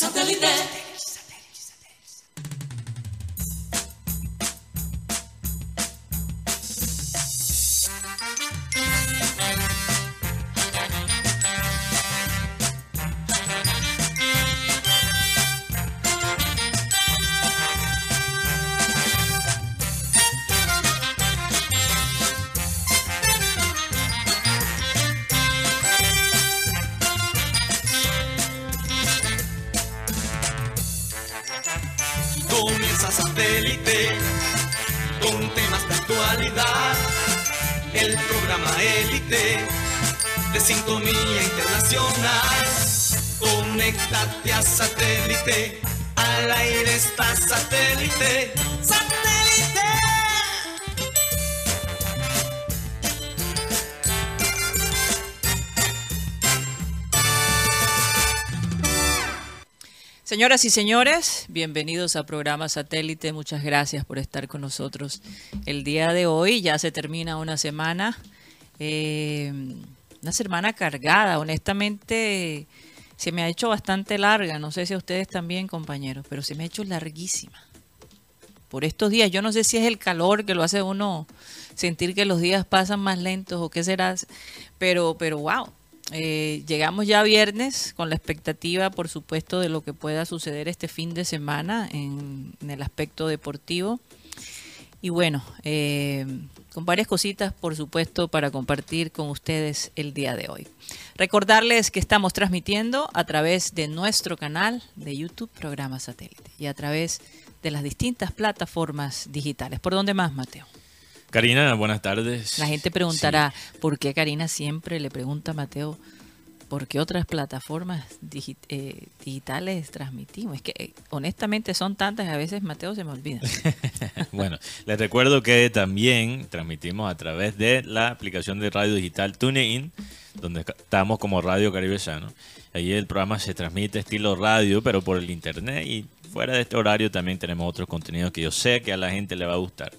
Satellite. Conéctate a satélite. Al aire está satélite. ¡Satélite! Señoras y señores, bienvenidos a programa Satélite. Muchas gracias por estar con nosotros el día de hoy. Ya se termina una semana, eh, una semana cargada. Honestamente, se me ha hecho bastante larga. No sé si a ustedes también, compañeros, pero se me ha hecho larguísima. Por estos días, yo no sé si es el calor que lo hace uno sentir que los días pasan más lentos o qué será, pero, pero wow, eh, llegamos ya viernes con la expectativa, por supuesto, de lo que pueda suceder este fin de semana en, en el aspecto deportivo. Y bueno, eh, con varias cositas, por supuesto, para compartir con ustedes el día de hoy. Recordarles que estamos transmitiendo a través de nuestro canal de YouTube, Programa Satélite, y a través de las distintas plataformas digitales. ¿Por dónde más, Mateo? Karina, buenas tardes. La gente preguntará, ¿por qué Karina siempre le pregunta a Mateo por qué otras plataformas eh, digitales transmitimos? Es que eh, honestamente son tantas a veces Mateo se me olvida. bueno, les recuerdo que también transmitimos a través de la aplicación de radio digital TuneIn, donde estamos como Radio Caribe Sano. Ahí el programa se transmite estilo radio, pero por el internet y fuera de este horario también tenemos otros contenidos que yo sé que a la gente le va a gustar.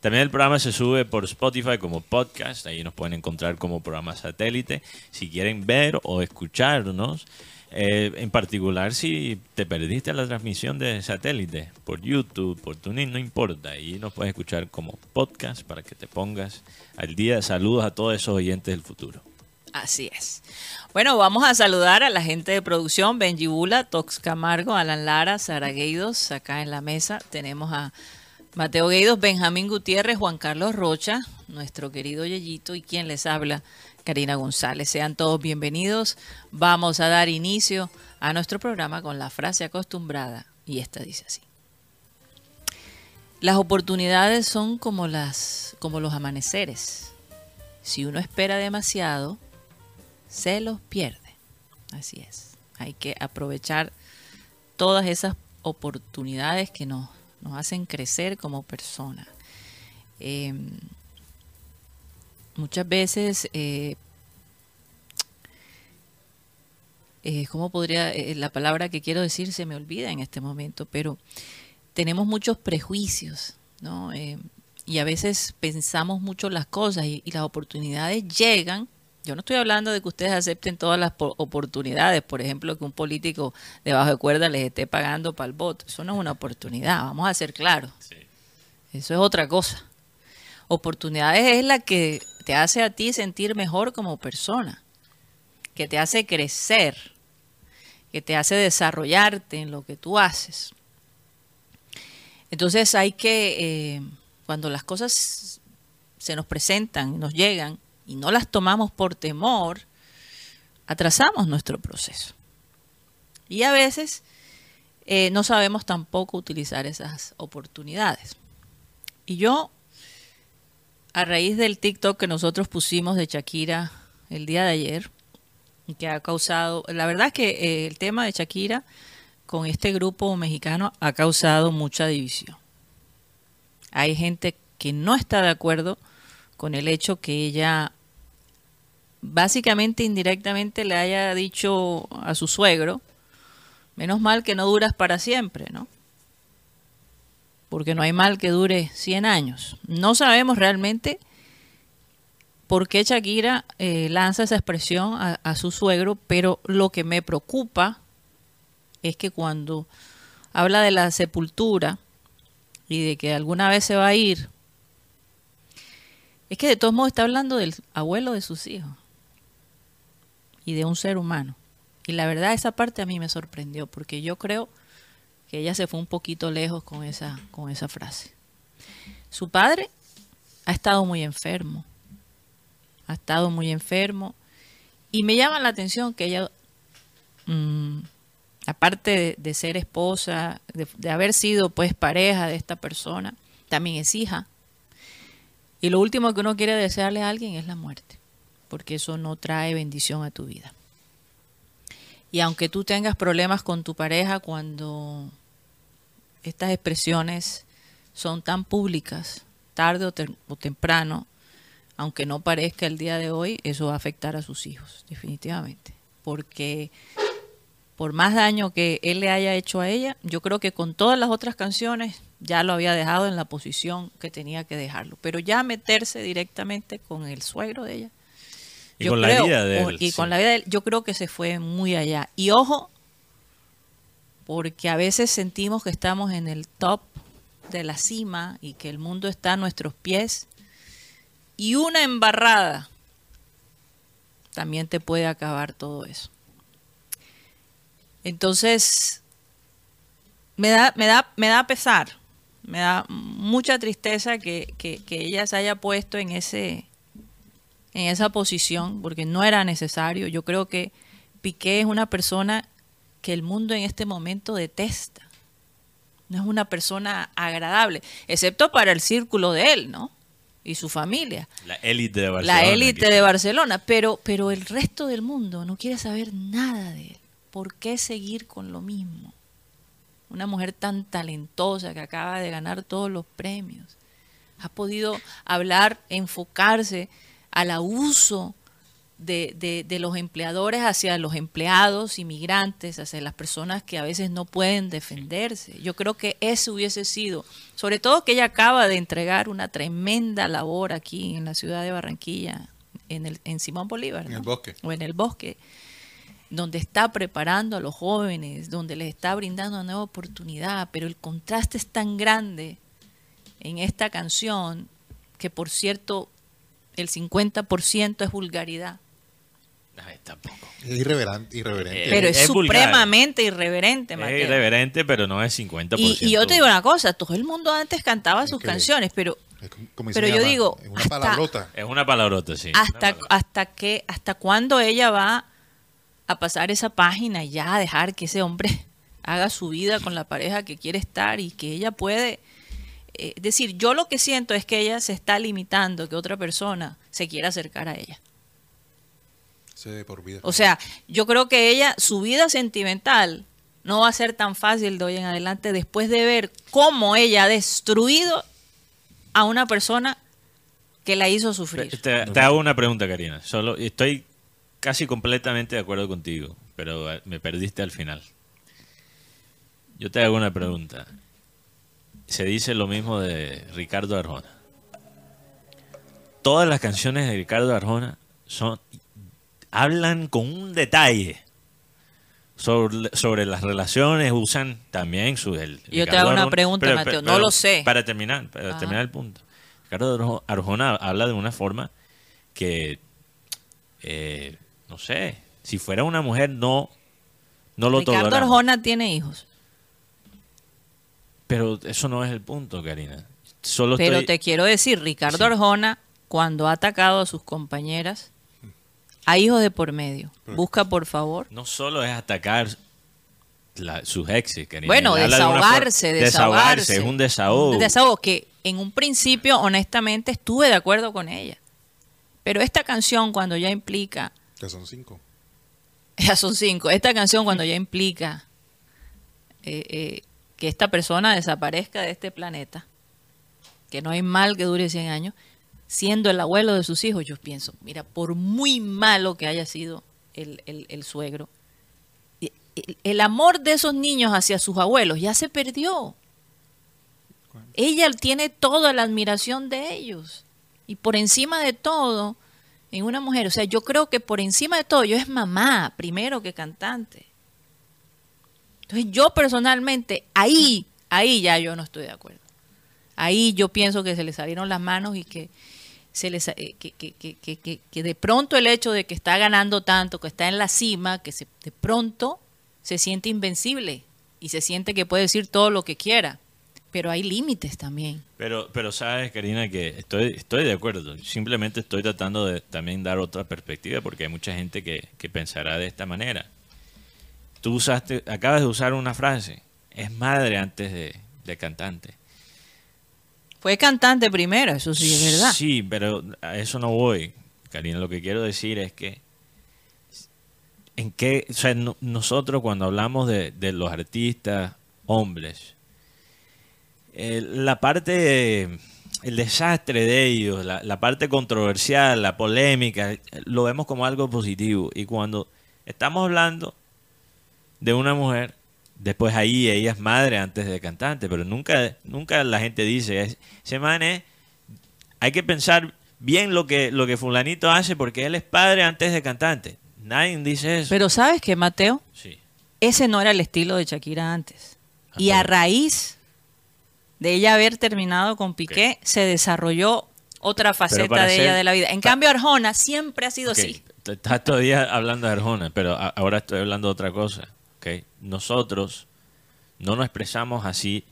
También el programa se sube por Spotify como podcast, ahí nos pueden encontrar como programa satélite. Si quieren ver o escucharnos, eh, en particular si te perdiste la transmisión de satélite por YouTube, por TuneIn, no importa, ahí nos puedes escuchar como podcast para que te pongas al día. Saludos a todos esos oyentes del futuro. Así es. Bueno, vamos a saludar a la gente de producción, Benji Bula, Tox Camargo, Alan Lara, Sara Gueidos, acá en la mesa. Tenemos a Mateo Gueidos, Benjamín Gutiérrez, Juan Carlos Rocha, nuestro querido Yeyito y quien les habla, Karina González. Sean todos bienvenidos. Vamos a dar inicio a nuestro programa con la frase acostumbrada y esta dice así. Las oportunidades son como las como los amaneceres. Si uno espera demasiado, se los pierde. Así es. Hay que aprovechar todas esas oportunidades que nos, nos hacen crecer como personas. Eh, muchas veces, eh, eh, ¿cómo podría, eh, la palabra que quiero decir se me olvida en este momento, pero tenemos muchos prejuicios, ¿no? Eh, y a veces pensamos mucho las cosas y las oportunidades llegan yo no estoy hablando de que ustedes acepten todas las po- oportunidades, por ejemplo, que un político debajo de cuerda les esté pagando para el voto. Eso no es una oportunidad, vamos a ser claros. Eso es otra cosa. Oportunidades es la que te hace a ti sentir mejor como persona, que te hace crecer, que te hace desarrollarte en lo que tú haces. Entonces hay que, eh, cuando las cosas se nos presentan, nos llegan, y no las tomamos por temor, atrasamos nuestro proceso. Y a veces eh, no sabemos tampoco utilizar esas oportunidades. Y yo, a raíz del TikTok que nosotros pusimos de Shakira el día de ayer, que ha causado, la verdad es que eh, el tema de Shakira con este grupo mexicano ha causado mucha división. Hay gente que no está de acuerdo con el hecho que ella básicamente indirectamente le haya dicho a su suegro, menos mal que no duras para siempre, ¿no? Porque no hay mal que dure 100 años. No sabemos realmente por qué Shakira eh, lanza esa expresión a, a su suegro, pero lo que me preocupa es que cuando habla de la sepultura y de que alguna vez se va a ir, es que de todos modos está hablando del abuelo de sus hijos y de un ser humano. Y la verdad esa parte a mí me sorprendió porque yo creo que ella se fue un poquito lejos con esa, con esa frase. Su padre ha estado muy enfermo, ha estado muy enfermo y me llama la atención que ella, mm, aparte de, ser esposa, de, de haber sido pues pareja de esta persona, también es hija. Y lo último que uno quiere desearle a alguien es la muerte, porque eso no trae bendición a tu vida. Y aunque tú tengas problemas con tu pareja cuando estas expresiones son tan públicas, tarde o, temprano, aunque no parezca el día de hoy, eso va a afectar a sus hijos, definitivamente. Porque por más daño que él le haya hecho a ella, yo creo que con todas las otras canciones ya lo había dejado en la posición que tenía que dejarlo. Pero ya meterse directamente con el suegro de ella, y con la vida de él. Y con la vida de él, yo creo que se fue muy allá. Y ojo, porque a veces sentimos que estamos en el top de la cima y que el mundo está a nuestros pies. Y una embarrada también te puede acabar todo eso. Entonces, me da, me da, me da pesar, me da mucha tristeza que, que ella se haya puesto en ese, en esa posición porque no era necesario. Yo creo que Piqué es una persona que el mundo en este momento detesta. No es una persona agradable, excepto para el círculo de él, ¿no? Y su familia. La élite de Barcelona. La élite de Barcelona, pero, pero el resto del mundo no quiere saber nada de él. ¿Por qué seguir con lo mismo? Una mujer tan talentosa que acaba de ganar todos los premios. Ha podido hablar, enfocarse al abuso de, de, los empleadores hacia los empleados, inmigrantes, hacia las personas que a veces no pueden defenderse. Yo creo que ese hubiese sido, sobre todo que ella acaba de entregar una tremenda labor aquí en la ciudad de Barranquilla, en, el, en Simón Bolívar. En el bosque. O en el bosque, donde está preparando a los jóvenes, donde les está brindando una nueva oportunidad, pero el contraste es tan grande en esta canción que por cierto el 50% es vulgaridad. Ay, tampoco. Es irreverente. irreverente. Pero es, supremamente irreverente, Mateo. Es irreverente, pero no es 50%. Y, y, yo te digo una cosa, todo el mundo antes cantaba sus canciones, pero, pero yo digo... Es una palabrota. Es una palabrota, sí. Hasta, hasta, que, hasta cuándo ella va a pasar esa página y ya dejar que ese hombre haga su vida con la pareja que quiere estar y que ella puede eh, decir, yo lo que siento es que ella se está limitando que otra persona se quiera acercar a ella. por vida. O sea, yo creo que ella, su vida sentimental no va a ser tan fácil de hoy en adelante después de ver cómo ella ha destruido a una persona que la hizo sufrir. Te, te hago una pregunta, Karina. Solo estoy casi completamente de acuerdo contigo, pero eh, me perdiste al final. Yo te hago una pregunta se dice lo mismo de Ricardo Arjona. Todas las canciones de Ricardo Arjona son hablan con un detalle sobre, sobre las relaciones, usan también su... El, Yo te hago una pregunta, Mateo, no lo sé. Para terminar, para terminar el punto. Ricardo Arjona habla de una forma que, eh, no sé, si fuera una mujer no, no lo Ricardo Arjona tiene hijos. Pero eso no es el punto, Karina. Solo Pero te quiero decir, Ricardo Arjona, cuando ha atacado a sus compañeras, a hijos de por medio. Busca, por favor. No solo es atacar sus exes, Karina. Bueno, desahogarse, desahogarse, Es un desahogo. Un desahogo que en un principio, honestamente, estuve de acuerdo con ella. Pero esta canción, cuando ya implica. Ya son cinco. Ya son cinco. Esta canción, cuando ya implica. Eh, eh, que esta persona desaparezca de este planeta, que no hay mal que dure 100 años, siendo el abuelo de sus hijos, yo pienso, mira, por muy malo que haya sido el, el suegro, el amor de esos niños hacia sus abuelos ya se perdió. Ella tiene toda la admiración de ellos. Y por encima de todo, en una mujer, o sea, yo creo que por encima de todo, yo es mamá primero que cantante. Entonces yo personalmente, ahí, ahí ya yo no estoy de acuerdo. Ahí yo pienso que se le salieron las manos y que se les, eh, que- que- que- que de pronto el hecho de que está ganando tanto, que está en la cima, que se, de pronto se siente invencible y se siente que puede decir todo lo que quiera. Pero hay límites también. Pero, pero sabes, Karina, que estoy, estoy de acuerdo. Simplemente estoy tratando de también dar otra perspectiva porque hay mucha gente que, que pensará de esta manera. Tú usaste, acabas de usar una frase. Es madre antes de, de cantante. Fue cantante primero, eso sí es verdad. Sí, pero a eso no voy. Karina, lo que quiero decir es que en qué, o sea, no- nosotros cuando hablamos de, de los artistas hombres, eh, la parte, el desastre de ellos, la, la parte controversial, la polémica, lo vemos como algo positivo. Y cuando estamos hablando de una mujer, después ahí ella es madre antes de cantante, pero nunca, nunca la gente dice, "Es- ese man es hay que pensar bien lo que, lo que fulanito hace porque él es padre antes de cantante. Nadie dice eso. Pero ¿sabes qué, Mateo? sí. Ese no era el estilo de Shakira antes. Y Ajá. a raíz de ella haber terminado con Piqué, se desarrolló otra faceta de ser- ella de la vida. En cambio, Arjona siempre ha sido así. Estás todavía hablando de Arjona, pero ahora estoy hablando de otra cosa. Nosotros no nos expresamos así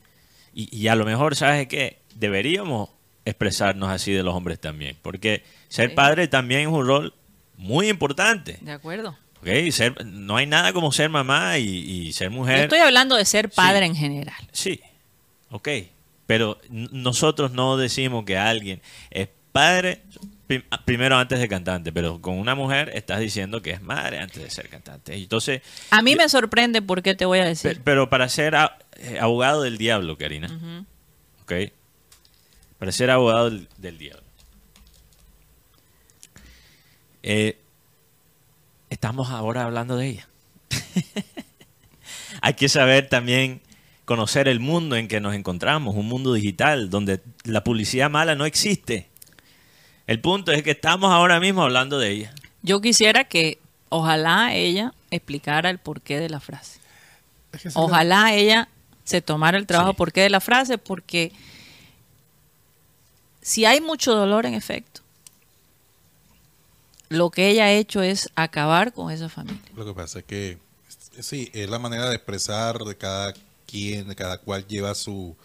y, y a lo mejor, ¿sabes qué? Deberíamos expresarnos así de los hombres también, porque ser Sí. padre también es un rol muy importante. ¿De acuerdo? ¿ok? Ser, no hay nada como ser mamá y, y ser Yo mujer. estoy hablando de ser padre Sí. en general. Sí, ok. Pero nosotros no decimos que alguien es padre primero antes de cantante, pero con una mujer estás diciendo que es madre antes de ser cantante. Entonces, A mí me sorprende porque te voy a decir. pero para ser eh, abogado del diablo, Karina, ok. Para ser abogado del, del diablo. Eh, estamos ahora hablando de ella. Hay que saber también conocer el mundo en que nos encontramos, un mundo digital donde la publicidad mala no existe. El punto es que estamos ahora mismo hablando de ella. Yo quisiera que ojalá ella explicara el porqué de la frase. Es que Ojalá ella se tomara el trabajo Sí. porqué de la frase, porque si hay mucho dolor en efecto, lo que ella ha hecho es acabar con esa familia. Lo que pasa es que sí, es la manera de expresar de cada quien, de cada cual lleva su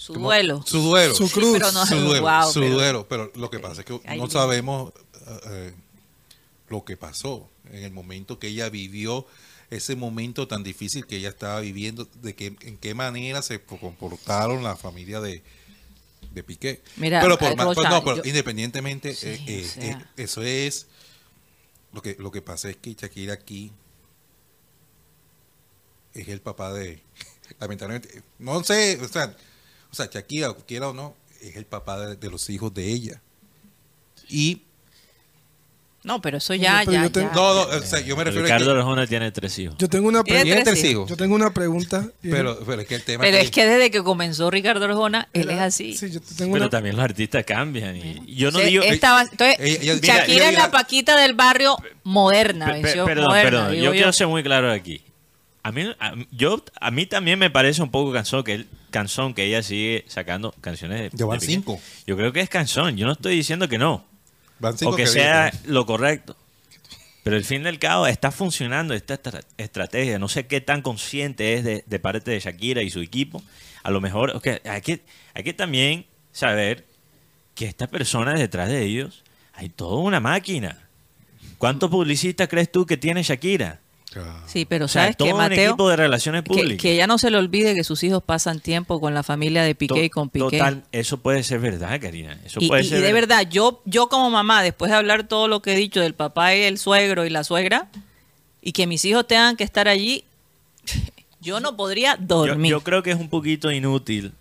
Su ¿cómo? duelo. Su duelo. Su Sí, cruz. pero no- su duelo, wow, su pero- duelo, pero lo que pasa es que no sabemos eh, eh, lo que pasó en el momento que ella vivió ese momento tan difícil que ella estaba viviendo, de que en qué manera se comportaron la familia de, de Piqué. Mira, pero por eh, más- pues Rocha, no, pero yo- independientemente, Sí, eh, eh, o sea. eh, eso es lo que lo que pasa es que Shakira aquí es el papá de lamentablemente no sé o sea o sea Shakira quiera o no es el papá de, de los hijos de ella y No, pero eso ya, Pero ya, yo te- ya. no, no o sea yo me refiero a Ricardo que, Arjona tiene tres hijos. Yo tengo una pregunta. tres tres hijos. Yo tengo una pregunta. pero, pero es que el tema Pero que- es que desde que comenzó Ricardo Arjona, él Era- es así. Sí, yo tengo Pero una, también los artistas cambian. Y yo no digo... estaba- entonces, ella- ella- Shakira mira, es la Paquita del barrio moderna, Pe- pe- versión perdón, moderna, perdón, yo. quiero ser muy claro aquí. A mí, a, yo, a mí también me parece un poco cansón que, él, cansón que ella sigue sacando canciones de, Ya van de cinco. Yo creo que es cansón. Yo no estoy diciendo que no. van cinco o que que sea lo correcto. Pero al fin del cabo está funcionando esta estra- estrategia. No sé qué tan consciente es de, de parte de Shakira y su equipo. A lo mejor, ok, hay, que, hay que también saber que estas personas detrás de ellos hay toda una máquina. ¿Cuántos publicistas crees tú que tiene Shakira? Sí, pero O sea, ¿sabes un Mateo? equipo de relaciones Que, públicas. que ya no se le olvide que sus hijos pasan tiempo con la familia de Piqué y con Piqué. Total, eso puede ser verdad, Karina. Eso Y, puede y- ser y de verdad, yo, yo como mamá, después de hablar todo lo que he dicho del papá y el suegro y la suegra, y que mis hijos tengan que estar allí, yo no podría dormir. yo creo que es un poquito inútil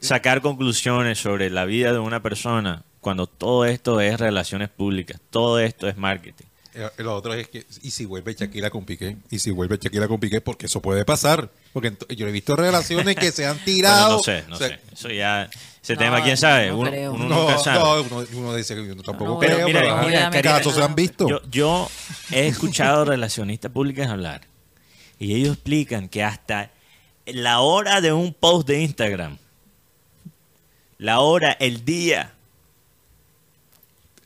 sacar conclusiones sobre la vida de una persona cuando todo esto es relaciones públicas, todo esto es marketing. Eh, Lo otro es que, y si vuelve Shakira con Piqué, y si vuelve Shakira con Piqué, porque eso puede pasar. Porque yo he visto relaciones que se han Bueno, tirado. no sé, no o sea, sé. Eso ya, ese No, tema, quién sabe. no uno, creo. uno No, nunca sabe. no, uno, uno dice que yo tampoco No, Pero creo, mira, pero mira, Karina, casos se han visto. Yo, yo he escuchado relacionistas públicas hablar Y ellos explican que hasta la hora de un post de Instagram, la hora, el día,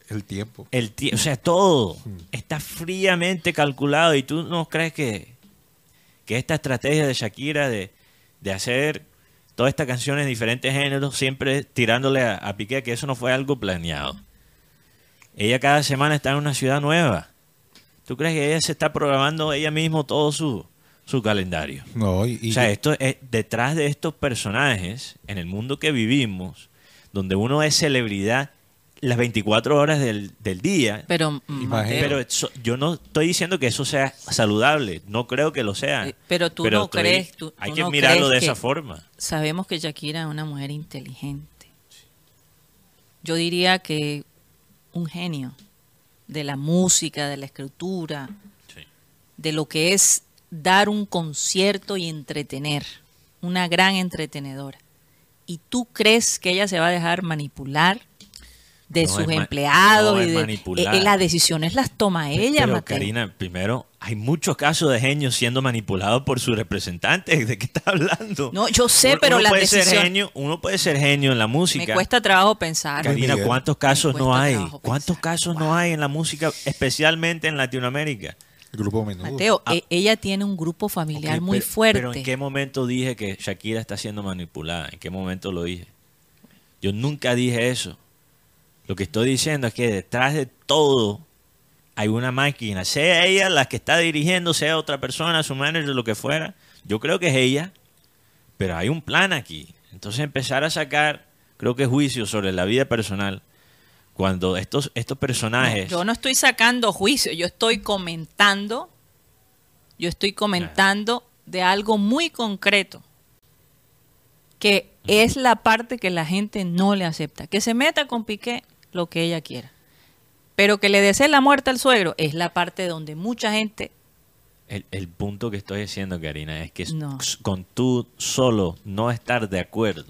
El tiempo. el tie- o sea, todo está fríamente calculado y tú no crees que, que esta estrategia de Shakira de, de hacer todas estas canciones de diferentes géneros, siempre tirándole a, a Piqué, que eso no fue algo planeado. Ella cada semana está en una ciudad nueva. ¿Tú crees que ella se está programando ella misma todo su, su calendario? No, y, y- o sea, esto es, detrás de estos personajes, en el mundo que vivimos, donde uno es celebridad las 24 horas del, del día, Pero. Mateo, pero eso- yo no estoy diciendo que eso sea saludable, no creo que lo sea. Eh, pero tú no crees- tú- hay tú que no mirarlo crees de esa forma. sabemos que Shakira es una mujer inteligente. Yo diría que un genio de la música, de la escritura, de lo que es dar un concierto y entretener, una gran entretenedora. ¿Y tú crees que ella se va a dejar manipular de No sus empleados? no y de, eh, eh, las decisiones las toma ella, Pero Mateo. Karina, primero, hay muchos casos de genios siendo manipulados por sus representantes. ¿De qué estás hablando? No, yo sé, Uno- pero uno la puede ser decisión- genio, uno puede ser genio en la música. Me cuesta trabajo pensar. Karina. ¿cuántos casos no hay? ¿Cuántos pensar. casos no hay en la música, especialmente en Latinoamérica? el grupo menudo. Mateo, Ah. e- ella tiene un grupo familiar muy pero- fuerte. Pero ¿en qué momento dije que Shakira está siendo manipulada? ¿En qué momento lo dije? Yo nunca dije eso. Lo que estoy diciendo es que detrás de todo hay una máquina, sea ella la que está dirigiendo, sea otra persona, su manager, lo que fuera. Yo creo que es ella, pero hay un plan aquí. Entonces empezar a sacar, creo que juicios sobre la vida personal, cuando estos, estos personajes... yo no estoy sacando juicio, yo estoy comentando, yo estoy comentando de algo muy concreto, que es la parte que la gente no le acepta. Que se meta con Piqué lo que ella quiera. Pero que le desee la muerte al suegro es la parte donde mucha gente El, el punto que estoy diciendo, Karina, es que No. con tú solo no estar de acuerdo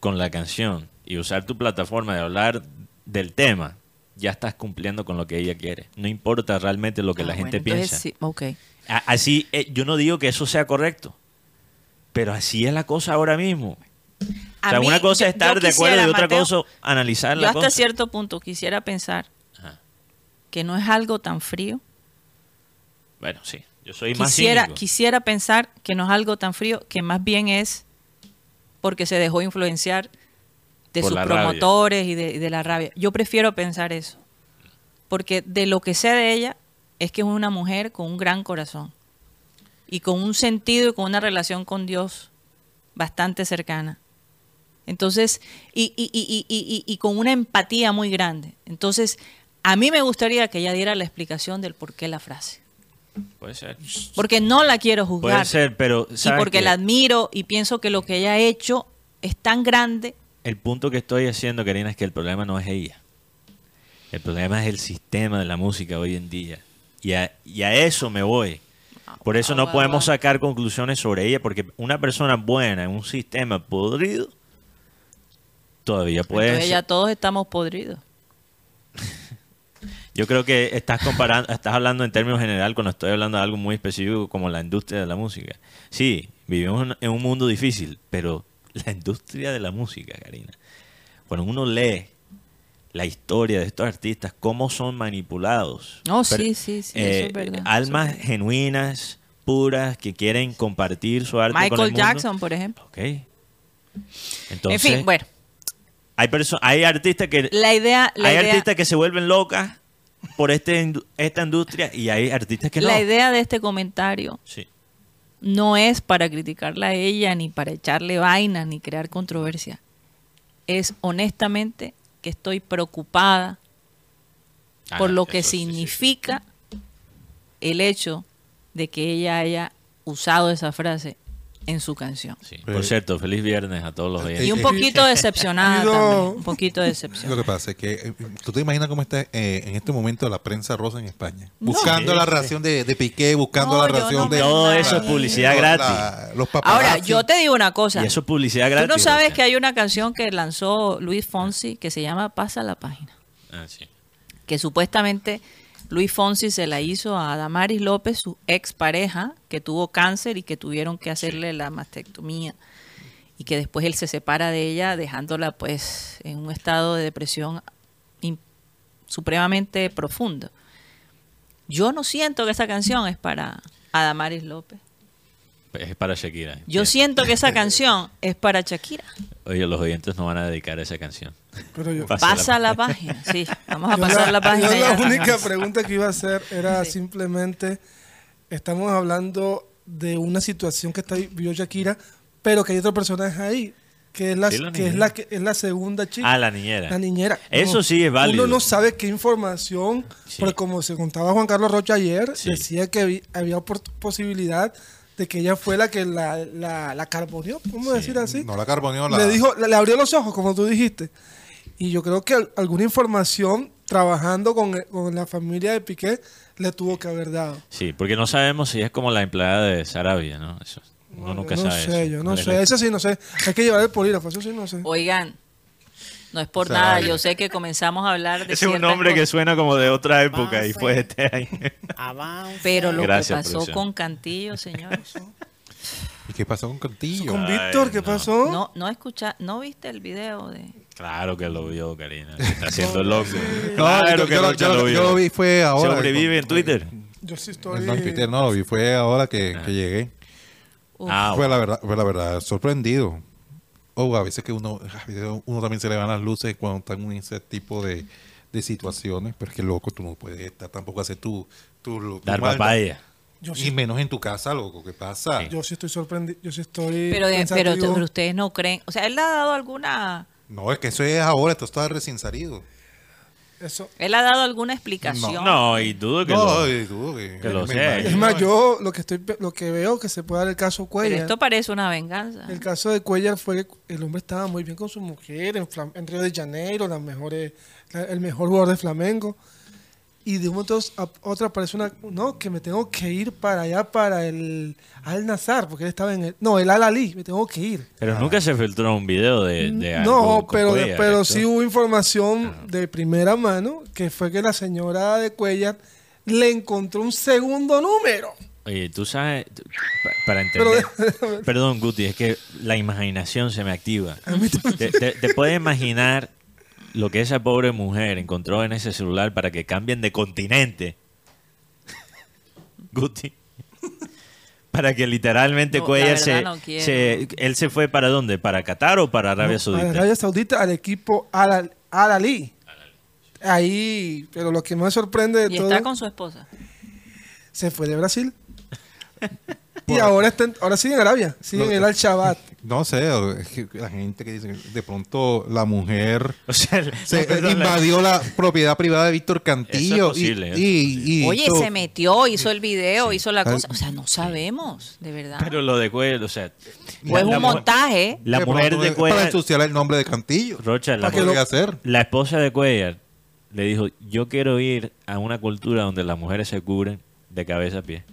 con la canción y usar tu plataforma de hablar del tema, ya estás cumpliendo con lo que ella quiere. No importa realmente lo que Ah, la bueno, gente entonces piensa. sí, ok. A- Así, eh, yo no digo que eso sea correcto, pero así es la cosa ahora mismo. A o sea, mí, una cosa es estar yo de acuerdo y otra Mateo, cosa analizar Yo hasta cosa. cierto punto quisiera pensar Ajá. que no es algo tan frío. Bueno, sí, yo soy más Quisiera, cínico. quisiera pensar que no es algo tan frío, que más bien es porque se dejó influenciar de Por sus promotores y de, y de la rabia. Yo prefiero pensar eso. Porque de lo que sé de ella es que es una mujer con un gran corazón y con un sentido y con una relación con Dios bastante cercana. Entonces, y, y- con una empatía muy grande. Entonces, a mí me gustaría que ella diera la explicación del por qué la frase. Puede ser. Porque no la quiero juzgar. Puede ser, pero y ¿sabes porque qué? la admiro y pienso que lo que ella ha hecho es tan grande. El punto que estoy haciendo, Karina, es que el problema no es ella. El problema es el sistema de la música hoy en día. Y a, y a eso me voy. Por eso no Ah, podemos ah. sacar conclusiones sobre ella, porque una persona buena en un sistema podrido todavía puede Entonces ser- ya todos estamos podridos. Yo creo que estás comparando, estás hablando en términos general cuando estoy hablando de algo muy específico como la industria de la música. Sí, vivimos en- un mundo difícil, pero la industria de la música, Karina, cuando uno lee la historia de estos artistas, cómo son manipulados. Pero, sí, sí, sí, eso eh, es verdad, eso Almas es verdad. genuinas, puras, que quieren compartir su arte con el Michael mundo. Jackson, por ejemplo. Ok. Entonces, en fin, bueno, hay, hay artistas que la idea, la hay idea, artistas que se vuelven locas por este esta industria y hay artistas que no. la idea de este comentario Sí. no es para criticarla a ella, ni para echarle vaina, ni crear controversia. Es honestamente que estoy preocupada por Ah, lo que sí, sí, significa el hecho de que ella haya usado esa frase en su canción. Sí. Por cierto, feliz viernes a todos los Eh, Y oyentes. un poquito decepcionada No. también, un poquito Lo decepcionada. que pasa es que eh, tú te imaginas cómo está eh, en este momento la prensa rosa en España. Buscando la sí. reacción de, de Piqué, buscando No, la no de... Todo eso es publicidad la- gratis. la- los paparazzi. Ahora, yo te digo una cosa. Y eso es publicidad gratis. Tú no sabes que hay una canción que lanzó Luis Fonsi que se llama Pasa la página. Ah, sí. que supuestamente Luis Fonsi se la hizo a Damaris López, su expareja, que tuvo cáncer y que tuvieron que hacerle la mastectomía. Y que después él se separa de ella, dejándola pues en un estado de depresión supremamente profundo. Yo no siento que esa canción es para Adamaris López. Es para Shakira. Yo Sí. siento que esa canción es para Shakira. Oye, los oyentes no van a dedicar esa canción. Pero yo, Pasa la Pasa la página, sí. Vamos a yo pasar la página. yo la única pregunta que iba a hacer era simplemente, estamos hablando de una situación que está vivió Shakira, pero que hay otro personaje ahí, que es la, Sí, la que es la, que es la segunda chica. Ah, la niñera. La niñera. Eso sí es válido. Uno no sabe qué información, Sí. porque como se contaba Juan Carlos Rocha ayer, Sí. decía que había, posibilidad de que ella fue la que la, la, la carboneó, ¿cómo decir así? No la carboneó, la... Le dijo, le, le abrió los ojos, como tú dijiste. Y yo creo que al- alguna información trabajando con, con la familia de Piqué le tuvo que haber dado. Sí, porque no sabemos si es como la empleada de Sarabia, ¿no? Eso, uno nunca yo no sabe. sé, eso. yo no ¿Cuál es sé. la- Eso sí, no sé. Hay que llevar el polígrafo, eso sí, no sé. Oigan, no es por O sea, nada. eh, Yo sé que comenzamos a hablar de Ese es un nombre que suena como de otra época y Avance. fue este año. Avance. Pero lo Gracias, que pasó producción. con Cantillo, señores. ¿Y qué pasó con Cantillo? Con Víctor, ¿qué no. pasó? No, no escucha, no viste el video de. Claro que lo vio, Karina. Se está haciendo loco. No, claro yo, que yo lo- yo lo- vio. yo lo vi fue ahora. Sobrevive en Twitter. Yo sí estoy. No, en Twitter no, lo vi fue ahora que, que llegué. Uf, Ah, Fue la verdad, fue la verdad, sorprendido. O a veces que uno, a veces uno también se le van las luces cuando están en ese tipo de, de situaciones, pero es que loco, tú no puedes estar tampoco hacer tu, tu, tu Dar maldad. papaya. Yo Y sí, menos en tu casa, loco, ¿qué pasa? yo sí estoy sorprendido. Yo sí estoy. pero, de- pero, pero ustedes no creen. O sea, él ha dado alguna. No, es que eso es ahora, esto está recién salido. Eso. Él ha dado alguna explicación. No, y dudo que No, lo... y dudo que, que lo sea. Es más, yo lo que estoy lo que veo que se puede dar el caso Pero Cuellar. esto parece una venganza. El caso de Cuellar fue que el hombre estaba muy bien con su mujer en, Flam- en Río de Janeiro, las mejores, la- el mejor jugador de Flamengo. Y de un momento a otro aparece una, no, que me tengo que ir para allá, para el Al Nazar, porque él estaba en el, no, el Al Ali, me tengo que ir. Pero nunca se filtró un video de, de algo No, pero, Cuellar, pero sí hubo información de primera mano que fue que la señora de Cuellar le encontró un segundo número. Oye, tú sabes, para entender... Perdón, Guti, es que la imaginación se me activa. Te, te- te puedes imaginar lo que esa pobre mujer encontró en ese celular para que cambien de continente. Guti. Para que literalmente No, la Cuellar verdad se, no quiero. se- ¿Él se fue para dónde? ¿Para Qatar o para Arabia No, Saudita? Arabia Saudita, al equipo Al, Al Ali. Ahí, pero lo que más sorprende de Y todo, está con su esposa. se fue de Brasil. y ahora está en- ahora sigue en Arabia, sigue en el Al Shabat. No sé, es que la gente que dice que de pronto la mujer O sea, el- se perdón, invadió la propiedad privada de Víctor Cantillo. Es posible, y, eso y- y Oye, hizo- se metió, hizo el video, hizo la cosa. O sea, no sabemos, de verdad. Pero lo de Cuellar, o sea... o es la- un montaje. La mujer de es Para Cuellar... ensuciar el nombre de Cantillo. Rocha, la, ¿Para qué lo hacer? la esposa de Cuellar le dijo, yo quiero ir a una cultura donde las mujeres se cubren de cabeza a pie.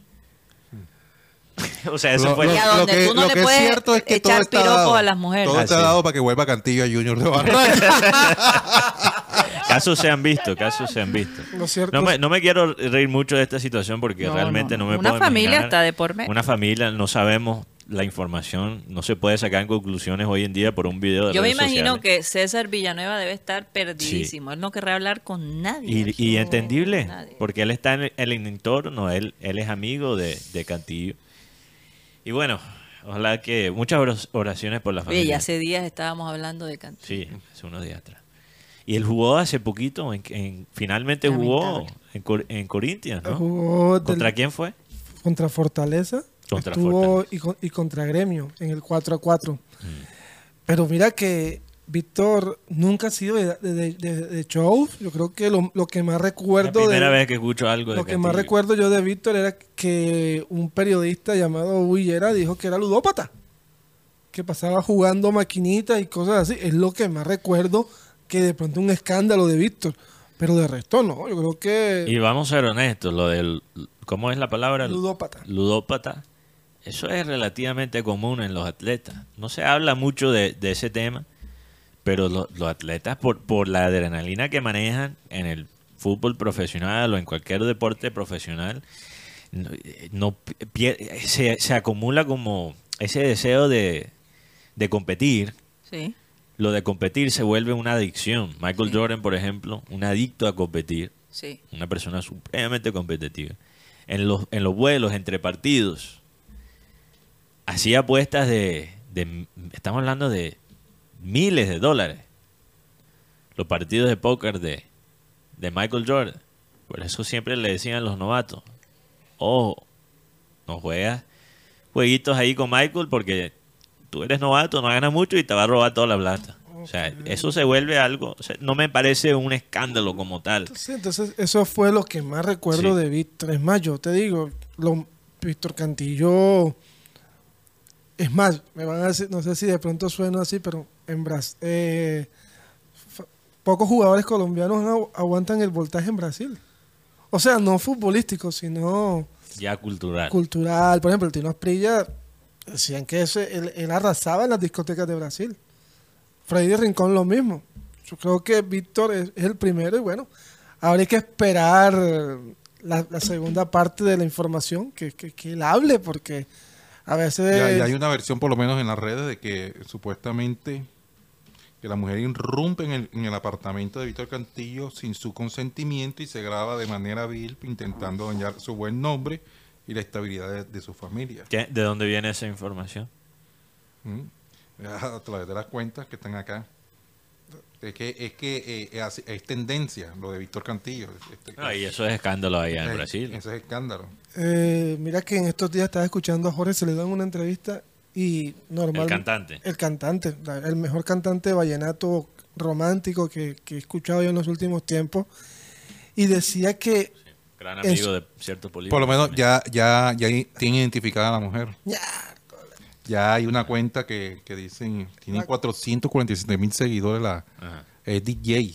o sea, eso Lo- fue... lo- Y a donde que- tú no lo le que es puedes cierto es que todo echar está piropos dado. a las mujeres. Todo Ah, está sí. dado para que vuelva Cantillo a Junior de Barranca. Casos se han visto, casos se han visto. Lo cierto No me, es- no me quiero reír mucho de esta situación porque No, realmente no, no. me Una puedo familia imaginar. está de por medio. Una familia, no sabemos la información, no se puede sacar en conclusiones hoy en día por un video de Yo me imagino sociales. que César Villanueva debe estar perdidísimo. Él no querrá hablar con nadie. Y, y entendible, Nadie. porque él está en el, en el entorno, él, él es amigo de, de Cantillo. Y bueno, ojalá que muchas oraciones por la Oye, familia. ya hace días estábamos hablando de Cantillo. Sí, hace unos días atrás. Y él jugó hace poquito, en, en- finalmente jugó en, Cor- en Corinthians, ¿no? Jugó del- ¿Contra quién fue? contra Fortaleza Contra estuvo Fortaleza. Y, con- y contra Gremio en el 4 a 4. Mm. Pero mira que Víctor nunca ha sido de, de, de- de show. Yo creo que lo, lo que más La recuerdo primera de, vez que escucho algo de lo que más recuerdo yo de Víctor era que un periodista llamado Villera dijo que era ludópata, que pasaba jugando maquinitas y cosas así. Es lo que más recuerdo que de pronto un escándalo de Víctor. Pero de resto no, yo creo que Y vamos a ser honestos, lo del... ¿Cómo es la palabra? ludópata. ludópata, eso es relativamente común en los atletas. No se habla mucho de ese tema, pero lo- los atletas, por, por la adrenalina que manejan en el fútbol profesional o en cualquier deporte profesional, no, eh, no se, se acumula como ese deseo de, de competir. Sí. Lo de competir se vuelve una adicción. Michael Sí. Jordan, por ejemplo, un adicto a competir, Sí. una persona supremamente competitiva. En los, en los vuelos, entre partidos, hacía apuestas de, de- estamos hablando de miles de dólares. Los partidos de póker de, de Michael Jordan. Por eso siempre le decían a los novatos, ojo, no juegas jueguitos ahí con Michael porque tú eres novato, no ganas mucho y te va a robar toda la plata. O sea, eso se vuelve algo, o sea, no me parece un escándalo como tal. Sí, entonces eso fue lo que más recuerdo Sí. de Víctor. Es más, yo te digo, lo, Víctor Cantillo, es más, me van a decir, no sé si de pronto suena así, pero en Brasil, pocos jugadores colombianos agu- aguantan el voltaje en Brasil. O sea, no futbolístico, sino Ya cultural. cultural. Por ejemplo, el Tino Asprilla, decían que ese, él, él arrasaba en las discotecas de Brasil. Freddy Rincón lo mismo. Yo creo que Víctor es, es el primero y bueno, habría que esperar la, la segunda parte de la información, que, que, que él hable, porque a veces... Ya, ya hay una versión, por lo menos en las redes, de que supuestamente que la mujer irrumpe en el, en el apartamento de Víctor Cantillo sin su consentimiento y se graba de manera vil intentando dañar su buen nombre y la estabilidad de, de su familia. ¿Qué? ¿De dónde viene esa información? ¿Mm? A través de las cuentas que están acá. Es que es, que, eh, es, así- es tendencia lo de Víctor Cantillo. Este- No, y eso es escándalo allá en Brasil. Ese es escándalo. Eh, mira que en estos días estaba escuchando a Jorge Celedón en una entrevista y normal El cantante. el cantante la- el mejor cantante de vallenato romántico que, que he escuchado yo en los últimos tiempos y decía que Gran Eso. amigo de ciertos políticos. Por lo menos ya, ya, ya tiene identificada a la mujer. "Ya, Ya hay una cuenta que, que dicen, tiene La- 447 mil seguidores, la Ajá. es DJ.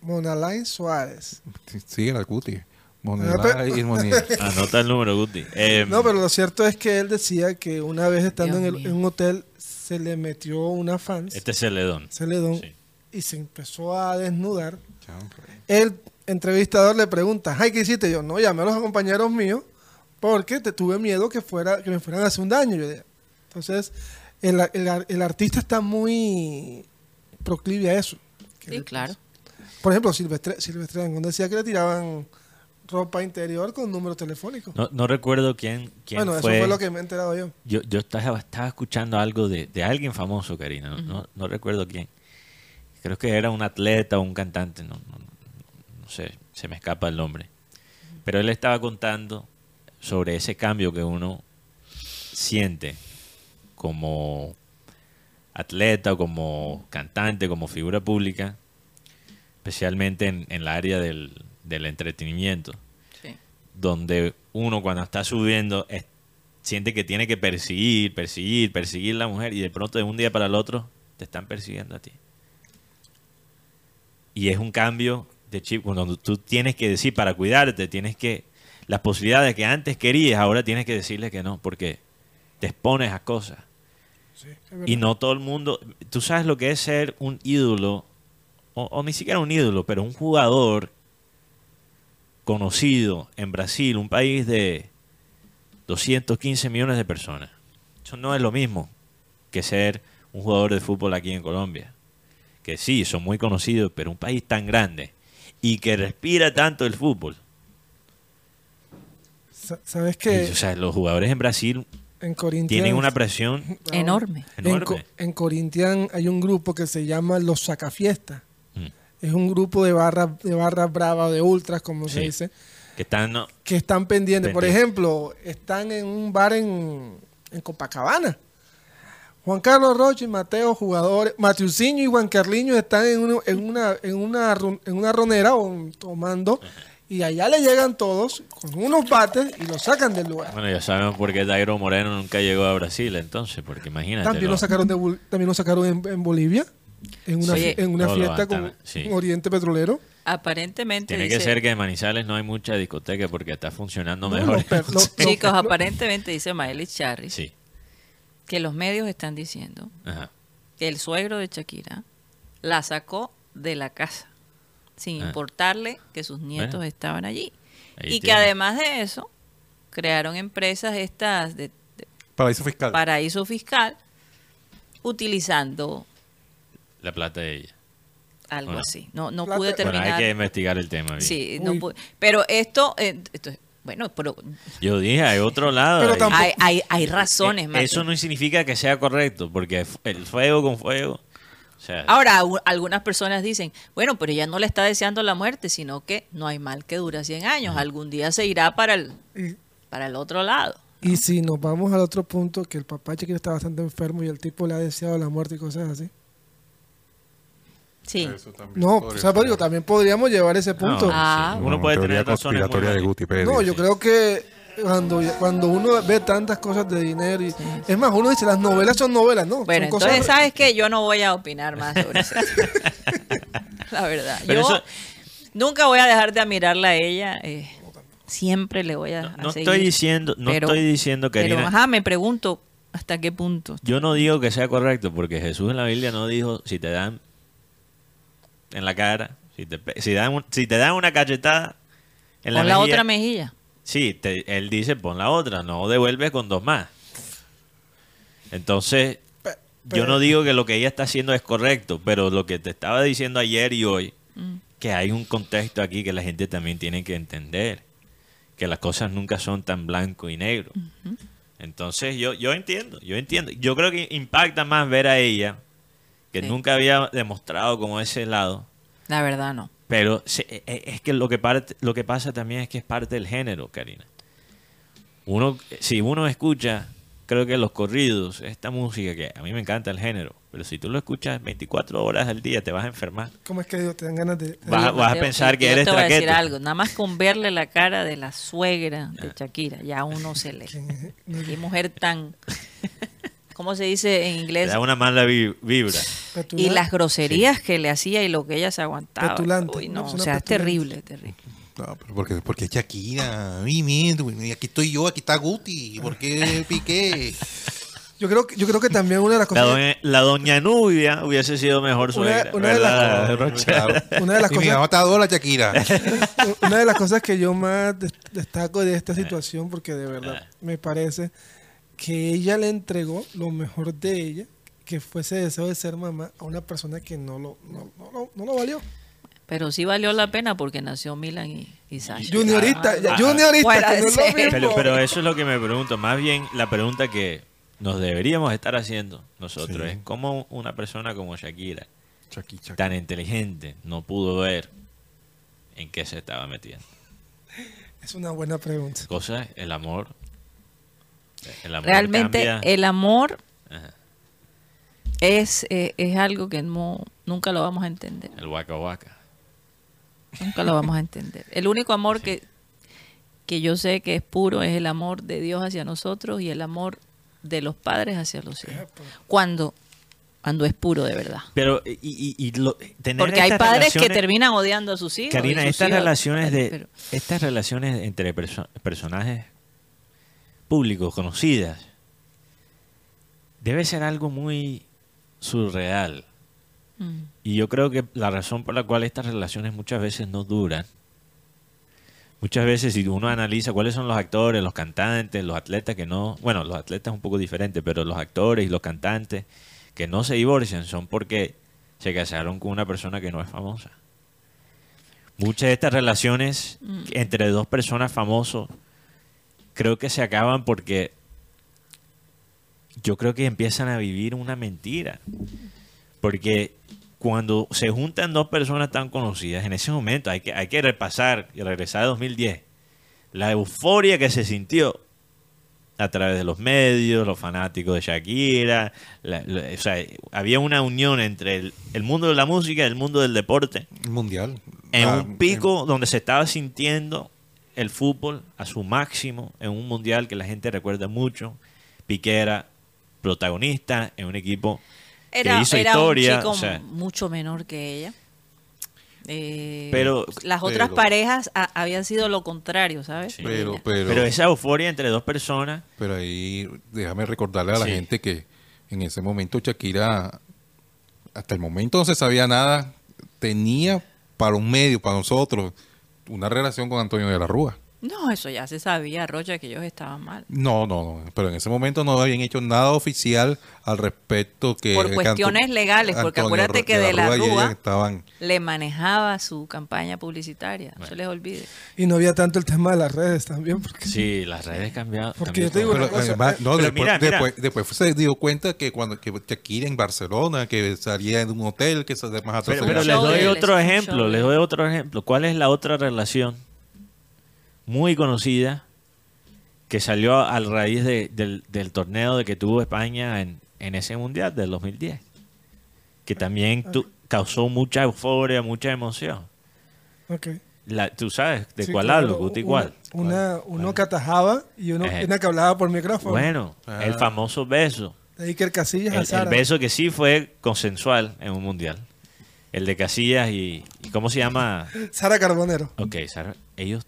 Monalay Suárez Sí, la cuti. Pero- y. Anota el número, Guti. Eh, no pero lo cierto es que él decía que una vez estando en, el- en un hotel se le metió una fans Este es Celedón. Celedón Sí. y se empezó a desnudar pues. el entrevistador le pregunta, ay, ¿qué hiciste? Yo, no, llamé a los compañeros míos porque te tuve miedo que fuera que me fueran a hacer un daño. Yo dije, Entonces, el, el- el artista está muy proclive a eso. Sí, claro. Por ejemplo, Silvestre, Silvestre Dangond decía que le tiraban ropa interior con número telefónico. No, no recuerdo quién, quién bueno, fue. eso fue lo que me he enterado yo. Yo, yo estaba, estaba escuchando algo de, de alguien famoso, Karina. No, no, no recuerdo quién. Creo que era un atleta o un cantante. No, no, no sé, se me escapa el nombre. Pero él estaba contando sobre ese cambio que uno siente como atleta, o como cantante, como figura pública, especialmente en, en la área del, del entretenimiento Sí. donde uno cuando está subiendo es- siente que tiene que perseguir, perseguir, perseguir a la mujer y de pronto de un día para el otro te están persiguiendo a ti. Y es un cambio de chip cuando tú tienes que decir para cuidarte, tienes que las posibilidades que antes querías, ahora tienes que decirle que no porque te expones a cosas. Y no todo el mundo, tú sabes lo que es ser un ídolo o, o ni siquiera un ídolo, pero un jugador conocido en Brasil, un país de 215 millones de personas. Eso no es lo mismo que ser un jugador de fútbol aquí en Colombia. Que sí, son muy conocidos, pero un país tan grande y que respira tanto el fútbol. Sa- ¿Sabes Y, que o sea, los jugadores en Brasil en tienen una presión Enorme. En, Co- en Corinthians hay un grupo que se llama Los Sacafiestas. Es un grupo de barras de barras bravas, de ultras, como se dice, Que están no, que están pendientes. Por ejemplo, están en un bar en, en Copacabana. Juan Carlos Rocha y Mateo, jugadores, Matiusinho y Juan Carliño están en, una en una en una ronera o tomando y allá le llegan todos con unos bates y los sacan del lugar. Bueno, ya sabemos por qué Dairo Moreno nunca llegó a Brasil, entonces, porque imagínate. También lo- lo sacaron de también lo sacaron en, en Bolivia en una, Sí. fie- en una fiesta con, sí. Oriente Petrolero. Aparentemente Tiene que ser que en Manizales no hay mucha discoteca porque está funcionando No, mejor. los per- los- Chicos, los- aparentemente dice Charry sí. que los medios están diciendo Ajá. que el suegro de Shakira la sacó de la casa sin Ah. importarle que sus nietos Bueno. estaban allí. Y que además de eso, crearon empresas estas de, de Paraíso fiscal. paraíso fiscal utilizando La plata de ella. algo Bueno. así. No, no Plata- pude Bueno, terminar. hay que investigar el tema. bien. Sí, no pude- Pero esto, eh, esto es- bueno, pero Yo dije, hay otro lado. Pero tampoco- hay, hay, hay razones, Eh. Eso no significa que sea correcto, porque el fuego con fuego. O sea, Ahora, algunas personas dicen, bueno, pero ella no le está deseando la muerte, sino que no hay mal que dura 100 años. Algún día se irá para el, para el otro lado. y si nos vamos al otro punto, que el papá Shakira está bastante enfermo y el tipo le ha deseado la muerte y cosas así. Sí. Eso también No, o sea, pero digo, también podríamos llevar ese no, punto. Ah. sí, Una Uno puede tener razones muy conspiratoria de. Guti Pérez. No, yo creo que cuando, cuando uno ve tantas cosas de dinero y es más, uno dice las novelas son novelas, ¿no? Bueno, son cosas entonces, ¿sabes qué? Yo no voy a opinar más sobre eso. la verdad. Pero Yo eso- nunca voy a dejar de admirarla a ella. eh, siempre le voy a, No, a no seguir. estoy diciendo, no Pero- estoy diciendo, Pero, Karina. ajá, me pregunto hasta qué punto. Yo no digo que sea correcto, porque Jesús en la Biblia no dijo si te dan en la cara, si te, si dan un- si te dan una cachetada en la Con la mejilla, otra mejilla. Sí, te- él dice pon la otra, no devuelves con dos más. Entonces, Pe- yo no digo que lo que ella está haciendo es correcto, pero lo que te estaba diciendo ayer y hoy, Mm. que hay un contexto aquí que la gente también tiene que entender, que las cosas nunca son tan blanco y negro. Entonces, yo, yo entiendo, yo entiendo. Yo creo que impacta más ver a ella, que Sí. nunca había demostrado como ese lado, La verdad, no. pero e- e- es que lo que, parte, lo que pasa también es que es parte del género, Karina. Uno, si uno escucha, creo que los corridos, esta música que a mí me encanta el género, pero si tú lo escuchas 24 horas al día te vas a enfermar. ¿Cómo es que digo, te dan ganas de... Vas a- vas a pensar que yo eres te voy a decir algo. Nada más con verle la cara de la suegra Ah. de Shakira, ya uno se le... Qué mujer tan... ¿Cómo se dice en inglés? da una mala vi- vibra. Y las groserías que le hacía y lo que ella se aguantaba. Petulante, Uy, no, o sea, es terrible, terrible. No, pero porque, porque es Shakira. Güey, aquí estoy yo, aquí está Guti. ¿Por qué Piqué? Yo creo, que- yo creo que también una de las La cosas... doña, la doña Nubia hubiese sido mejor Una- suegra. una de las. Claro. Una de las y mi cosas- mamá está adora Shakira. Una de las cosas que yo más des- destaco de esta situación, porque de verdad me parece que ella le entregó lo mejor de ella, que fue ese deseo de ser mamá, a una persona que no lo, no, no lo- no lo valió. Pero sí valió la pena porque nació Milan y, y Sasha. Juniorista, Ah, que no es lo mismo. Pero, pero eso es lo que me pregunto. Más bien, la pregunta que nos deberíamos estar haciendo nosotros Sí. es cómo una persona como Shakira, Shaki, Shaki. tan inteligente, no pudo ver en qué se estaba metiendo. Es una buena pregunta. Cosas, el amor. El amor Realmente cambia. el amor Ajá. es, eh, es algo que no, nunca lo vamos a entender. El waka waka. Nunca lo vamos a entender. El único amor que, que yo sé que es puro es el amor de Dios hacia nosotros y el amor de los padres hacia los hijos. Cuando, cuando es puro de verdad. Pero, y, y- y lo- tener Porque hay padres que terminan odiando a sus hijos. Karina, sus estas hijos- relaciones de pero- estas relaciones entre perso- personajes públicos conocidas debe ser algo muy surreal. Mm. Y yo creo que la razón por la cual estas relaciones muchas veces no duran, muchas veces si uno analiza cuáles son los actores, los cantantes, los atletas que no, bueno, los atletas es un poco diferente, pero los actores y los cantantes que no se divorcian son porque se casaron con una persona que no es famosa. Muchas de estas relaciones Mm. entre dos personas famosos creo que se acaban porque yo creo que empiezan a vivir una mentira. Porque cuando se juntan dos personas tan conocidas, en ese momento hay que, hay que repasar y regresar a 2010. La euforia que se sintió a través de los medios, los fanáticos de Shakira. la- la- o sea, había una unión entre el, el mundo de la música y el mundo del deporte Mundial. en Ah, un pico donde se estaba sintiendo el fútbol a su máximo en un mundial que la gente recuerda mucho. Piqué era protagonista en un equipo Era, que hizo era historia. un chico o sea, mucho menor que ella. Eh, Pero- las otras pero- parejas a- habían sido lo contrario, ¿sabes? Sí. Pero, pero, pero esa euforia entre dos personas, pero ahí déjame recordarle a la Sí. gente que en ese momento Shakira, hasta el momento no se sabía nada, tenía para un medio, para nosotros, una relación con Antonio de la Rúa. No, eso ya se sabía, Rocha, que ellos estaban mal. No, no, no, pero en ese momento no habían hecho nada oficial al respecto que Por cuestiones legales, porque Antonio acuérdate que de la Rúa estaban le manejaba su campaña publicitaria, no se les olvide. Y no había tanto el tema de las redes también. Porque, Sí, las redes cambiaron. Porque yo te digo una Pero cosa, además, no, pero después, mira, mira. después, después se dio cuenta que cuando que Shakira en Barcelona, que salía en un hotel, que se además Pero, pero les doy de otro ejemplo, de les doy otro ejemplo. ¿Cuál es la otra relación muy conocida que salió a raíz de- del, del torneo de que tuvo España en, en ese mundial del 2010? Que también tu- causó mucha euforia, mucha emoción. ok. La, Tú sabes de Sí, cuál claro, hablo, Guti, ¿cuál? Una, uno que atajaba y uno, Eh. una que hablaba por micrófono. Bueno, Ah. el famoso beso. De el Casillas a El, el beso que sí fue consensual en un mundial. El de Casillas y, y ¿cómo se llama? Sara Carbonero. Ok, Sara, ellos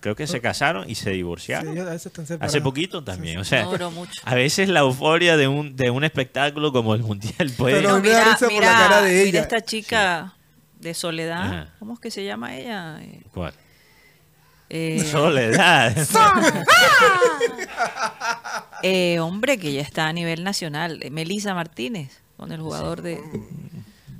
creo que se casaron y se divorciaron. ellos a veces están separados. Hace poquito también, o sea, No duró mucho. a veces la euforia de un de un espectáculo como el mundial puede Pero- No, me da mira, risa por la mira, cara de mira ella. esta chica de Soledad, Ajá. ¿cómo es que se llama ella? ¿Cuál? eh, Soledad. eh, hombre, que ya está a nivel nacional, eh, Melisa Martínez, con el jugador de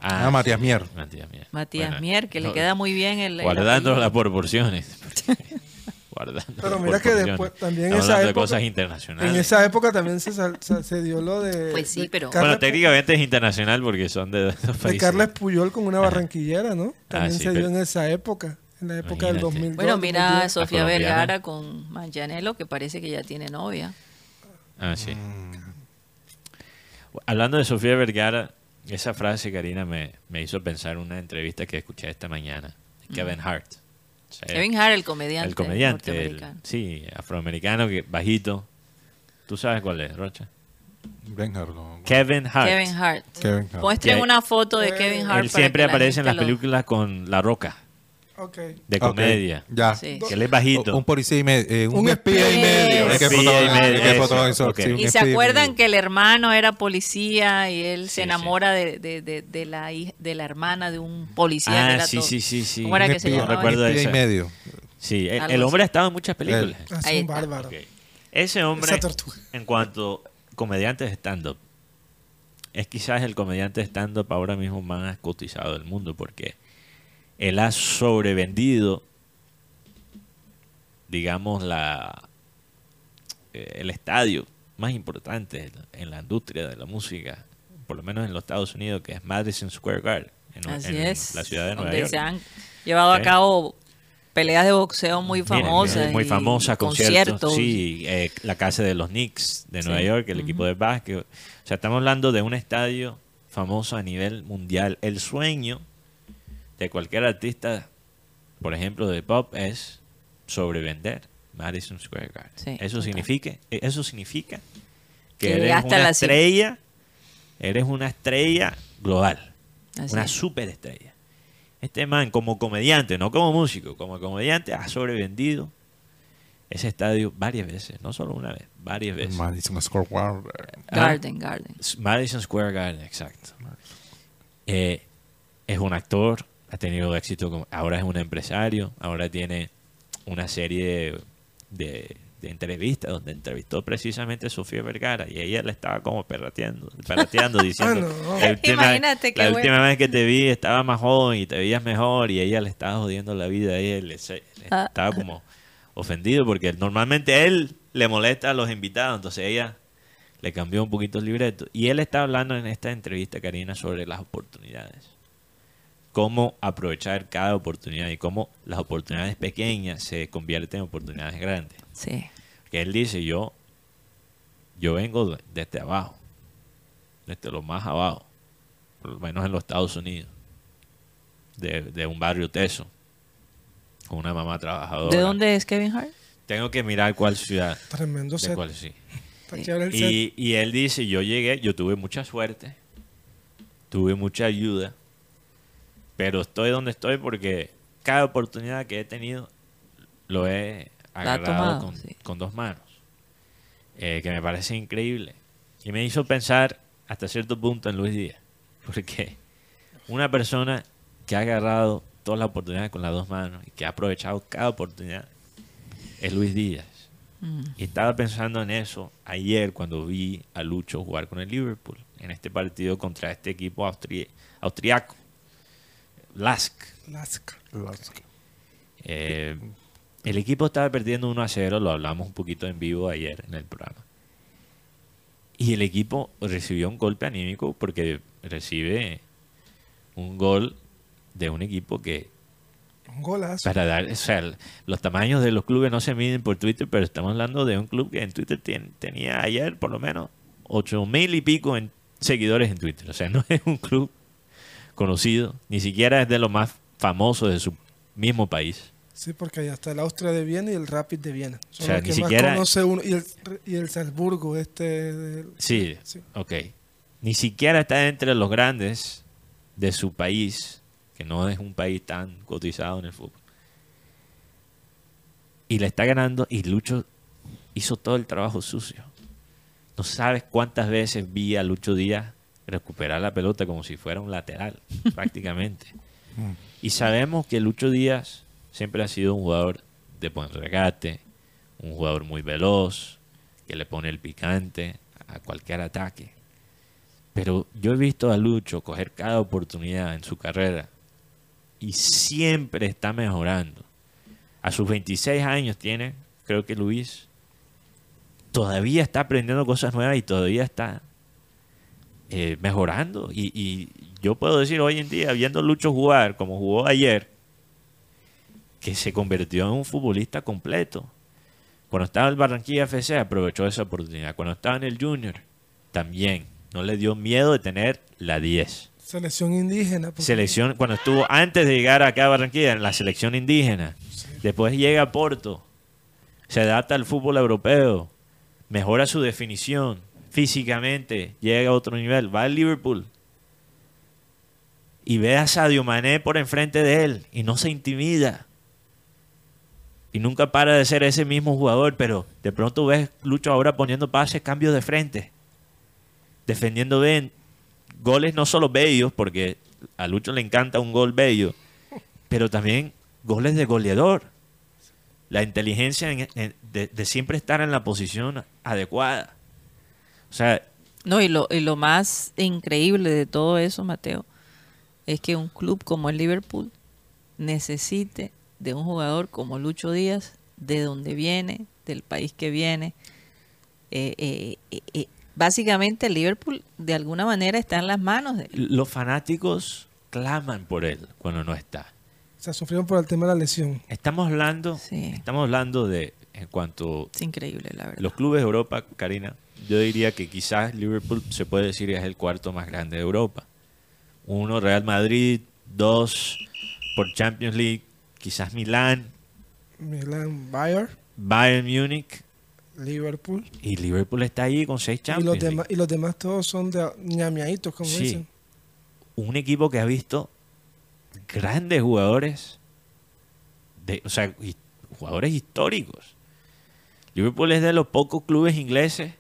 Ah, Matías Mier. Matías Mier. Matías Bueno, Mier, que le queda muy bien el... el guardando apellido. las proporciones. guardando Pero mira que después también esa hablando de época- cosas internacionales. En esa época también se, sal- se, se dio lo de. Pues sí, de pero- Carles bueno, técnicamente es internacional porque son de dos De países. Carles Puyol con una barranquillera, ¿no? También Ah, sí, se dio pero- en esa época, en la época del Imagínate. 2002. Bueno, mira a 2010. Sofía. Vergara con Manganiello, que parece que ya tiene novia. Ah, sí. Mm. Hablando de Sofía Vergara, esa frase, Karina, me, me hizo pensar en una entrevista que escuché esta mañana de Kevin Hart. Kevin Hart, el comediante. el comediante, el- sí, afroamericano, que, bajito. ¿Tú sabes cuál es, Rocha? Reinhardt, no. Kevin Hart. Kevin Hart. Kevin Hart. Muestren una foto de Kevin Hart. Él para siempre que aparece en las lo- películas con La Roca, De comedia. Ya. Sí. Que él es bajito. Un policía y medio. eh, un, Un espía y medio. Es Espía y medio, es eso. sí, un Y se acuerdan que el hermano era policía y él Sí, se enamora de, de, de, de la, de la hermana de un policía que Ah, era sí, todo. sí, sí, sí. ¿Cómo era Un que se llamaba? recuerdo un espía y medio. Sí, el, Algo el hombre ha estado en muchas películas. Ahí un está. bárbaro. Ok. Ese hombre, en cuanto comediante de stand-up, es quizás el comediante de stand-up ahora mismo más cotizado del mundo porque él ha sobrevendido, digamos, la eh, el estadio más importante en la industria de la música, por lo menos en los Estados Unidos, que es Madison Square Garden, en, Así en es. la ciudad de Nueva donde York. se han llevado a cabo peleas de boxeo muy Mira, famosas. muy y famosa, conciertos. conciertos. Sí, eh, la casa de los Knicks de Sí. Nueva York, el Ujú. equipo de básquet. O sea, estamos hablando de un estadio famoso a nivel mundial. El sueño de cualquier artista, por ejemplo, de pop, es sobrevender Madison Square Garden. Sí, eso total. significa, eso significa que Que eres una la estrella, eres una estrella global, Así una es. superestrella. Este man, como comediante, no como músico, como comediante, ha sobrevendido ese estadio varias veces, no solo una vez, varias veces. Madison Square Garden. Ah, Garden, Garden. Madison Square Garden, exacto. Eh, es un actor, ha tenido éxito, como- ahora es un empresario, ahora tiene una serie de, de entrevistas donde entrevistó precisamente a Sofía Vergara y ella le estaba como perrateando, perrateando diciendo, no. la, última, Imagínate qué la bueno. última vez que te vi estaba más joven y te veías mejor y ella le estaba jodiendo la vida a él, le Ah. estaba como ofendido porque normalmente él le molesta a los invitados, entonces ella le cambió un poquito el libreto. Y él está hablando en esta entrevista, Karina, sobre las oportunidades. Cómo aprovechar cada oportunidad y cómo las oportunidades pequeñas se convierten en oportunidades grandes. Sí. Que él dice, yo, yo vengo de- desde abajo, desde lo más abajo, por lo menos en los Estados Unidos, de, de un barrio teso, con una mamá trabajadora. ¿De dónde es Kevin Hart? Tengo que mirar cuál ciudad. Tremendo De cuál, sí. Y, y él dice, yo llegué, yo tuve mucha suerte, tuve mucha ayuda, pero estoy donde estoy porque cada oportunidad que he tenido lo he agarrado tomado, con, sí. con dos manos, eh, que me parece increíble. Y me hizo pensar hasta cierto punto en Luis Díaz, porque una persona que ha agarrado todas las oportunidades con las dos manos y que ha aprovechado cada oportunidad es Luis Díaz. Mm. Y estaba pensando en eso ayer cuando vi a Lucho jugar con el Liverpool en este partido contra este equipo austri- austriaco, Lask. Lasca. Eh, el equipo estaba perdiendo 1 a 0, lo hablamos un poquito en vivo ayer en el programa. Y el equipo recibió un golpe anímico porque recibe un gol de un equipo que Un golazo. para dar, o sea, el- los tamaños de los clubes no se miden por Twitter, pero estamos hablando de un club que en Twitter tenía ayer por lo menos ocho mil y pico en seguidores en Twitter. O sea, no es un club conocido, ni siquiera es de los más famosos de su mismo país. Sí, porque allá está el Austria de Viena y el Rapid de Viena. Son O sea, los ni que siquiera- más conoce uno. Y el, y el Salzburgo, este. del- Sí, Sí. ok. Ni siquiera está entre los grandes de su país, que no es un país tan cotizado en el fútbol. Y le está ganando y Lucho hizo todo el trabajo sucio. No sabes cuántas veces vi a Lucho Díaz recuperar la pelota como si fuera un lateral, prácticamente. Y sabemos que Lucho Díaz siempre ha sido un jugador de buen regate, un jugador muy veloz, que le pone el picante a cualquier ataque. Pero yo he visto a Lucho coger cada oportunidad en su carrera y siempre está mejorando. A sus 26 años tiene, creo que Luis, todavía está aprendiendo cosas nuevas y todavía está eh, mejorando. Y, y yo puedo decir hoy en día, viendo Lucho jugar como jugó ayer, que se convirtió en un futbolista completo. Cuando estaba en el Barranquilla FC aprovechó esa oportunidad. Cuando estaba en el Junior también. No le dio miedo de tener la 10. Selección indígena. porque- Selección, cuando estuvo antes de llegar acá a Barranquilla, en la selección indígena. Después llega a Porto. Se adapta al fútbol europeo. Mejora su definición. Físicamente llega a otro nivel. Va al Liverpool. Y ve a Sadio Mané por enfrente de él. Y no se intimida. Y nunca para de ser ese mismo jugador. Pero de pronto ves Lucho ahora poniendo pases, cambios de frente. Defendiendo bien. Goles no solo bellos, porque a Lucho le encanta un gol bello. Pero también goles de goleador. La inteligencia en- en- de, de siempre estar en la posición adecuada. O sea, No, y lo, y lo más increíble de todo eso, Mateo, es que un club como el Liverpool necesite de un jugador como Lucho Díaz, de donde viene, del país que viene. Eh, eh, eh, básicamente el Liverpool de alguna manera está en las manos de él. los fanáticos claman por él cuando no está. O sea, sufrieron por el tema de la lesión. Estamos hablando, Sí. estamos hablando de en cuanto Es increíble, la verdad. los clubes de Europa, Karina, yo diría que quizás Liverpool se puede decir es el cuarto más grande de Europa. Uno, Real Madrid, dos, por Champions League, quizás Milán, Milan, Bayern, Bayern Múnich, Liverpool. y Liverpool está ahí con seis Y Champions los, League. demás, y los demás todos son de ñamiaditos, como Sí. dicen. un equipo que ha visto grandes jugadores, de, o sea, jugadores históricos. Liverpool es de los pocos clubes ingleses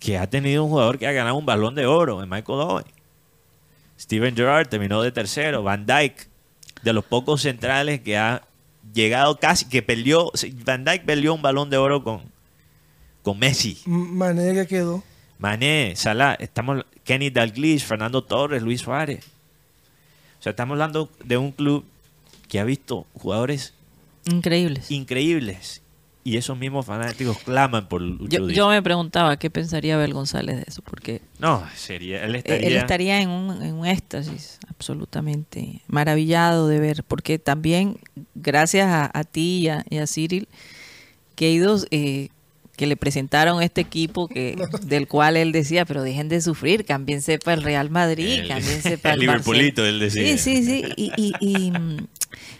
que ha tenido un jugador que ha ganado un balón de oro, en Michael Owen. Steven Gerrard terminó de tercero, Van Dyke, de los pocos centrales que ha llegado casi, que perdió, Van Dyke perdió un balón de oro con, con Messi. Mané que quedó. Mané, Salah, estamos Kenny Dalglish, Fernando Torres, Luis Suárez. O sea, estamos hablando de un club que ha visto jugadores Increíbles. increíbles y esos mismos fanáticos claman por Lucho Yo, Díaz. yo me preguntaba qué pensaría Abel González de eso, porque No, sería él estaría, Él estaría en un, en un éxtasis absolutamente maravillado de ver, porque también gracias a, a ti y a, y a Cyril, que eh, que le presentaron este equipo que del cual él decía, pero dejen de sufrir, cámbiense para el Real Madrid, El- cámbiense para el el, Liverpoolito, Barcelona". él decía. Sí, sí, sí. Y, y- y, mm,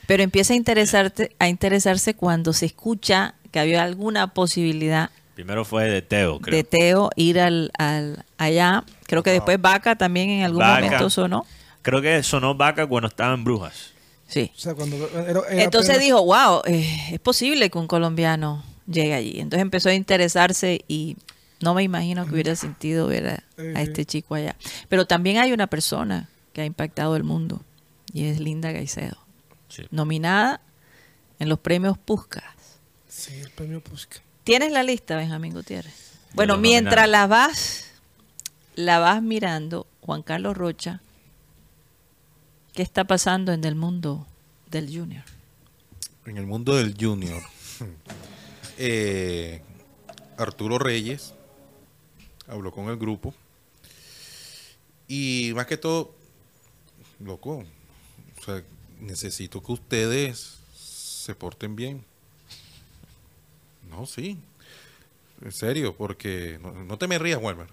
pero empieza a interesarte, a interesarse cuando se escucha que había alguna posibilidad primero fue de Teo, creo. de Teo ir al, al allá. Creo que después Vaca también en algún Vaca. momento sonó. Creo que sonó Vaca cuando estaba en Brujas. Sí. O sea, cuando era- era Entonces apenas- dijo, wow, eh, es posible que un colombiano llegue allí. Entonces empezó a interesarse y no me imagino que hubiera sentido ver a, a este chico allá. Pero también hay una persona que ha impactado el mundo y es Linda Gaicedo, Sí. nominada en los premios Puskas. Sí, el premio Pusca. ¿Tienes la lista, Benjamín Gutiérrez? Bueno, mientras la vas, la vas mirando, Juan Carlos Rocha, ¿qué está pasando en el mundo del Junior? En el mundo del junior, eh, Arturo Reyes habló con el grupo y más que todo, loco, o sea, necesito que ustedes se porten bien. No, sí, en serio, porque no, no te me rías, Walmer.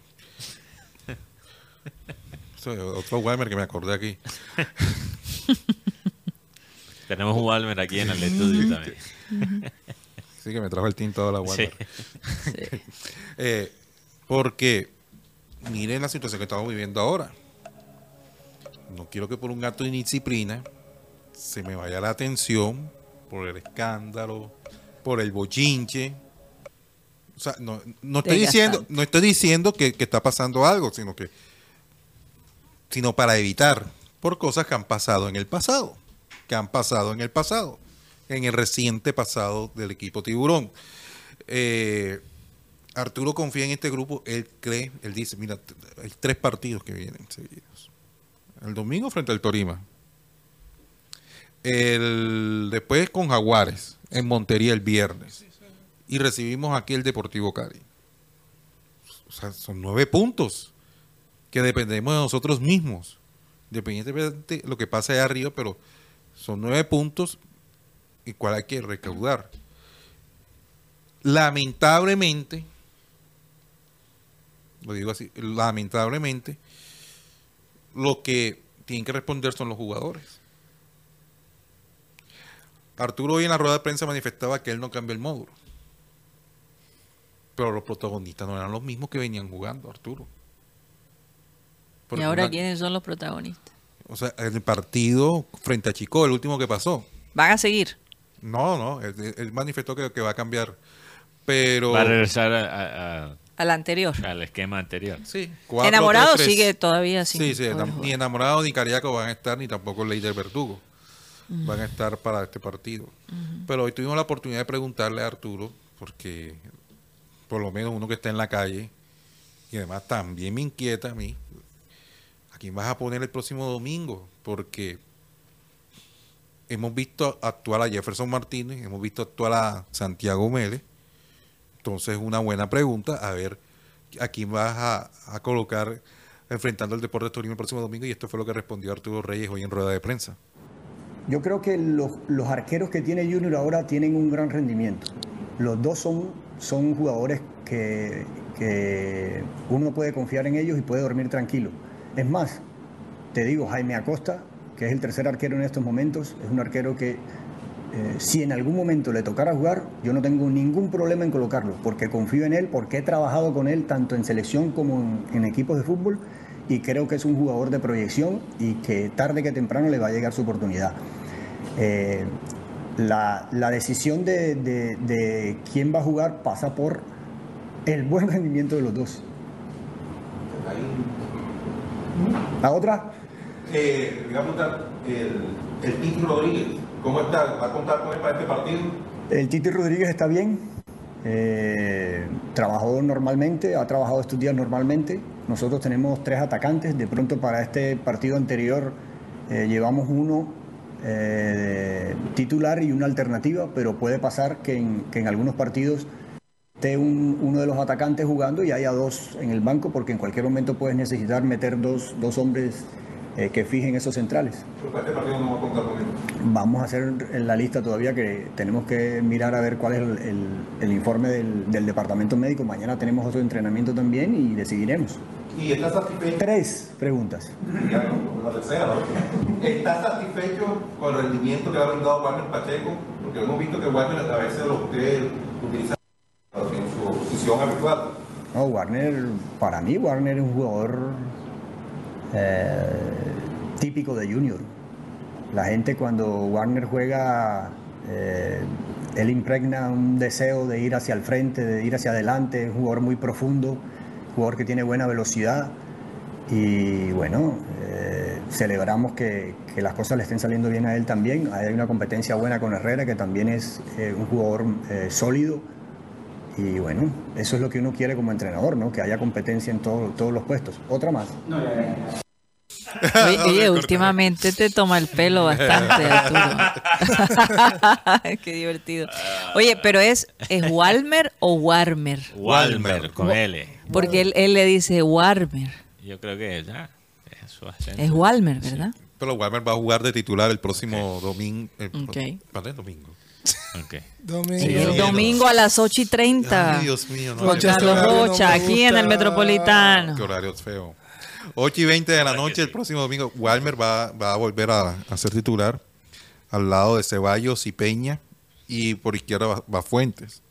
Otro Walmer que me acordé aquí. Tenemos un Walmer aquí en el estudio también. Sí, que me trajo el tinto ahora, Walmer. Sí. Eh, porque miren la situación que estamos viviendo ahora. No quiero que por un acto de indisciplina se me vaya la atención por el escándalo, por el bochinche. O sea, no, no estoy diciendo, no estoy diciendo que, que está pasando algo, sino que sino para evitar por cosas que han pasado en el pasado, que han pasado en el pasado, en el reciente pasado del equipo Tiburón. Eh, Arturo confía en este grupo, él cree, él dice, mira, hay tres partidos que vienen seguidos. El domingo frente al Torima. El, después con Jaguares, en Montería el viernes. Y recibimos aquí el Deportivo Cali. Son nueve puntos que dependemos de nosotros mismos. Independientemente de lo que pase allá arriba, pero son nueve puntos y cuál hay que recaudar. Lamentablemente, lo digo así, lamentablemente, lo que tienen que responder son los jugadores. Arturo hoy en la rueda de prensa manifestaba que él no cambió el módulo. Pero los protagonistas no eran los mismos que venían jugando, Arturo. ¿Y ahora una- quiénes son los protagonistas? O sea, el partido frente a Chico, el último que pasó. ¿Van a seguir? No, no, él, él manifestó que, que va a cambiar. Pero. Va a regresar a- a- Al anterior. al esquema anterior. Sí, cuatro, Enamorado tres, tres. sigue todavía sin Sí, sí, ni enamorado ni Cariaco van a estar, ni tampoco Leider Verdugo. Van a estar para este partido. Pero hoy tuvimos la oportunidad de preguntarle a Arturo, porque por lo menos uno que está en la calle, y además también me inquieta a mí, ¿a quién vas a poner el próximo domingo? Porque hemos visto actuar a Jefferson Martínez, hemos visto actuar a Santiago Mélez. Entonces, una buena pregunta, a ver a quién vas a, a colocar enfrentando el Deportes Torino el próximo domingo. Y esto fue lo que respondió Arturo Reyes hoy en rueda de prensa. Yo creo que los, arqueros que tiene Junior ahora tienen un gran rendimiento. Los dos son, son jugadores que, uno puede confiar en ellos y puede dormir tranquilo. Es más, te digo, Jaime Acosta, que es el tercer arquero en estos momentos, es un arquero que eh, si en algún momento le tocara jugar, yo no tengo ningún problema en colocarlo, porque confío en él, porque he trabajado con él tanto en selección como en equipos de fútbol y creo que es un jugador de proyección y que tarde que temprano le va a llegar su oportunidad. Eh, la, la decisión de, de- de quién va a jugar pasa por el buen rendimiento de los dos. ¿La otra? Eh, voy a preguntar, el, el Titi Rodríguez, ¿cómo está? ¿Va a contar con él para este partido? El Titi Rodríguez está bien. eh, trabajó normalmente, ha trabajado estos días normalmente. Nosotros tenemos tres atacantes. De pronto para este partido anterior eh, llevamos uno eh, titular y una alternativa, pero puede pasar que en, que en algunos partidos esté un- uno de los atacantes jugando y haya dos en el banco, porque en cualquier momento puedes necesitar meter dos, dos hombres eh, que fijen esos centrales. Para este partido no va a contar con él. Vamos a hacer en la lista todavía que tenemos que mirar a ver cuál es el, el- el informe del, del departamento médico. Mañana tenemos otro entrenamiento también y decidiremos. ¿Y está satisfecho? Tres preguntas. Ya, no, la tercera, ¿no? ¿Está satisfecho con el rendimiento que ha brindado Warner Pacheco? Porque hemos visto que Warner a veces lo usted utiliza en su posición habitual. No, Warner, para mí Warner es un jugador eh, típico de Junior. La gente cuando Warner juega, eh, él impregna un deseo de ir hacia el frente, de ir hacia adelante, es un jugador muy profundo, jugador que tiene buena velocidad y bueno, eh, celebramos que, las cosas le estén saliendo bien a él también. Hay una competencia buena con Herrera, que también es eh, un jugador eh, sólido. Y bueno, eso es lo que uno quiere como entrenador, ¿no? Que haya competencia en todo- todos los puestos. Otra más. Oye, oye, últimamente te toma el pelo bastante, Arturo. Qué divertido. Oye, pero es, ¿es Walmer o Warmer? Walmer con L. Porque él, él le dice Warmer. Yo creo que es su acento. Es Walmer, ¿verdad? Pero Walmer va a jugar de titular el próximo domingo. el pro- Ok. ¿Cuándo es domingo? Domingo. Sí, El domingo a las 8 y 30. Ay, Dios mío. No, Rocha, Carlos Rocha, aquí en el. Metropolitano. Qué horario feo. 8 y 20 de la noche el próximo domingo. Walmer va, va a volver a, a ser titular al lado de Ceballos y Peña. Y por izquierda va, va Fuentes.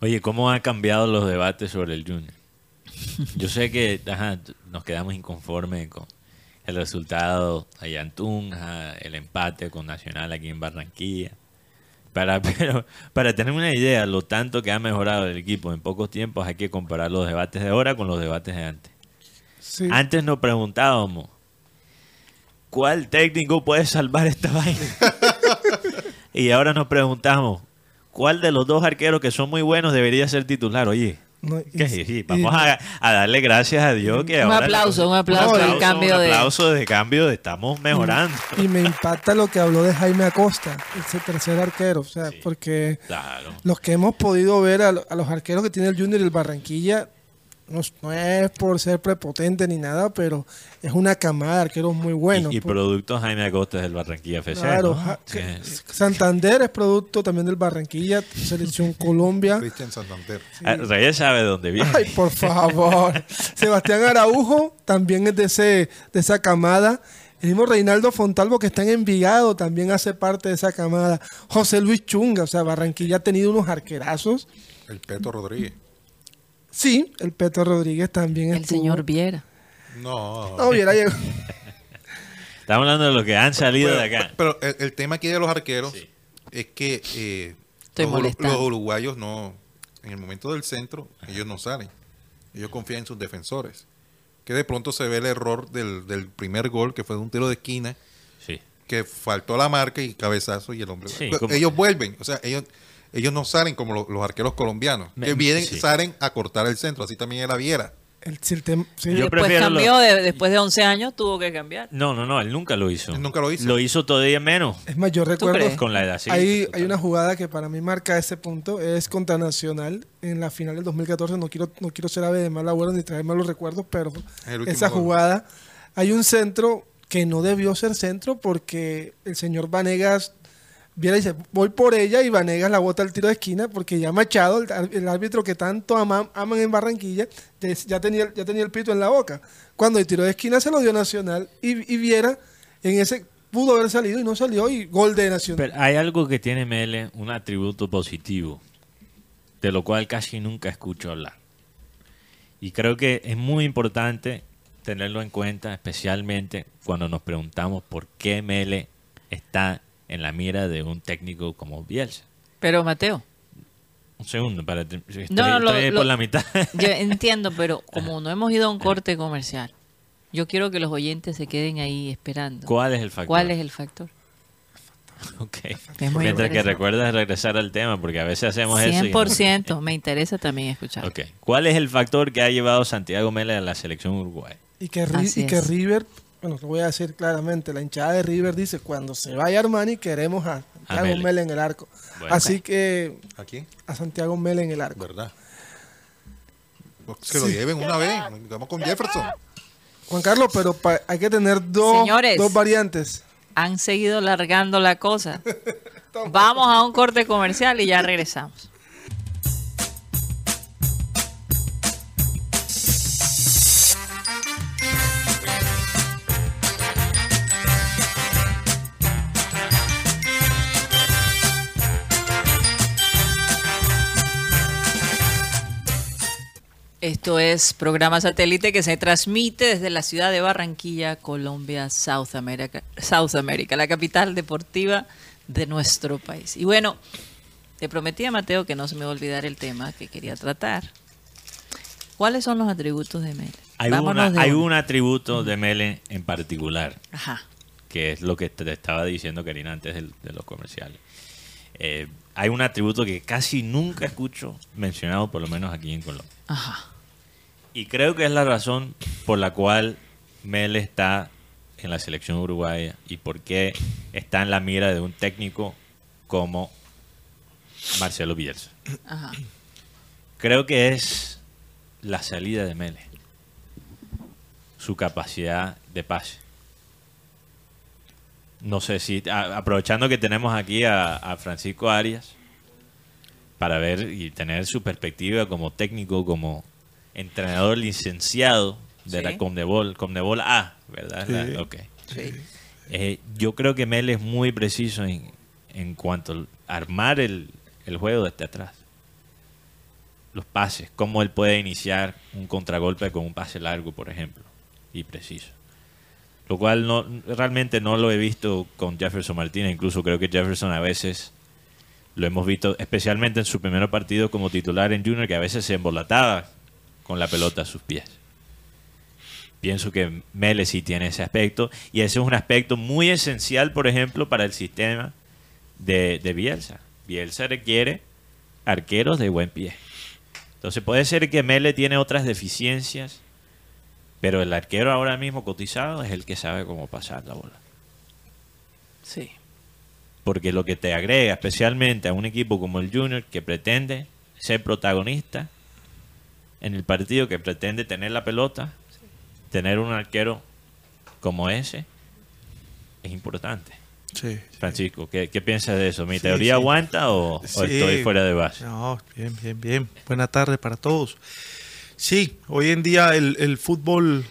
Oye, ¿cómo han cambiado los debates sobre el Junior? Yo sé que ajá, nos quedamos inconformes con el resultado allá en Tunja, el empate con Nacional aquí en Barranquilla. Para, pero, para tener una idea lo tanto que ha mejorado el equipo en pocos tiempos, hay que comparar los debates de ahora con los debates de antes. Sí. Antes nos preguntábamos, ¿cuál técnico puede salvar esta vaina? y ahora nos preguntamos, ¿cuál de los dos arqueros que son muy buenos debería ser titular? Oye, No, y- ¿qué sí, sí, y- vamos a, a darle gracias a Dios que Un ahora... aplauso, un aplauso un al cambio un de- aplauso de cambio de estamos mejorando. Y me impacta lo que habló de Jaime Acosta, ese tercer arquero. O sea, porque Claro. los que hemos podido ver a los arqueros que tiene el Junior y el Barranquilla, no, es- no es por ser prepotente ni nada, pero es una camada de arqueros muy buenos. y, y productos Jaime Acosta del Barranquilla FC. Claro, ¿no? ja- Sí. que- Santander es producto también del Barranquilla, Selección Colombia. Cristian Santander. Ah, Reyes sabe dónde viene. Ay, por favor. Sebastián Araujo también es de, ese, de esa camada. El mismo Reinaldo Fontalvo, que está en Envigado, también hace parte de esa camada. José Luis Chunga, o sea, Barranquilla ha tenido unos arquerazos. El Peto Rodríguez. Sí, el Petro Rodríguez también El estuvo. señor Viera. No. No, hubiera llegado. Estamos hablando de los que han salido de acá. Pero el, el tema aquí de los arqueros es que eh, los, uruguayos no, en el momento del centro, ellos no salen. Ellos confían en sus defensores. Que de pronto se ve el error del, del primer gol, que fue de un tiro de esquina, Sí. que faltó la marca y cabezazo y el hombre. Sí, ellos vuelven, o sea, ellos ellos no salen como lo- los arqueros colombianos, Me- que vienen, sí. salen a cortar el centro, así también era Viera. El, si el tem- sí. Yo después prefiero cambió, lo- de- después de 11 años tuvo que cambiar. No, no, no, él nunca lo hizo. Él nunca lo hizo. Lo hizo todavía menos Es más, yo recuerdo. con la edad. sí, hay, una jugada que para mí marca ese punto, es contra Nacional en la final del 2014. No quiero, no quiero ser ave de mal abuelo ni traer malos recuerdos, pero esa gol. jugada, hay un centro que no debió ser centro porque el señor Vanegas viera dice, voy por ella y Vanegas la bota al tiro de esquina porque ya Machado, el, árbitro que tanto ama- aman en Barranquilla, ya tenía, ya tenía el pito en la boca. Cuando el tiro de esquina se lo dio Nacional y, y Viera en ese pudo haber salido y no salió y gol de Nacional. Pero hay algo que tiene Mele, un atributo positivo, de lo cual casi nunca escucho hablar. Y creo que es muy importante tenerlo en cuenta, especialmente cuando nos preguntamos por qué Mele está en la mira de un técnico como Bielsa. Pero Mateo, Un segundo, para estoy, No, no, lo- estoy lo- por la mitad. yo entiendo, pero como no hemos ido a un corte comercial, yo quiero que los oyentes se queden ahí esperando. ¿Cuál es el factor? ¿Cuál es el factor? Ok. Mientras que recuerdas regresar al tema, porque a veces hacemos eso. y no- 100%, me interesa también escuchar. Ok. ¿Cuál es el factor que ha llevado a Santiago Mele a la selección uruguaya? Y que, Ri- y que. River, bueno, lo voy a decir claramente, la hinchada de River dice, cuando se vaya Armani queremos a Santiago Mele. Mele en el arco. Bueno. Así que ¿A quién? a Santiago Mele en el arco. ¿Verdad? Pues que lo lleven una vez. Vamos con Jefferson. Juan Carlos, pero hay que tener dos, Señores. dos variantes. Han seguido largando la cosa. Vamos a un corte comercial y ya regresamos. Esto es programa satélite que se transmite desde la ciudad de Barranquilla, Colombia, South America, South America, la capital deportiva de nuestro país. Y bueno, te prometí a Mateo que no se me va a olvidar el tema que quería tratar. ¿Cuáles son los atributos de Mele? Hay, Vámonos una- de hay una. un atributo de Mele en particular, Ajá. que es lo que te estaba diciendo Karina antes de, los comerciales. Eh, hay un atributo que casi nunca escucho mencionado, por lo menos aquí en Colombia. Ajá. Y creo que es la razón por la cual Mele está en la selección uruguaya y por qué está en la mira de un técnico como Marcelo Bielsa. Ajá. Creo que es la salida de Mele. Su capacidad de pase. No sé si, a- aprovechando que tenemos aquí a, a Francisco Arias, para ver y tener su perspectiva como técnico, como entrenador licenciado de Sí. la Comdebol, Comdebol A, ¿verdad? Sí. La- ok. Sí. Eh, yo creo que Mel es muy preciso en, en cuanto a armar el, el juego desde atrás. Los pases, cómo él puede iniciar un contragolpe con un pase largo, por ejemplo, y preciso. Lo cual no, realmente no lo he visto con Jefferson Martínez. Incluso creo que Jefferson a veces lo hemos visto, especialmente en su primer partido como titular en Junior, que a veces se embolataba con la pelota a sus pies. Pienso que Mele sí tiene ese aspecto y ese es un aspecto muy esencial, por ejemplo, para el sistema de, de Bielsa. Bielsa requiere arqueros de buen pie. Entonces puede ser que Mele tiene otras deficiencias, pero el arquero ahora mismo cotizado es el que sabe cómo pasar la bola. Sí. Porque lo que te agrega, especialmente a un equipo como el Junior, que pretende ser protagonista en el partido, que pretende tener la pelota, tener un arquero como ese, es importante. Sí. Francisco, ¿qué, qué piensas de eso? ¿Mi Sí, teoría sí. aguanta o, o Sí. estoy fuera de base? No, bien, bien, bien. Buena tarde para todos. Sí, hoy en día el, el fútbol,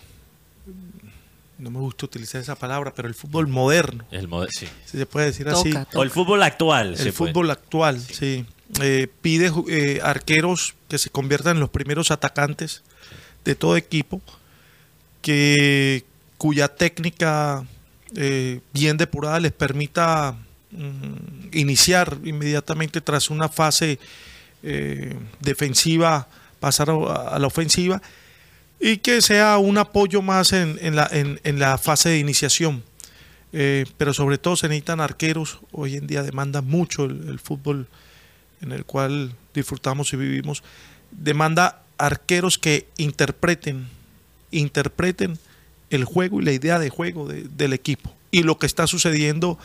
no me gusta utilizar esa palabra, pero el fútbol moderno, El moder- sí. si se puede decir así. Toca, O el fútbol actual. El puede. fútbol actual, sí. Eh, pide eh, arqueros que se conviertan en los primeros atacantes de todo equipo, que cuya técnica eh, bien depurada les permita mm, iniciar inmediatamente tras una fase defensiva, pasar a, la ofensiva y que sea un apoyo más en, en la, en- la fase de iniciación. Pero sobre todo se necesitan arqueros. Hoy en día demanda mucho el fútbol en el cual disfrutamos y vivimos. Demanda arqueros que interpreten, interpreten el juego y la idea de juego de- del equipo y lo que está sucediendo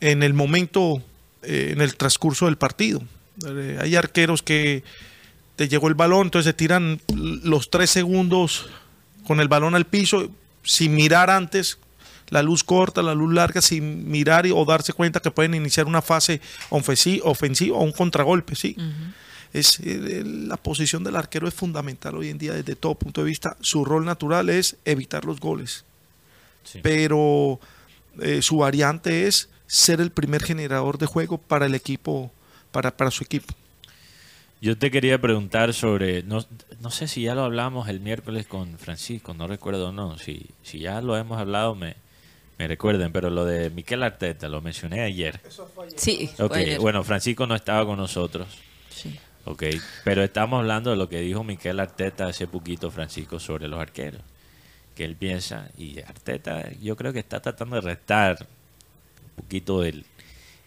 en el momento, eh, en el transcurso del partido. Eh, hay arqueros que te llegó el balón, entonces se tiran los tres segundos con el balón al piso sin mirar antes la luz corta, la luz larga, sin mirar y- o darse cuenta que pueden iniciar una fase ofensi- ofensiva o un contragolpe, sí. Es, eh, la posición del arquero es fundamental hoy en día desde todo punto de vista. Su rol natural es evitar los goles, Sí. pero eh, su variante es ser el primer generador de juego para el equipo, para, para su equipo. Yo te quería preguntar sobre, no, no sé si ya lo hablamos el miércoles con Francisco, no recuerdo no, si, si ya lo hemos hablado me, me recuerden, pero lo de Miquel Arteta, lo mencioné ayer. Sí. fue Ok, ayer. bueno, Francisco no estaba con nosotros, Sí. ok, pero estamos hablando de lo que dijo Miquel Arteta hace poquito, Francisco, sobre los arqueros, que él piensa, y Arteta yo creo que está tratando de restar un poquito el,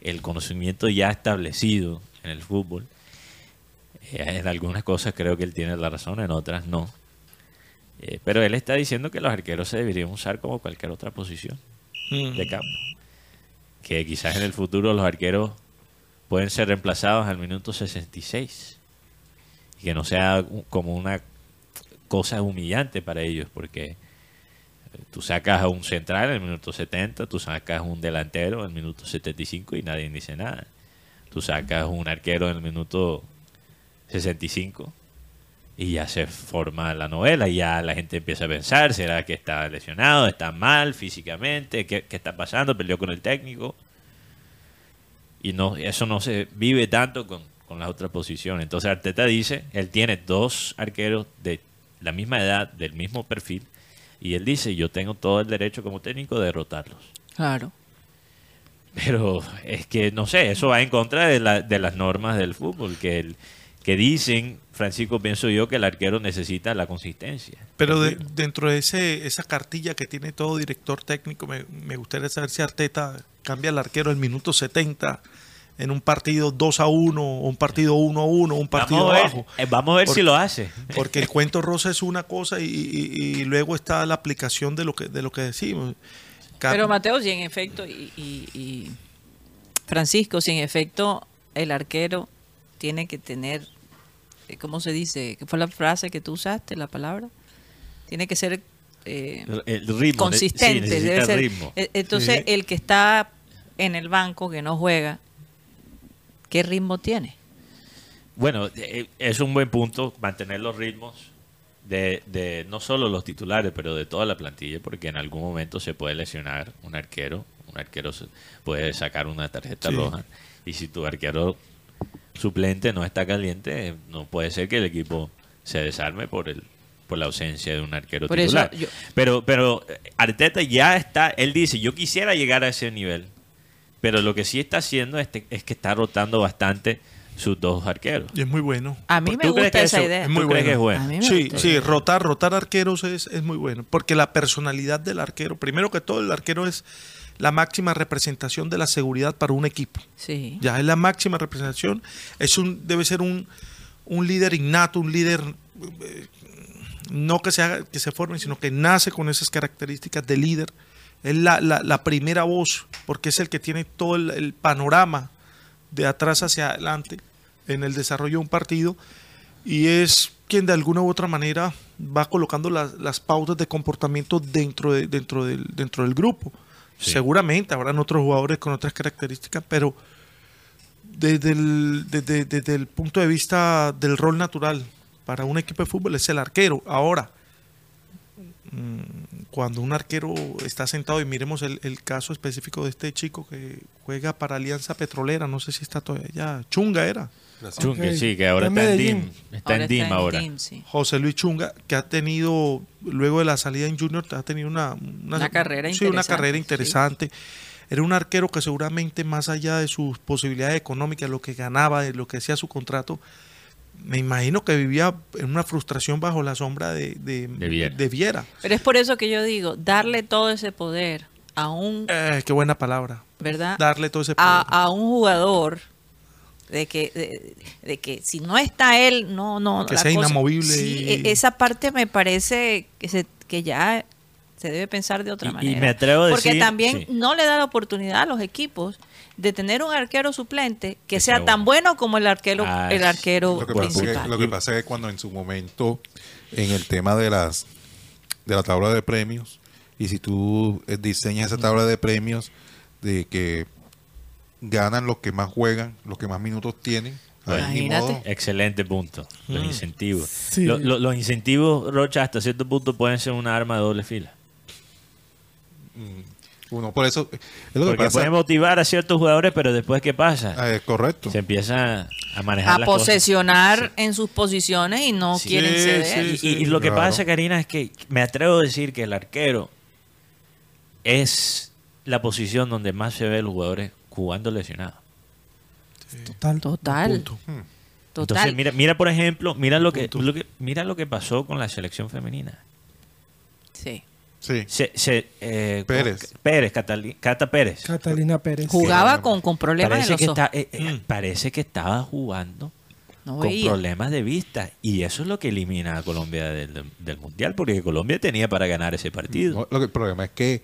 el conocimiento ya establecido en el fútbol. Eh, En algunas cosas creo que él tiene la razón, en otras no. Eh, pero él está diciendo que los arqueros se deberían usar como cualquier otra posición de campo. Que quizás en el futuro los arqueros pueden ser reemplazados al minuto 66. Y que no sea como una cosa humillante para ellos, porque eh, tú sacas a un central en el minuto 70, tú sacas a un delantero en el minuto 75 y nadie dice nada. Tú sacas un arquero en el minuto 65 y ya se forma la novela y ya la gente empieza a pensar, ¿será que está lesionado? ¿Está mal físicamente? ¿Qué, qué está pasando? ¿Peleó con el técnico? Y no, eso no se vive tanto con, con las otras posiciones. Entonces Arteta dice, él tiene dos arqueros de la misma edad, del mismo perfil, y él dice, yo tengo todo el derecho como técnico de derrotarlos. Claro. Pero es que, no sé, eso va en contra de, la- de las normas del fútbol, que el, que dicen, Francisco, pienso yo, que el arquero necesita la consistencia. Pero de- dentro de ese, esa cartilla que tiene todo director técnico, me, me gustaría saber si Arteta cambia al arquero el minuto 70 en un partido 2 a 1, o un partido 1 a 1, un partido vamos a ver, abajo. eh, vamos a ver si lo hace. Porque el cuento rosa es una cosa y, y- y luego está la aplicación de lo que, de lo que decimos. Pero Mateo, si en efecto, y, y- y Francisco, si en efecto el arquero tiene que tener, eh, ¿cómo se dice? ¿Qué fue la frase que tú usaste, la palabra? Tiene que ser eh, El ritmo. consistente. sí, necesita debe ser. ritmo. Eh, Entonces, Sí. el que está en el banco, que no juega, ¿qué ritmo tiene? Bueno, eh, es un buen punto mantener los ritmos de, de no solo los titulares, pero de toda la plantilla, porque en algún momento se puede lesionar un arquero. Un arquero se- puede sacar una tarjeta Sí. roja. Y si tu arquero suplente no está caliente, no puede ser que el equipo se desarme por el por la ausencia de un arquero Por eso titular. yo- Pero, pero eh, Arteta ya está, él dice, yo quisiera llegar a ese nivel, pero lo que sí está haciendo es, te- es que está rotando bastante sus dos arqueros. Y es muy bueno. A mí ¿Tú me gusta esa eso idea. es muy ¿Tú crees que es A bueno? mí me Sí, gusta. sí, rotar, rotar arqueros es, es muy bueno. Porque la personalidad del arquero, primero que todo, el arquero es la máxima representación de la seguridad para un equipo. Sí. Ya es la máxima representación. Es un, debe ser un, un líder innato, un líder eh, no que se haga, que se forme, sino que nace con esas características de líder. Es la, la- la primera voz, porque es el que tiene todo el, el panorama de atrás hacia adelante en el desarrollo de un partido y es quien de alguna u otra manera va colocando las, las pautas de comportamiento dentro, de, dentro, del, dentro del grupo. Seguramente habrán otros jugadores con otras características, pero desde el, desde, el punto de vista del rol natural para un equipo de fútbol es el arquero. Ahora, cuando un arquero está sentado y miremos el, el caso específico de este chico que juega para Alianza Petrolera, no sé si está todavía ya, Chunga era. Chunga, sí, que ahora Está está en DIM. Está en DIM ahora. DIM, sí. José Luis Chunga, que ha tenido, luego de la salida en Junior, ha tenido una, Una carrera sí, una interesante, carrera sí. interesante. Era un arquero que seguramente más allá de sus posibilidades económicas, lo que ganaba, de lo que hacía su contrato, me imagino que vivía en una frustración bajo la sombra de, de, De Viera. de Viera. Pero es por eso que yo digo, darle todo ese poder a un, Eh, qué buena palabra. ¿verdad? Darle todo ese poder. A, a un jugador de que de, de que si no está él, no, no. Que la sea inamovible Sí, y- e- esa parte me parece que, se, que ya se debe pensar de otra Y- y manera. me atrevo a Porque decir- también sí. no le da la oportunidad a los equipos de tener un arquero suplente que, Que sea sea tan bueno como el arquero, Ah, el arquero Lo que, pasa es principal. que, lo que pasa es que cuando en su momento, en el tema de las de la tabla de premios, y si tú eh, diseñas esa tabla de premios de que ganan los que más juegan, los que más minutos tienen, Imagínate. Excelente punto. Los Mm. incentivos. Sí. Lo- lo- los incentivos, Rocha, hasta cierto punto pueden ser una arma de doble fila. Uno por eso es lo que Porque pasa. pueden motivar a ciertos jugadores, pero después, ¿qué pasa? Es correcto. Se empieza a manejar a las cosas. posesionar en sus posiciones y no Sí. quieren ceder. sí. Y, y lo que Claro. pasa, Karina, es que me atrevo a decir que el arquero es la posición donde más se ve los jugadores jugando lesionados. Total. Total. Punto. Total. Entonces, mira, mira por ejemplo, mira que, lo que- mira lo que pasó con la selección femenina. Sí. Se, se, eh, Pérez. Pérez, Catali- Cata Pérez. Catalina Pérez. Jugaba con, con problemas Parece en que, los ojos. está- eh, eh, parece que estaba jugando No con veía. problemas de vista. Y eso es lo que elimina a Colombia del, del Mundial, porque Colombia tenía para ganar ese partido. No, lo que, el problema es que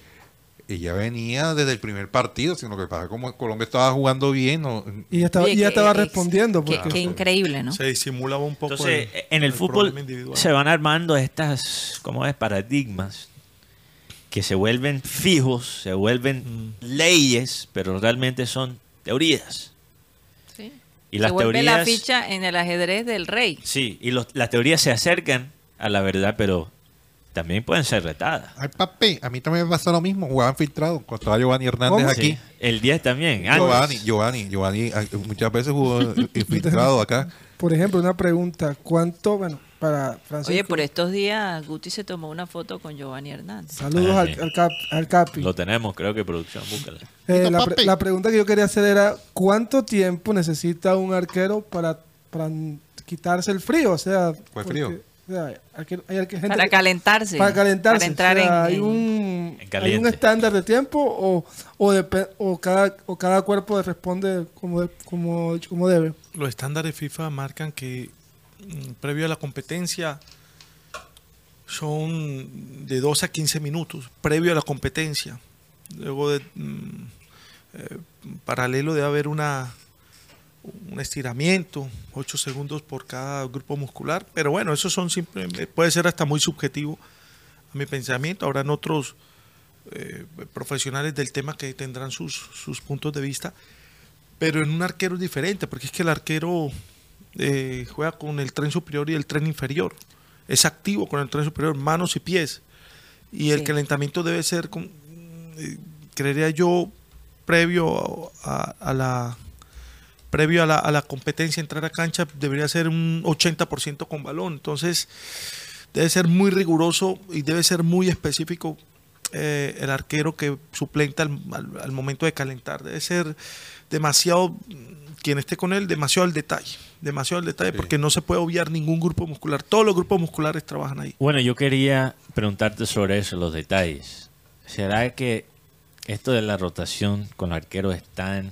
ella venía desde el primer partido, sino que pasa como Colombia estaba jugando bien, no- Y ya estaba, Oye, y ya que- estaba respondiendo. Qué, Porque qué increíble, ¿no? Se disimulaba un poco. Entonces, el- en el, fútbol problema individual. se van armando estas, ¿cómo es? Paradigmas que se vuelven fijos, se vuelven leyes, pero realmente son teorías. Sí. Y Se las vuelve teorías, la ficha en el ajedrez del rey. sí, y los- las teorías se acercan a la verdad, pero también pueden ser retadas. Ay, papi, a mí también me pasó lo mismo. Jugaban filtrado. Cuando estaba Giovanni Hernández ¿Cómo? aquí. Sí, El 10 también. antes. Giovanni, Giovanni, Giovanni, muchas veces jugó infiltrado acá. Por ejemplo, una pregunta. ¿Cuánto, bueno, para Francisco? Oye, por estos días Guti se tomó una foto con Giovanni Hernández. Saludos Ah, al, sí. al, cap- al Capi. Lo tenemos, creo que producción, búscala. Eh, la, pre- la pregunta que yo quería hacer era, ¿cuánto tiempo necesita un arquero para, para quitarse el frío, o sea, ¿Cuál porque, frío? o sea, hay que- hay que- gente Para que- calentarse. para calentarse. Para entrar o sea, en, hay un En hay un estándar de tiempo o o, depe- o cada o cada cuerpo responde como de- como como debe. Los estándares FIFA marcan que previo a la competencia son de 12 a 15 minutos, previo a la competencia. Luego de mm, eh, paralelo debe haber una un estiramiento, 8 segundos por cada grupo muscular, pero bueno, eso son simple, puede ser hasta muy subjetivo a mi pensamiento. Habrán otros eh, profesionales del tema que tendrán sus, sus puntos de vista, pero en un arquero es diferente, porque es que el arquero eh, juega con el tren superior y el tren inferior. Es activo con el tren superior, manos y pies. Y el calentamiento debe ser, con- eh, creería yo, previo a, a la previo a la, a la competencia, entrar a cancha, debería ser un 80% con balón. Entonces, debe ser muy riguroso y debe ser muy específico eh, el arquero que suplenta al, al- al momento de calentar. Debe ser demasiado, quien esté con él, demasiado al detalle. Demasiado al detalle, Sí. porque no se puede obviar ningún grupo muscular. Todos los grupos musculares trabajan ahí. Bueno, yo quería preguntarte sobre eso, los detalles. ¿Será que esto de la rotación con los arqueros es tan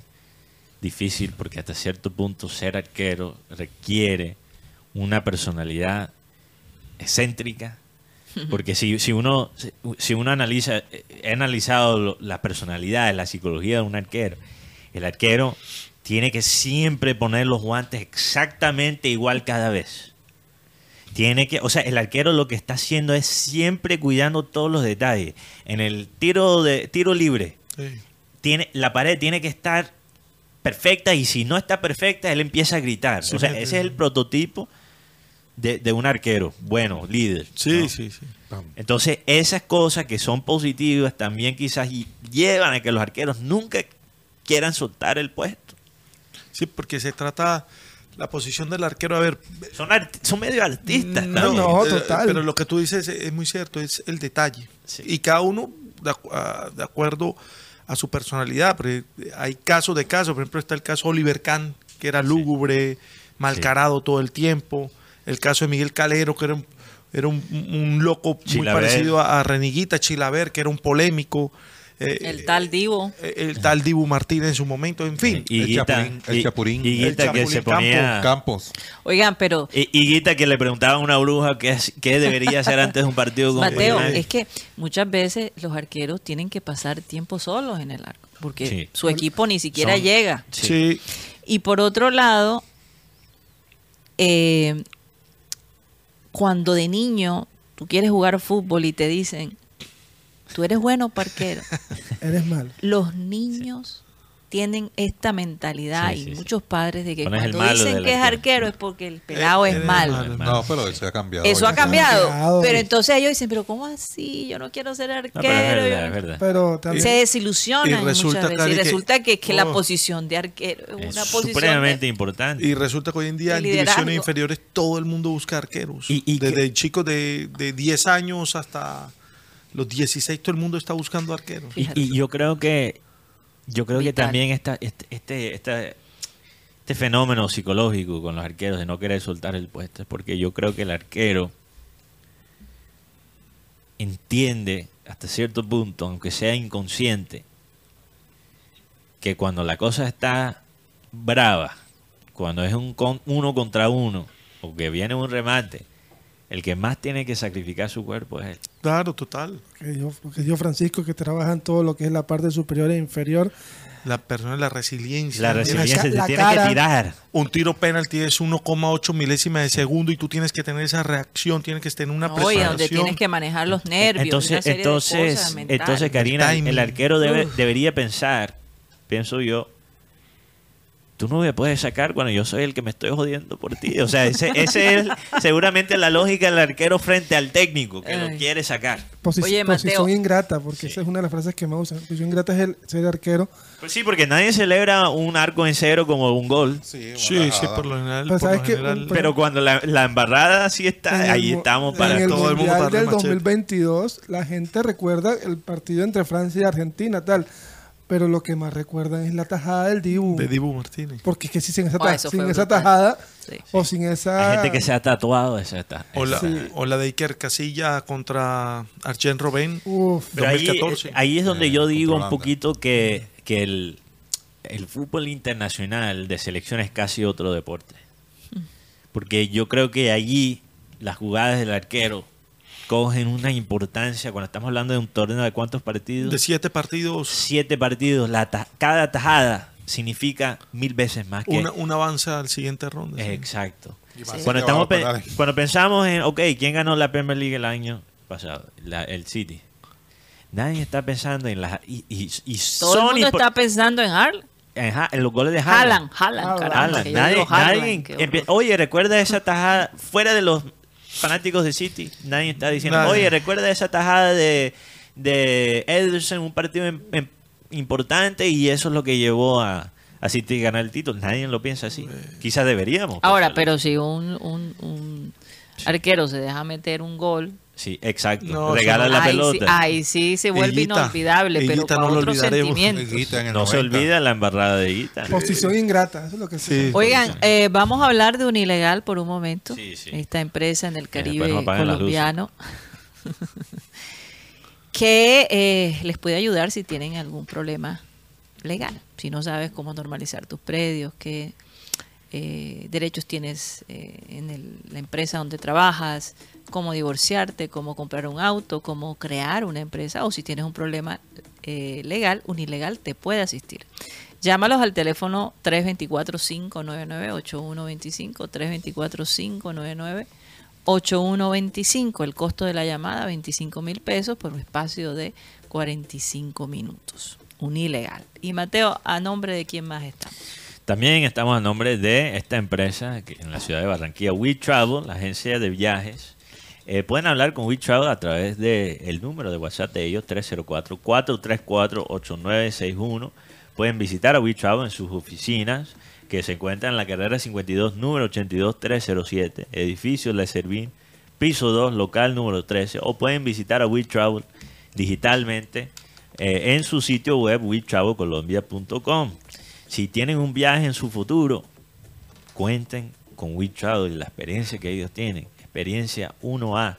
difícil porque hasta cierto punto ser arquero requiere una personalidad excéntrica? Porque si, si uno si- uno analiza, he analizado lo- la personalidad, la psicología de un arquero, el arquero tiene que siempre poner los guantes exactamente igual cada vez. Tiene que, o sea, el arquero lo que está haciendo es siempre cuidando todos los detalles. En el tiro de tiro libre, tiene la pared tiene que estar perfecta y si no está perfecta él empieza a gritar. Sí, o sea, sí, ese es el prototipo de, de un arquero, bueno, líder. Sí, ¿no? sí, sí. Entonces, esas cosas que son positivas también quizás y- llevan a que los arqueros nunca quieran soltar el puesto. Sí, porque se trata la posición del arquero. A ver, Son, art- son medio artistas No, también. no, eh, total. Pero lo que tú dices es, muy cierto, es el detalle. Sí. Y cada uno de, acu- a- de acuerdo a su personalidad. Porque hay casos de casos. Por ejemplo, está el caso Oliver Kahn, que era lúgubre, malcarado todo el tiempo. El caso de Miguel Calero, que era un, era un, un loco muy Chilaver. parecido a, a Reniguita Chilaver, que era un polémico. Eh, El tal Divo. eh, el tal Dibu Martínez en su momento, en fin. Y El Guita, Chapulín, el El que se ponía... Campos. Oigan, pero Y, y Guita que le preguntaba a una bruja qué, qué debería hacer antes de un partido con Mateo, es que muchas veces los arqueros tienen que pasar tiempo solos en el arco, porque Sí. su equipo ni siquiera Son- llega. Sí. Sí, Y por otro lado, eh, cuando de niño tú quieres jugar fútbol y te dicen, tú eres bueno parquero, Eres malo. los niños tienen esta mentalidad Sí, y sí, sí. muchos padres de que Pones cuando dicen que es arquero. es porque el pelado Eh, es eres malo. malo. No, pero eso ha cambiado. Eso ha cambiado. cambiado. Pero entonces ellos dicen, pero ¿cómo así? Yo no quiero ser arquero. No, pero es verdad, yo no- es verdad. Pero también Se desilusionan Y muchas resulta, veces. Cari, y que- resulta que, que la Oh. posición de arquero es Es una posición supremamente de- importante. Y resulta que hoy en día en divisiones inferiores todo el mundo busca arqueros. Y- y Desde que- chicos de, de 10 años hasta los 16 todo el mundo está buscando arqueros. Y, yo creo que yo creo que también esta, este, este, esta- este fenómeno psicológico con los arqueros de no querer soltar el puesto es porque yo creo que el arquero entiende hasta cierto punto, aunque sea inconsciente, que cuando la cosa está brava, cuando es un con- uno contra uno, o que viene un remate, el que más tiene que sacrificar su cuerpo es él. Claro, total. que dio, lo que dio Francisco, que trabaja en todo lo que es la parte superior e inferior. La persona, la resiliencia. La resiliencia se tiene cara. que tirar. Un tiro penalti es 1,8 milésimas de segundo y tú tienes que tener esa reacción, tienes que tener una No, preparación. donde tienes que manejar los nervios. una Entonces, de entonces, cosas mentales. entonces Karina, El el arquero debe- debería pensar, pienso yo, tú no me puedes sacar cuando yo soy el que me estoy jodiendo por ti. O sea, ese, ese es seguramente la lógica del arquero frente al técnico que lo quiere sacar. Posi- Oye, Mateo. posición ingrata, porque esa es una de las frases que me usan. Posición ingrata es el ser arquero. Pues sí, porque nadie celebra un arco en cero como un gol. Sí, Sí, por lo general. Pero por ¿sabes lo qué? general- Un- Pero cuando la, la embarrada sí está, En el ahí estamos para en el todo el mundo Mundial darle del machete. 2022, la gente recuerda el partido entre Francia y Argentina, tal. Pero lo que más recuerdan es la tajada del Dibu. De Dibu Martínez. Porque es que si sin esa, Oh, ta- sin esa tajada Sí. o sin esa... Hay gente que se ha tatuado esa está. O la, Sí. o la de Iker Casilla contra Arjen Robben. Uf, Pero ahí, 2014. ahí es donde Eh, yo digo un poquito que, que el, el fútbol internacional de selección es casi otro deporte. Porque yo creo que allí las jugadas del arquero cogen una importancia cuando estamos hablando de un torneo de cuántos partidos. De siete partidos, Siete partidos. La ta- cada tajada significa mil veces más que... una, un avance al siguiente ronda. sí. Exacto. Cuando, estamos pe- cuando pensamos en, ok, ¿quién ganó la Premier League el año pasado? La- el City. Nadie está pensando en las... Y, y, y Todo el son mundo está pensando en Harl. en, los goles de Haaland. Haaland, Haaland, Haaland. Nadie, nadie oye, recuerda esa tajada fuera de los fanáticos de City. Nadie está diciendo, Nadie. oye, recuerda esa tajada de, de Ederson, un partido im- im- importante y eso es lo que llevó a, a City a ganar el título. Nadie lo piensa así. Quizás deberíamos. Ahora, pensarlo. pero si un, un, un arquero se deja meter un gol, Sí, exacto. No, Regala eso la pelota. Sí, ahí sí se vuelve Higuita, inolvidable, pero Higuita con no. Higuita no se 90. olvida la embarrada de Guita. posición ingrata, eso es lo que se Sí. Oigan, eh, vamos a hablar de Unilegal por un momento. Sí, sí. Esta empresa en el Caribe apagan las luces. colombiano. que eh, les puede ayudar si tienen algún problema legal. Si no sabes cómo normalizar tus predios, qué eh, derechos tienes eh, en el- la empresa donde trabajas, cómo divorciarte, cómo comprar un auto, cómo crear una empresa o si tienes un problema eh, legal, Unilegal te puede asistir. Llámalos al teléfono 324-599-8125, 324-599-8125. El costo de la llamada, 25 mil pesos por un espacio de 45 minutos. Unilegal. Y Mateo, ¿a nombre de quién más estamos? También estamos a nombre de esta empresa en la ciudad de Barranquilla, We Travel, la agencia de viajes. Eh, pueden hablar con We Travel a través del número de WhatsApp de ellos, 304-434-8961. Pueden visitar a We Travel en sus oficinas, que se encuentran en la carrera 52, número 82307, edificio Le Servín, piso 2, local número 13. O pueden visitar a We Travel digitalmente eh, en su sitio web wetravelcolombia.com. Si tienen un viaje en su futuro, cuenten con We Travel y la experiencia que ellos tienen. Experiencia 1A.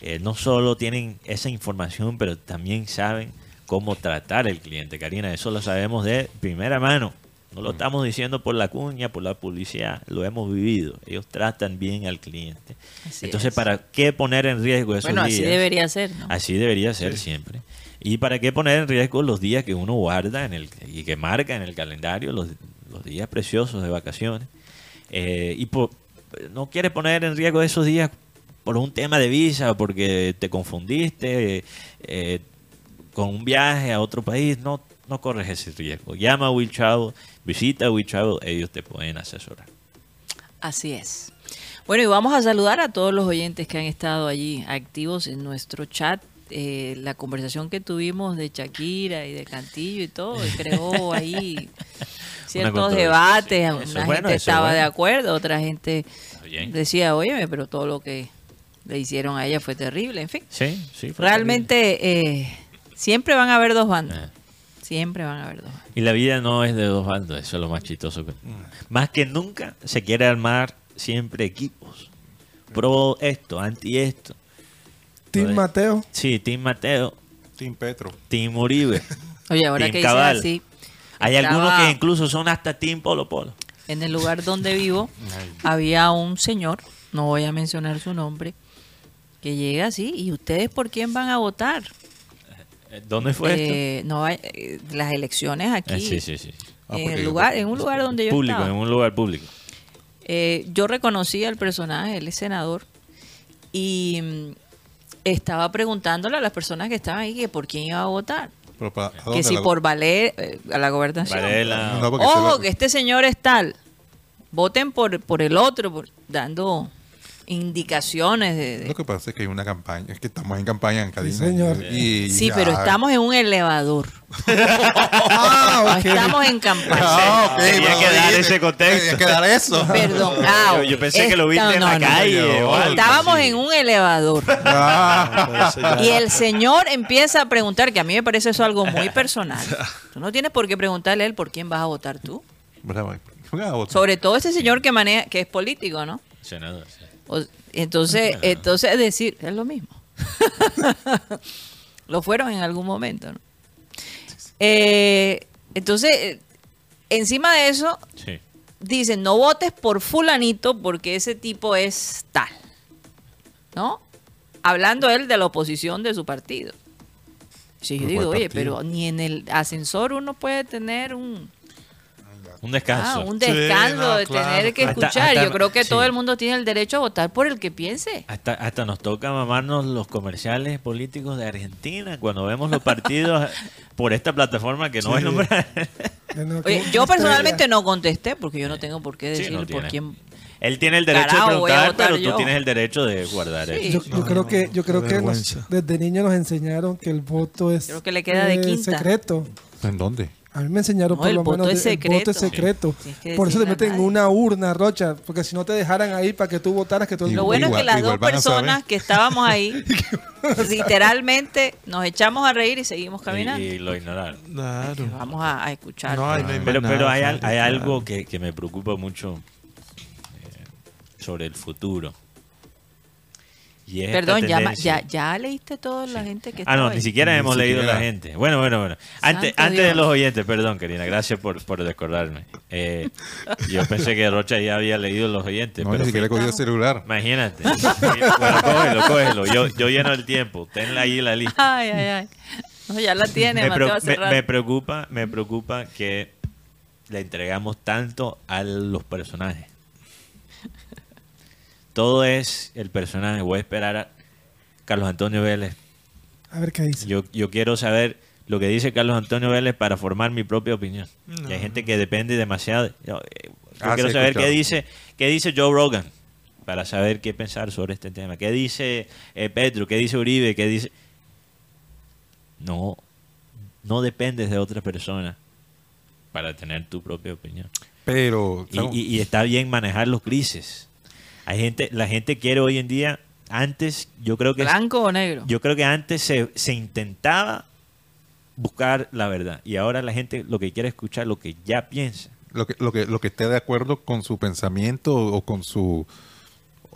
Eh, no solo tienen esa información, pero también saben cómo tratar al cliente. Karina, eso lo sabemos de primera mano. No lo estamos diciendo por la cuña, por la publicidad, lo hemos vivido. Ellos tratan bien al cliente. Así Entonces, es. ¿para qué poner en riesgo esos Bueno, así días? debería ser, ¿no? Así debería ser siempre. ¿Y para qué poner en riesgo los días que uno guarda en el, y que marca en el calendario, los, días preciosos de vacaciones? Eh, y por- no quieres poner en riesgo esos días por un tema de visa, porque te confundiste eh, con un viaje a otro país. No, no corres ese riesgo. Llama a We Travel, visita We Travel, ellos te pueden asesorar. Así es. Bueno, y vamos a saludar a todos los oyentes que han estado allí activos en nuestro chat. Eh, la conversación que tuvimos de Shakira y de Cantillo y todo, y creó ahí ciertos debates. sí. Una gente bueno, estaba de acuerdo, otra gente decía, óyeme, pero todo lo que le hicieron a ella fue terrible. En fin, Sí, sí. fue realmente eh, siempre van a haber dos bandos. Ah. Siempre van a haber dos bandos. Y la vida no es de dos bandos, eso es lo más chistoso. Más que nunca se quiere armar siempre equipos. Pro esto, anti esto. Team Joder. Mateo. Sí, Team Mateo, Team Petro. Team Uribe. Oye, ahora Team que dices Cabal. así, Hay estaba- algunos que incluso son hasta Team Polo Polo. en el lugar donde vivo había un señor, no voy a mencionar su nombre, que llega así, ¿y ustedes por quién van a votar? Eh, ¿Dónde fue Eh, no hay, eh, las elecciones aquí, esto? Eh, sí, sí, sí. Ah, en, el lugar, en un lugar donde yo Público, estaba. en un lugar público. Eh, yo reconocí al personaje, él es senador, y mm, estaba preguntándole a las personas que estaban ahí que por quién iba a votar. Pero para- ¿a Que si la- por valer eh, a la gobernación. Varela. No, Ojo, se lo- que este señor es tal. Voten por, por el otro, por- dando indicaciones de... de- Lo que pasa es que hay una campaña, es que estamos en campaña en Cadena. señor. Y, Sí, ya- pero estamos en un elevador. Ah, No estamos en campaña. Ah, ok, Tenía que dar ese contexto. Tenía que dar eso. Perdón. Ah, Yo- yo pensé que lo viste en la calle o algo Estábamos en un elevador. Ah, Y el señor empieza a preguntar, que a mí me parece eso algo muy personal. Tú no tienes por qué preguntarle a él por quién vas a votar tú. bravo. Sobre todo ese señor que maneja, que es político, ¿no? Senador, sí. Entonces, entonces es decir, es lo mismo. lo fueron en algún momento, ¿no? Eh, entonces, eh, encima de eso, Sí. dicen, no votes por fulanito porque ese tipo es tal. ¿No? Hablando él de la oposición de su partido. Sí, yo ¿Por digo, oye, partido? pero ni en el ascensor uno puede tener un, Un descanso. ah, un Sí, descanso no, de claro, tener que. Hasta- escuchar. hasta- yo creo que sí. todo el mundo tiene el derecho a votar por el que piense. Hasta, hasta nos toca mamarnos los comerciales políticos de Argentina cuando vemos los partidos por esta plataforma que no voy a nombrar. No, Oye, yo personalmente no contesté porque yo no tengo por qué Sí, decir no por quién. Él tiene el derecho Carajo, de preguntar, votar pero yo. tú tienes el derecho de guardar Sí. eso. Yo, yo creo que, yo creo que nos- desde niño nos enseñaron que el voto es Creo que le queda de eh, quinta. secreto. ¿En dónde? A mí me enseñaron No, por el lo voto menos es de- el voto es secreto. Tienes que Por eso te meten en una urna, Rocha, porque si no te dejaran ahí para que tú votaras que todo Lo Igual- bueno es que las igual dos personas que estábamos ahí, literalmente nos echamos a reír y seguimos caminando. Y, y lo ignoraron. Claro. Vamos a, a escuchar. No, no Pero, nada, pero hay, hay algo que, que me preocupa mucho eh, sobre el futuro. Y es esta Perdón, ya, ya, ya leíste toda la gente que Ah, estaba no, ahí? ni siquiera Ni hemos leído siquiera. la gente. Bueno, bueno, bueno. Antes, Santo antes de los oyentes, perdón, Karina, gracias por, por recordarme. Eh, yo pensé que Rocha ya había leído los oyentes. No, pero ni siquiera cogido el celular. Imagínate. bueno, cógelo, cógelo. Yo, yo lleno el tiempo. Tenla ahí la lista. Ay, ay, ay. No, ya la tiene, me, Mateo, me- me preocupa, me preocupa que le entregamos tanto a los personajes. Todo es el personaje. Voy a esperar a Carlos Antonio Vélez. A ver qué dice. Yo, yo quiero saber lo que dice Carlos Antonio Vélez para formar mi propia opinión. No. Hay gente que depende demasiado. Yo, eh, yo Ah, quiero sí, saber escuchado. qué dice, qué dice Joe Rogan para saber qué pensar sobre este tema. ¿Qué dice eh, Petro? ¿Qué dice Uribe? ¿Qué dice? No, no dependes de otra persona para tener tu propia opinión. Pero Y, y- y está bien manejar los grises. Hay gente, la gente quiere hoy en día, antes yo creo que ¿Blanco o negro? yo creo que antes se, se intentaba buscar la verdad y ahora la gente lo que quiere es escuchar lo que ya piensa. lo que, lo que, lo que esté de acuerdo con su pensamiento o con su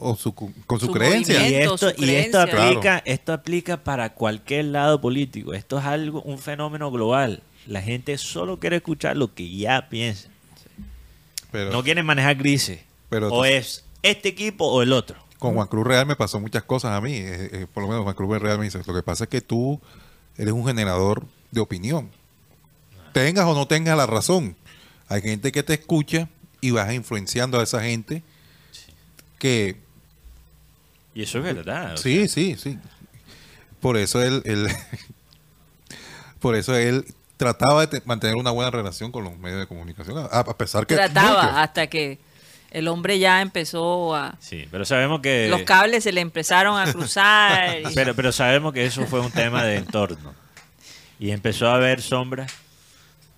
o su, con su, Su creencia. Y esto, su y esto aplica, esto aplica para cualquier lado político. Esto es algo, un fenómeno global. La gente solo quiere escuchar lo que ya piensa. Pero No quiere manejar grises. Pero o es este equipo o el otro. con Juan Cruz Real me pasó muchas cosas a mí. eh, eh, por lo menos Juan Cruz Real me dice, lo que pasa es que tú eres un generador de opinión. Tengas o no tengas la razón. Hay gente que te escucha y vas influenciando a esa gente que Y eso es verdad. o Sí, sí, sí. Por eso él, él- por eso él trataba de te- mantener una buena relación con los medios de comunicación, a, a pesar que Trataba muchos- hasta que el hombre ya empezó a... Sí, pero sabemos que... Los cables se le empezaron a cruzar. y- Pero, pero sabemos que eso fue un tema de entorno. Y empezó a haber sombras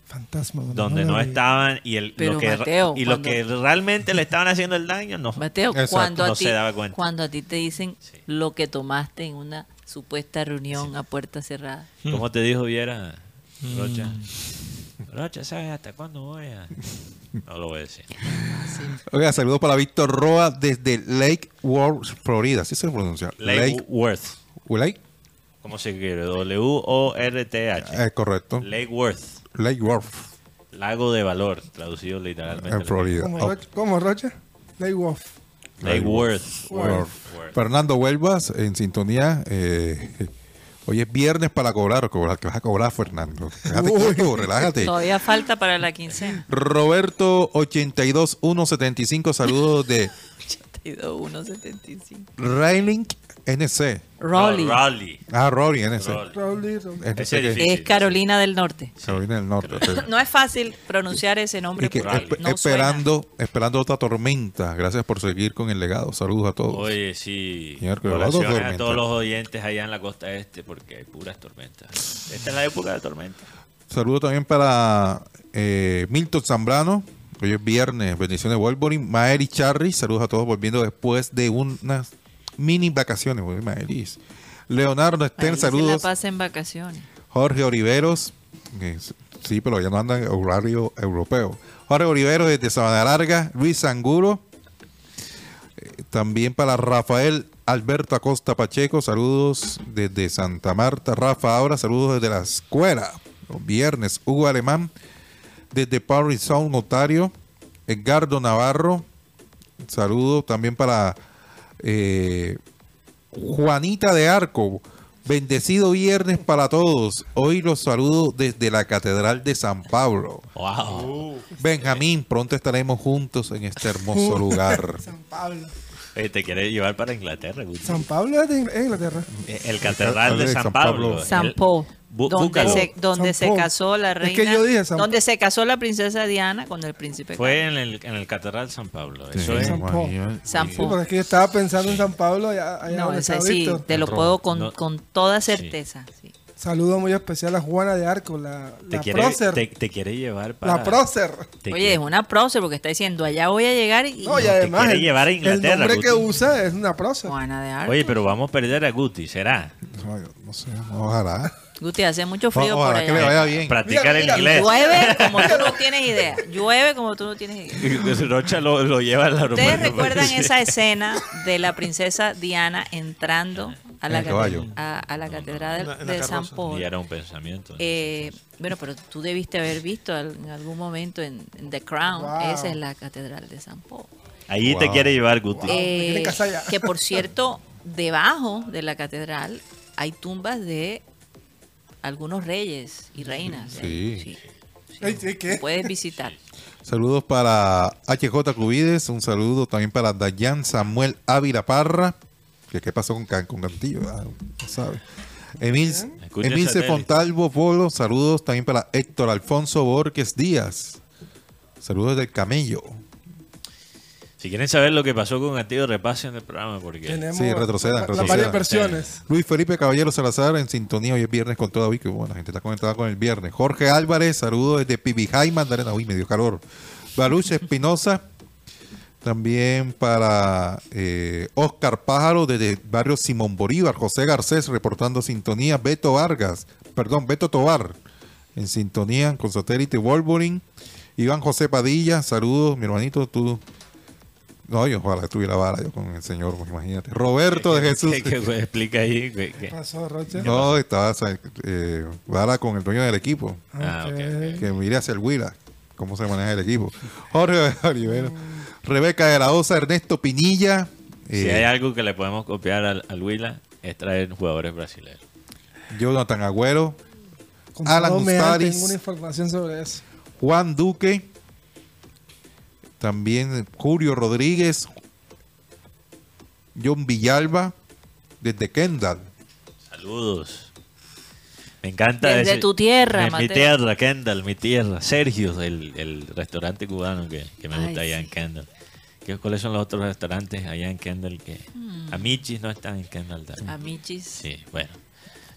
Fantasma. donde no estaban y, el, Pero, lo, que, Mateo, y lo que realmente le estaban haciendo el daño no. Mateo, Exacto, cuando, a no ti, se daba cuenta. cuando a ti te dicen Sí. lo que tomaste en una supuesta reunión a puerta cerrada. ¿Cómo te dijo Viera, Rocha? Mm. Rocha, ¿sabes hasta cuándo voy a...? No lo voy a decir. Oiga, saludos para Víctor Roa desde Lake Worth, Florida. ¿Sí se pronuncia? Lake Worth. Lake, ¿Cómo se quiere? W-O-R-T-H. eh, correcto. Lake Worth. Lake Worth, Lago de valor, traducido literalmente. en Florida. ¿Cómo, Oh, Rocha? ¿Cómo, Rocha? Lake Wolf. Lake Worth. Worth. Worth. Fernando Huelvas en sintonía. eh, hoy es viernes para cobrar, cobrar, que vas a cobrar, Fernando. Relájate, quieto, relájate. Todavía falta para la quincena. Roberto 82175, saludos de 92 175. Railing NC. Rolly. No, Raleigh. Ah, Rory NC. Es que- difícil. Es Carolina del Norte. Carolina del Norte. No es fácil pronunciar ese nombre Y que porque esp- no esperando, esperando otra tormenta. Gracias por seguir con el legado. Saludos a todos. Oye, sí. Señor, que va a Oraciones a tormenta. todos los oyentes allá en la costa este porque hay puras tormentas. Esta es la época de tormenta. Saludos también para eh, Milton Zambrano. Hoy es viernes. Bendiciones Wolverine. Maeri Charry. Saludos a todos volviendo después de unas mini vacaciones. Oye, Maeris. Leonardo. Estén. Ahí se la Saludos. pasa en vacaciones. Jorge Oliveros. sí, pero ya no andan en horario europeo. Jorge Oliveros desde Sabana Larga. Luis Anguro. Eh, También para Rafael Alberto Acosta Pacheco, saludos desde Santa Marta. Rafa ahora, saludos desde la escuela. Los viernes, Hugo Alemán, desde Paris Sound, Notario. Edgardo Navarro, saludos también para eh, Juanita de Arco. Bendecido viernes para todos. Hoy los saludo desde la Catedral de San Pablo. Wow. Benjamín, pronto estaremos juntos en este hermoso lugar. San Pablo. Oye, te quiere llevar para Inglaterra, Guti. San Pablo es de Ingl- es Inglaterra. Eh, El catedral de San San Pablo. Pablo. San El- Po, Bu- donde, búscalo. se, donde San se casó la Es reina, que yo dije San donde se casó la princesa Diana con el príncipe. Fue en el, en el catedral San Pablo. Sí, Eso es. San Po. San Sí, Po. porque es que yo estaba pensando en San Pablo allá, allá No, donde ese está sí, Víctor. te lo puedo con, No. con toda certeza. sí. Saludo muy especial a Juana de Arco, la, Te la quiere, prócer. te, te quiere llevar para. La prócer. te Oye, quiere- es una prócer porque está diciendo, allá voy a llegar y... No, y te además quiere el, llevar a el Inglaterra, nombre que usa es una prócer. Juana de Arco. Oye, pero vamos a perder a Guti, ¿será? Ay, No sé, ojalá. Guti, hace mucho frío por Ojalá que le allá. vaya bien. Practicar Mira, el inglés. Llueve como tú no tienes idea. Llueve como tú no tienes idea. Rocha lo, lo lleva al aeropuerto. ¿Ustedes recuerdan porque- esa escena de la princesa Diana entrando a la, a, a catedral de San. Paul? Y era un pensamiento. Eh, bueno, pero tú debiste haber visto en algún momento en, en The Crown. Wow. Esa es la catedral de San Paul. Ahí te quiere llevar Guti. Wow. Eh, que por cierto, debajo de la catedral hay tumbas de algunos reyes y reinas. ¿eh? Sí. ¿sí, ¿Qué? Puedes visitar. Saludos para HJ Cubides, un saludo también para Dayan Samuel Ávila Parra. Que qué pasó con, Can- con Cantillo, Ah, no sabe. Emil, Escucha Emil satélite. Fontalvo Polo, saludos también para Héctor Alfonso Borges Díaz. Saludos del Camello. Si quieren saber lo que pasó con Cantillo, repasen el programa porque Tenemos Sí, retrocedan, retrocedan. varias versiones. Luis Felipe Caballero Salazar en sintonía hoy es viernes con toda que bueno, la gente está conectada con el viernes. Jorge Álvarez, saludos desde Pibijay, Magdalena, uy, me dio calor. Baruch Espinosa, también para eh, Oscar Pájaro desde barrio Simón Bolívar, José Garcés reportando sintonía, Beto Vargas, perdón, Beto Tobar en sintonía con satélite Wolverine, Iván José Padilla, saludos, mi hermanito, tú. No, yo ojalá tuviera vara yo con el señor, pues, imagínate. Roberto de Jesús. ¿Qué, qué- qué- explica ahí? ¿Qué- pasó, Rocha? No, estaba eh, vara con el dueño del equipo. Ah, ok, ok. Que mire hacia el Huila, cómo se maneja el equipo. Jorge Olivero, Rebeca de la Osa, Ernesto Pinilla. Si eh, hay algo que le podemos copiar al, al Huila, es traer jugadores brasileños. Jonathan Agüero, Con Alan da, Mustaris. tengo una información sobre eso. Juan Duque, también Julio Rodríguez, John Villalba, desde Kendall. Saludos. Me encanta Desde ese- tu tierra, Mi tierra, Kendall, mi tierra. Sergio, el, el restaurante cubano que, que me Ay, gusta allá sí. en Kendall. ¿Qué, ¿Cuáles son los otros restaurantes allá en Kendall? que Hmm. Amichis no están en Kendall. también. Amichis. Sí, bueno.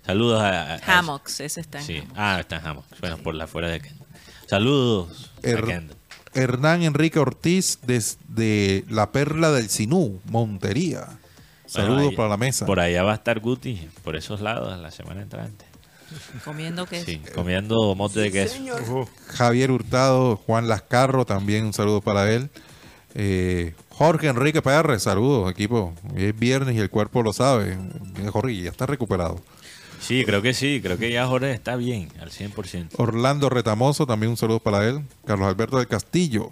Saludos a... a- a- Hammocks, ese está en Sí. Hammocks. Ah, está en Hammocks. Bueno, por la fuera de Kendall. Saludos a Kendall. Hernán Enrique Ortiz desde la Perla del Sinú, Montería. Saludos Bueno, ahí- para la mesa. Por allá va a estar Guti, por esos lados, la semana entrante. Comiendo queso. Sí, comiendo mote de queso. Javier Hurtado, Juan Lascarro, también un saludo para él. Eh, Jorge Enrique PR, saludos, equipo. Hoy es viernes y el cuerpo lo sabe. Jorge, ya está recuperado. Sí, creo que sí, creo que ya Jorge está bien, al 100%. Orlando Retamoso, también un saludo para él. Carlos Alberto del Castillo.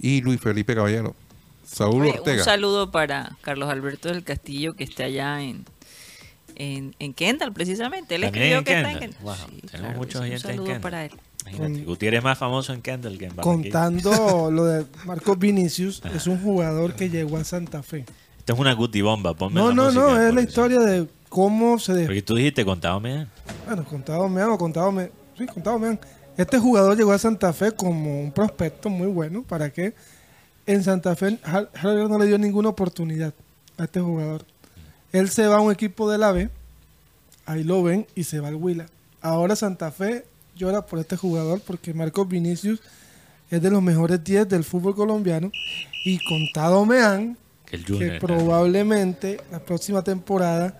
Y Luis Felipe Caballero. Saúl Oye, Ortega. un saludo para Carlos Alberto del Castillo que está allá en, en, en Kendall, precisamente. Él escribió en que está en Kendall. Kendall. Wow, Sí, tenemos claro muchos que sí. oyentes Un en saludo Kendall. para él. Imagínate, Gutiérrez es más famoso en Kendall que en Barranquilla. Contando lo de Marcos Vinicius, es un jugador que llegó a Santa Fe. Esto es una Guti bomba, ponme No, la no, no, es la historia de cómo se... Porque tú dijiste, contábame. Bueno, contado me han, o contado. Sí, contado me han. Este jugador llegó a Santa Fe como un prospecto muy bueno. ¿Para qué? En Santa Fe, Harvard no le dio ninguna oportunidad a este jugador. Él se va a un equipo de la B, ahí lo ven y se va al Huila. Ahora Santa Fe llora por este jugador porque Marcos Vinicius es de los mejores 10 del fútbol colombiano y contado me han Que Junior. probablemente la próxima temporada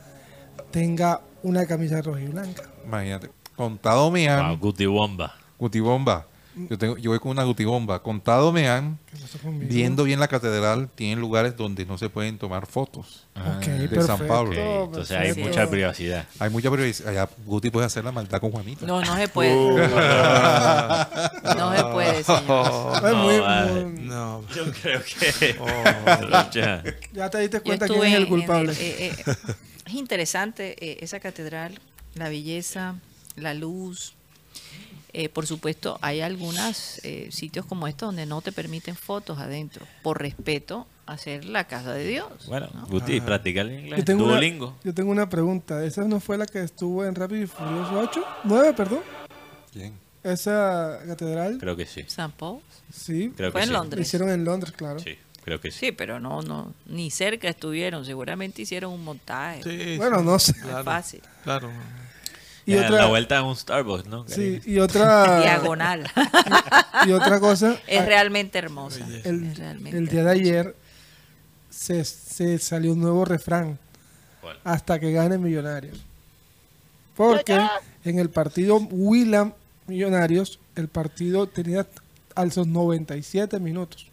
tenga una camisa roja y blanca. Imagínate. Contado me han. Wow, Guti bomba. Gutibomba. Yo, tengo, yo voy con una gutibomba. Contado me han. Viendo bien la catedral, tienen lugares donde no se pueden tomar fotos. Ok, de perfecto, San Pablo. Entonces hay mucha privacidad. Hay mucha privacidad. Allá Guti puede hacer la maldad con Juanita. No, no se puede. no se puede, señor. Muy- No, vale. muy- No. Yo creo que. Oh. Ya te diste cuenta quién es el culpable. en el- eh, eh, es interesante eh, esa catedral, la belleza, la luz. Eh, por supuesto, hay algunos sitios como estos donde no te permiten fotos adentro, por respeto a ser la casa de Dios. Bueno, ¿no? Guti, practica el inglés. yo, tengo una, Duolingo. yo tengo una pregunta. ¿Esa no fue la que estuvo en Rápido y Furioso 8? 9, perdón. ¿Quién? Esa catedral. Creo que sí. San Paul. Sí. Creo Fue que en sí. Londres. hicieron en Londres, claro. Sí, creo que sí. Sí, pero no, no, ni cerca estuvieron. Seguramente hicieron un montaje. Sí, Bueno, sí, no sé. Claro, fácil. claro. Y Ya, otra, La vuelta a un Starbucks, ¿no? sí, y otra, Diagonal. y otra cosa. es ah, realmente hermosa. el, es realmente el día de ayer se, se salió un nuevo refrán. ¿Cuál? Hasta que gane Millonarios. Porque en el partido Willam Millonarios, el partido tenía a los 97 minutos.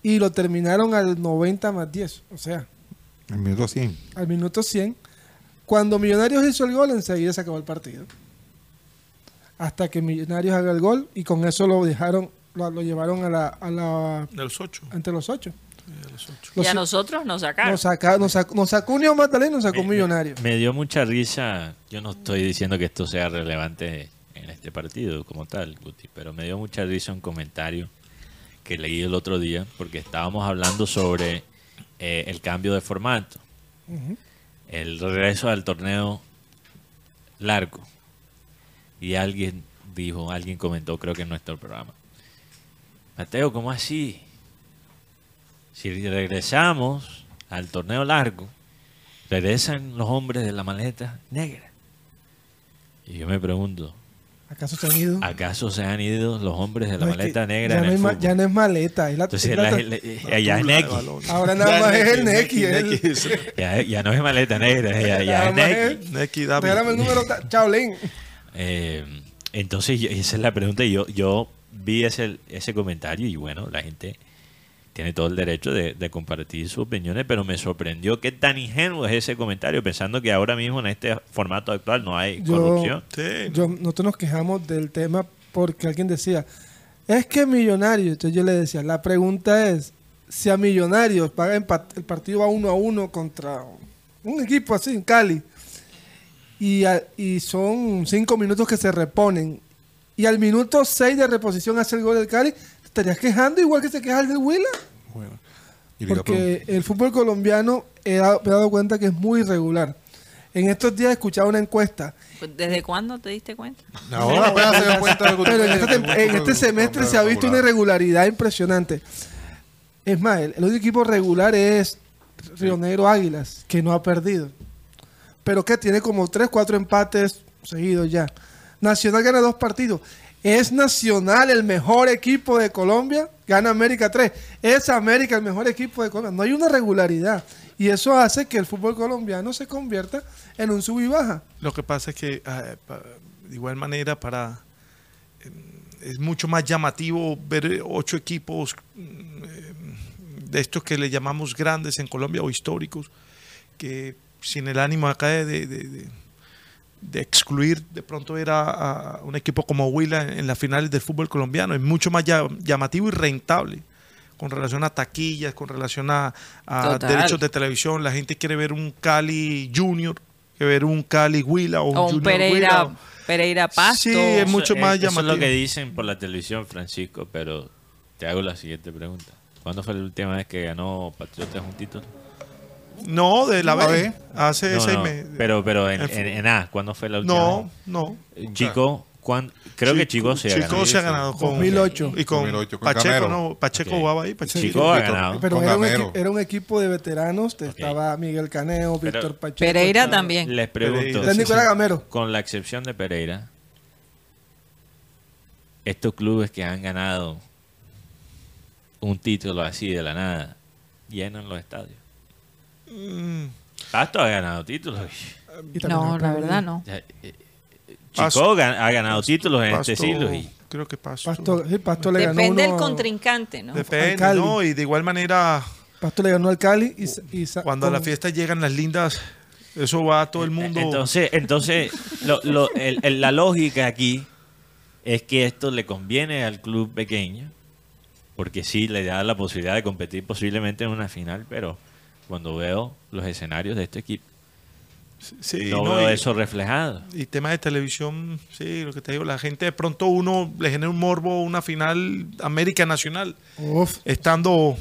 Y lo terminaron al 90 más 10. O sea, El minuto 100. al minuto 100. Cuando Millonarios hizo el gol, enseguida se acabó el partido. Hasta que Millonarios haga el gol y con eso lo dejaron, lo, lo llevaron a la, a la De los ocho. ante los ocho. De los ocho. Y a Los- nosotros nos sacaron. nos, saca- nos, sacó, nos sacó Unión Magdalena y nos sacó Me- Millonarios. Me dio mucha risa. Yo no estoy diciendo que esto sea relevante en este partido como tal, Guti, pero me dio mucha risa un comentario que leí el otro día porque estábamos hablando sobre eh, el cambio de formato, Ujú. El regreso al torneo largo. Y alguien dijo, alguien comentó, creo que en nuestro programa, Mateo, ¿cómo así? Si regresamos al torneo largo, regresan los hombres de la maleta negra. Y yo me pregunto, ¿Acaso se han ido? ¿acaso se han ido los hombres de la No, es que maleta negra ya en no, el hay ma- fútbol? ya no es maleta. es la- Entonces es la- la- la- eh, es de Neki. ahora nada más es el Neki. Ya, ya no es maleta negra, ya, es Neki. Neki. Regálame el número. Chaolín. Eh, entonces, esa es la pregunta. y Yo, yo vi ese, ese comentario y bueno, la gente tiene todo el derecho de, de compartir sus opiniones, pero me sorprendió que tan ingenuo es ese comentario, pensando que ahora mismo en este formato actual no hay Yo- corrupción. Sí, Yo, nosotros nos quejamos del tema porque alguien decía, es que Millonarios. Entonces yo le decía, la pregunta es, si a Millonarios paga empat- el partido va uno a uno contra un equipo así, en Cali, y, a- y son cinco minutos que se reponen, y al minuto seis de reposición hace el gol del Cali, ¿te estarías quejando igual que se queja el del Huila? Bueno. Porque el fútbol colombiano he dado- me he dado cuenta que es muy irregular. En estos días he escuchado una encuesta Pues, ¿Desde cuándo te diste cuenta? Ahora se dio cuenta de Pero en este, en este semestre se ha visto una irregularidad impresionante. Es más, el, el único equipo regular es Río Negro Águilas, que no ha perdido. Pero que tiene como 3, 4 empates seguidos ya. Nacional gana dos partidos. ¿Es Nacional el mejor equipo de Colombia? Gana América 3. ¿Es América el mejor equipo de Colombia? No hay una regularidad. Y eso hace que el fútbol colombiano se convierta en un sub y baja. Lo que pasa es que ah, de igual manera para eh, es mucho más llamativo ver eh, ocho equipos mm, eh, de estos que le llamamos grandes en Colombia o históricos que sin el ánimo acá de- de- de- excluir de pronto ver a, a un equipo como Huila en, en las finales del fútbol colombiano es mucho más ya- llamativo y rentable con relación a taquillas, con relación a, derechos de televisión. La gente quiere ver un Cali Junior, que ver un Cali Huila o un, O un Junior Pereira, Huila, Pereira Pasto. Sí, es mucho Eso más Eso es lo llamativo. que dicen por la televisión, Francisco, pero te hago la siguiente pregunta. ¿Cuándo fue la última vez que ganó Patriotas un título? No, de la B. ver. Hace No, seis no, meses. pero pero en, En- en- A, ¿cuándo fue la última No, no. Chico, ¿cuán- creo que Chico se ha Chico ganado. se ha ganado con 2008. Y con 2008, con Pacheco, Gamero. no, Pacheco Ok. jugaba ahí. Pacheco. Chico ha ganado. Pero era un, era un equipo de veteranos. Estaba Miguel Caneo, Víctor Pacheco. Pereira estaba- también. Les pregunto, sí, Nicolás sí. Gamero. con la excepción de Pereira, estos clubes que han ganado un título así de la nada, llenan los estadios. Mm, Pasto ha ganado títulos. No, la verdad no. Ya, eh, Chico ha ganado títulos en este siglo. Y, Creo que Pasto. Pasto, sí, Pasto le ganó Depende del uno- contrincante, ¿no? Depende. ¿no? Y de igual manera, Pasto le ganó al Cali y, cuando a la fiesta llegan las lindas, eso va a todo el mundo. Entonces, entonces lo- lo- el- el- la lógica aquí es que esto le conviene al club pequeño, porque sí le da la posibilidad de competir posiblemente en una final, pero cuando veo los escenarios de este equipo, sí, no, no, veo y- eso reflejado. Y tema de televisión, sí, lo que te digo, la gente de pronto uno le genera un morbo, una final América Nacional, Uf, estando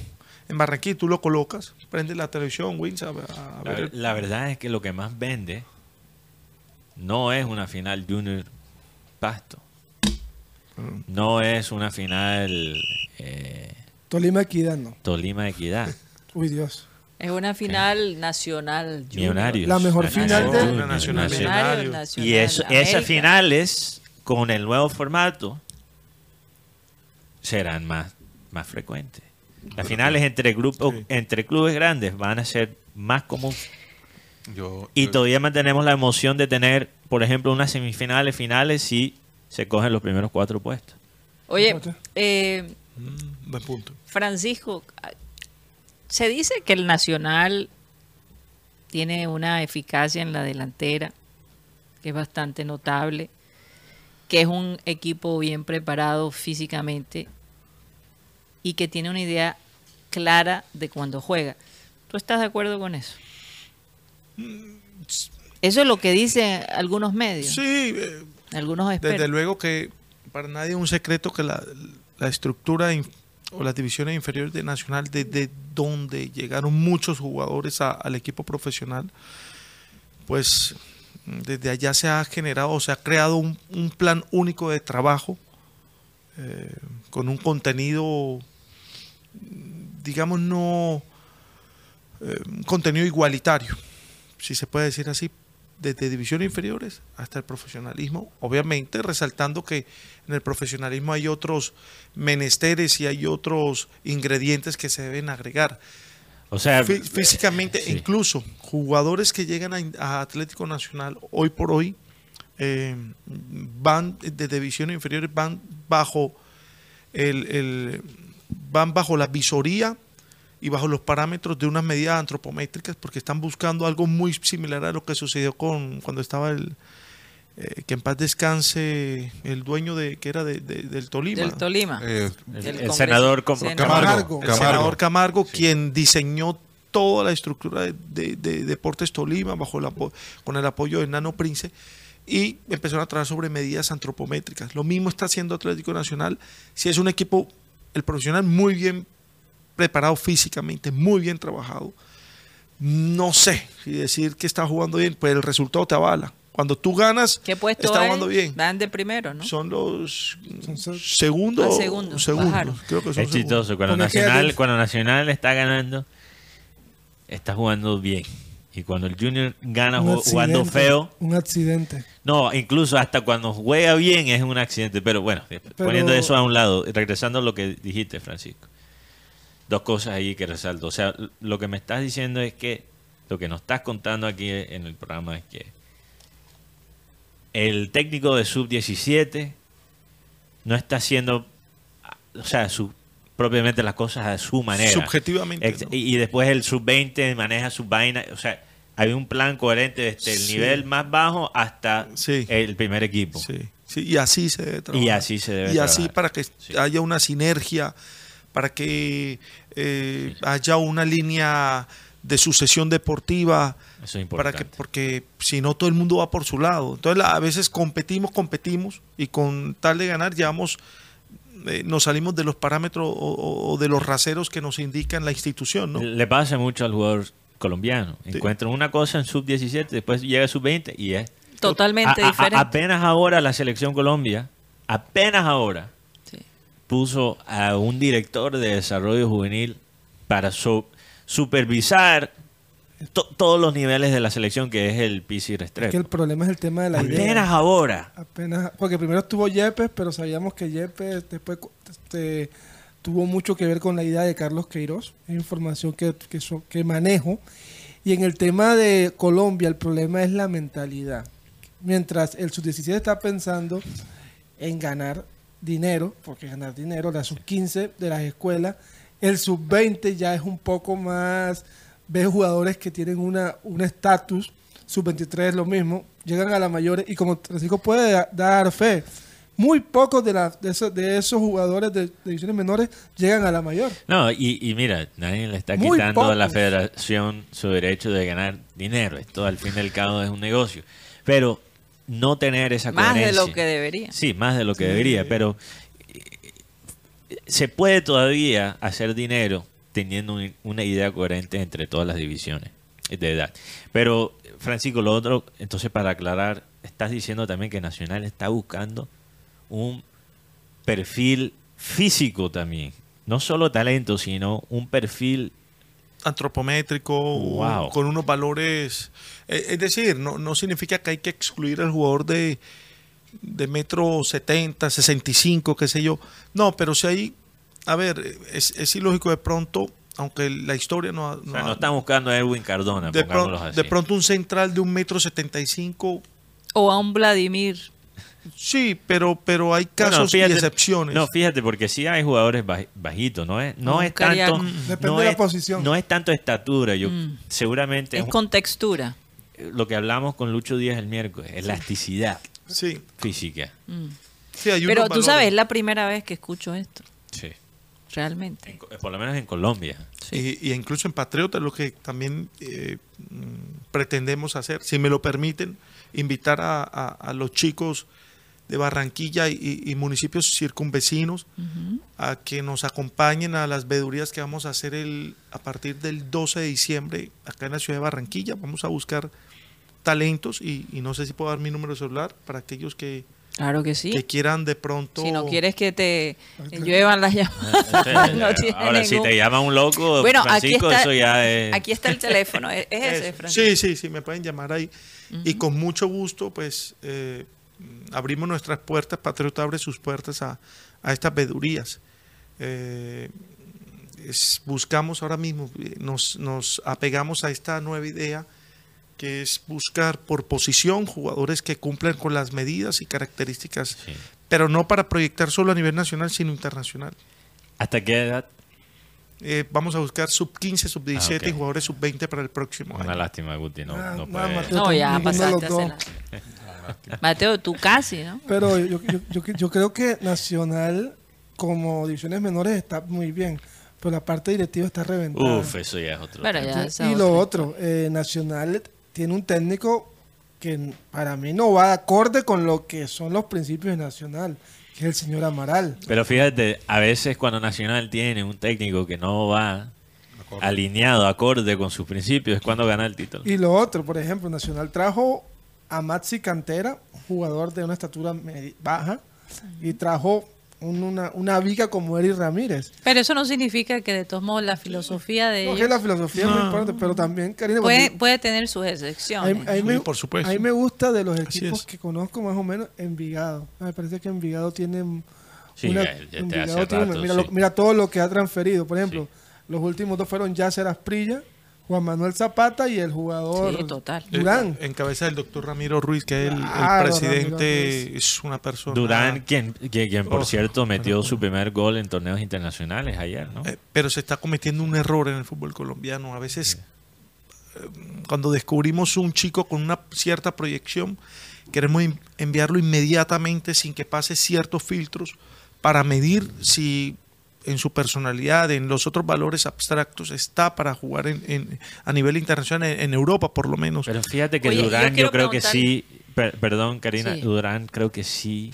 en Barranquilla, tú lo colocas, prende la televisión, Wins, a, a La, ver. ver- la verdad es que lo que más vende no es una final Junior Pasto, no es una final eh, Tolima Equidad, no. Tolima Equidad. Uy, Dios. Es una final nacional. Millonarios. La mejor final de- nacional Nacional. nacional, Y eso, América. esas finales, con el nuevo formato, serán más, más frecuentes. Las finales entre grupos, Sí. entre clubes grandes van a ser más comunes. Yo, Y yo- todavía mantenemos la emoción de tener, por ejemplo, unas semifinales, finales, si se cogen los primeros cuatro puestos. Oye, eh, Mm, buen punto. Francisco, se dice que el Nacional tiene una eficacia en la delantera que es bastante notable, que es un equipo bien preparado físicamente y que tiene una idea clara de cuando juega. ¿Tú estás de acuerdo con eso? Eso es lo que dicen algunos medios, Sí, eh, algunos expertos. desde luego que para nadie es un secreto que la, la estructura o las divisiones inferiores de Nacional, desde donde llegaron muchos jugadores al equipo profesional, pues desde allá se ha generado, se ha creado un, un plan único de trabajo eh, con un contenido, digamos, no eh, un contenido igualitario, si se puede decir así, desde divisiones inferiores hasta el profesionalismo, obviamente resaltando que en el profesionalismo hay otros menesteres y hay otros ingredientes que se deben agregar. O sea, Fí- físicamente, sí. incluso jugadores que llegan a, a Atlético Nacional hoy por hoy eh, van de divisiones inferiores, van bajo el, el- van bajo la visoría y bajo los parámetros de unas medidas antropométricas porque están buscando algo muy similar a lo que sucedió con cuando estaba el eh, que en paz descanse el dueño de que era de- de- del Tolima Del Tolima. eh, el, senador Com-. Camargo. Camargo. el senador Camargo, quien diseñó toda la estructura de, de- de Deportes Tolima bajo el con el apoyo de Nano Prince y empezaron a trabajar sobre medidas antropométricas. Lo mismo está haciendo Atlético Nacional. Si es un equipo, el profesional muy bien preparado físicamente, muy bien trabajado. No sé si decir que está jugando bien, pues el resultado te avala. Cuando tú ganas, ¿Qué puesto está hay? jugando bien. Van de primero, ¿no? Son los segundos. Ah, segundos, segundos. bajaron. Creo que son Es segundos. chistoso. Cuando Nacional, cuando Nacional está ganando, está jugando bien. Y cuando el Junior gana un jugando feo, Un accidente. no, incluso hasta cuando juega bien es un accidente. Pero bueno, poniendo eso a un lado, regresando a lo que dijiste, Francisco. Dos cosas ahí que resalto. O sea, lo que me estás diciendo es que, lo que nos estás contando aquí en el programa es que el técnico de sub-17 no está haciendo, o sea, su, propiamente las cosas a su manera. Subjetivamente. Ex- ¿no? Y, y después el sub-20 maneja su vaina. O sea, hay un plan coherente desde el nivel más bajo hasta Sí. el primer equipo. Sí, sí, y así se debe trabajar. Y así se debe Y así para que haya una sinergia, para que eh, haya una línea de sucesión deportiva, Eso es para que, importante. porque si no todo el mundo va por su lado. Entonces la- a veces competimos, competimos y con tal de ganar llevamos, eh, nos salimos de los parámetros o, o- o de los raseros que nos indican la institución, ¿no? Le pasa mucho al jugador colombiano. Encuentran una cosa en sub-17, después llega a sub-20 y es Totalmente A- a- a- diferente. apenas ahora la selección Colombia, apenas ahora Sí. Puso a un director de desarrollo juvenil para su- supervisar to- todos los niveles de la selección, que es el PC Es que Restrepo. el problema es el tema de la idea. Apenas ahora. Apenas, porque primero estuvo Yepes, pero sabíamos que Yepes después este, tuvo mucho que ver con la idea de Carlos Queiroz, es información que, que, so- que manejo. Y en el tema de Colombia, el problema es la mentalidad. Mientras el sub-17 está pensando en ganar dinero, porque ganar dinero, la sub-15 de las escuelas, el sub-20 ya es un poco más, ves jugadores que tienen una un estatus, sub-23 es lo mismo, llegan a la mayor y como Francisco puede da- dar fe, muy pocos de, la- de, esos, de esos jugadores de, de divisiones menores llegan a la mayor. No, y, y mira, nadie le está Muy quitando a la federación su derecho de ganar dinero. Esto al fin y al cabo es un negocio. Pero no tener esa Más de coherencia. lo que debería. Sí, más de lo que debería, pero eh, se puede todavía hacer dinero teniendo un- una idea coherente entre todas las divisiones de edad. Pero, Francisco, lo otro, entonces para aclarar, estás diciendo también que Nacional está buscando un perfil físico también. No solo talento, sino un perfil antropométrico, Wow. con unos valores. eh, Es decir, no, no significa que hay que excluir al jugador de, de metro 70, 65, qué sé yo. No, pero si hay. A ver, es, es ilógico de pronto, aunque la historia no ha. O no sea, no están buscando a Edwin Cardona, de, pongámoslo pronto, así. de pronto un central de un metro 75. O a un Vladimir. Sí, pero, pero hay Bueno, casos fíjate- y excepciones. No, fíjate, porque sí hay jugadores baj- bajitos, no es, no Un es tanto. Depende no de la es- posición. No es tanto estatura, yo Mm. seguramente Es es con textura. lo que hablamos con Lucho Díaz el miércoles, elasticidad sí, física. Mm. sí, hay Pero tú sabes, es la primera vez que escucho esto. Sí. Realmente. En Co- por lo menos en Colombia. Sí. Y, y incluso en Patriota, lo que también eh, mm, pretendemos hacer, si me lo permiten, invitar a, a- a los chicos de Barranquilla y, y municipios circunvecinos a que nos acompañen a las vedurías que vamos a hacer el, a partir del 12 de diciembre acá en la ciudad de Barranquilla. Vamos a buscar talentos y, y no sé si puedo dar mi número de celular para aquellos que, Claro que sí. que quieran de pronto... Si no quieres que te lluevan las llamadas. no tiene Ahora, si te llama un loco, Bueno, aquí Francisco, está, eso ya es... aquí está el teléfono. ¿Es, es ese. Francisco? Sí, sí, sí, me pueden llamar ahí. Y con mucho gusto, pues, eh, abrimos nuestras puertas, Patriota abre sus puertas a, a estas vedurías. Eh, es- buscamos ahora mismo, eh, nos, nos apegamos a esta nueva idea que es buscar por posición jugadores que cumplan con las medidas y características, Sí. pero no para proyectar solo a nivel nacional, sino internacional. ¿Hasta qué edad? Eh, vamos a buscar sub 15, sub 17 Ah, ok. y jugadores sub 20 para el próximo Una año. lástima, Guti, no, Ah, no puede-. No, ya pasaste Mateo, tú casi, ¿no? Pero yo, yo, yo, yo creo que Nacional, como divisiones menores, está muy bien. Pero la parte directiva está reventada. Uf, eso ya es otro ya esa y lo otro, eh, Nacional tiene un técnico que para mí no va de acorde con lo que son los principios de Nacional, que es el señor Amaral. Pero fíjate, a veces cuando Nacional tiene un técnico que no va Acorde. alineado, acorde con sus principios, es cuando gana el título. Y lo otro, por ejemplo, Nacional trajo a Maxi Cantera, jugador de una estatura baja, y trajo un- una, una viga como Eri Ramírez. Pero eso no significa que de todos modos la filosofía de No, que ellos la filosofía es muy importante, pero también, Karina, puede, puede tener sus a excepciones. mí- a mí Sí, me, por supuesto. a mí me gusta de los equipos que conozco más o menos Envigado. Me parece que Envigado tiene Sí, una- ya- ya te Envigado tiene- rato, mira, sí. lo- mira todo lo que ha transferido. Por ejemplo, los últimos dos fueron Yasser Asprilla, Juan Manuel Zapata y el jugador Sí, total. Durán. Eh, En cabeza del doctor Ramiro Ruiz, que es el, el Claro, presidente, es una persona. Durán, quien, quien, quien, por Oh, cierto metió su primer gol en torneos internacionales ayer, ¿no? Eh, pero se está cometiendo un error en el fútbol colombiano. A veces, eh, cuando descubrimos un chico con una cierta proyección, queremos en- enviarlo inmediatamente sin que pase ciertos filtros para medir si en su personalidad, en los otros valores abstractos, está para jugar en, en- a nivel internacional, en, en Europa por lo menos. Pero fíjate que Oye, yo Durán, yo, creo que sí. per- perdón, Karina, Sí. Durán creo que sí,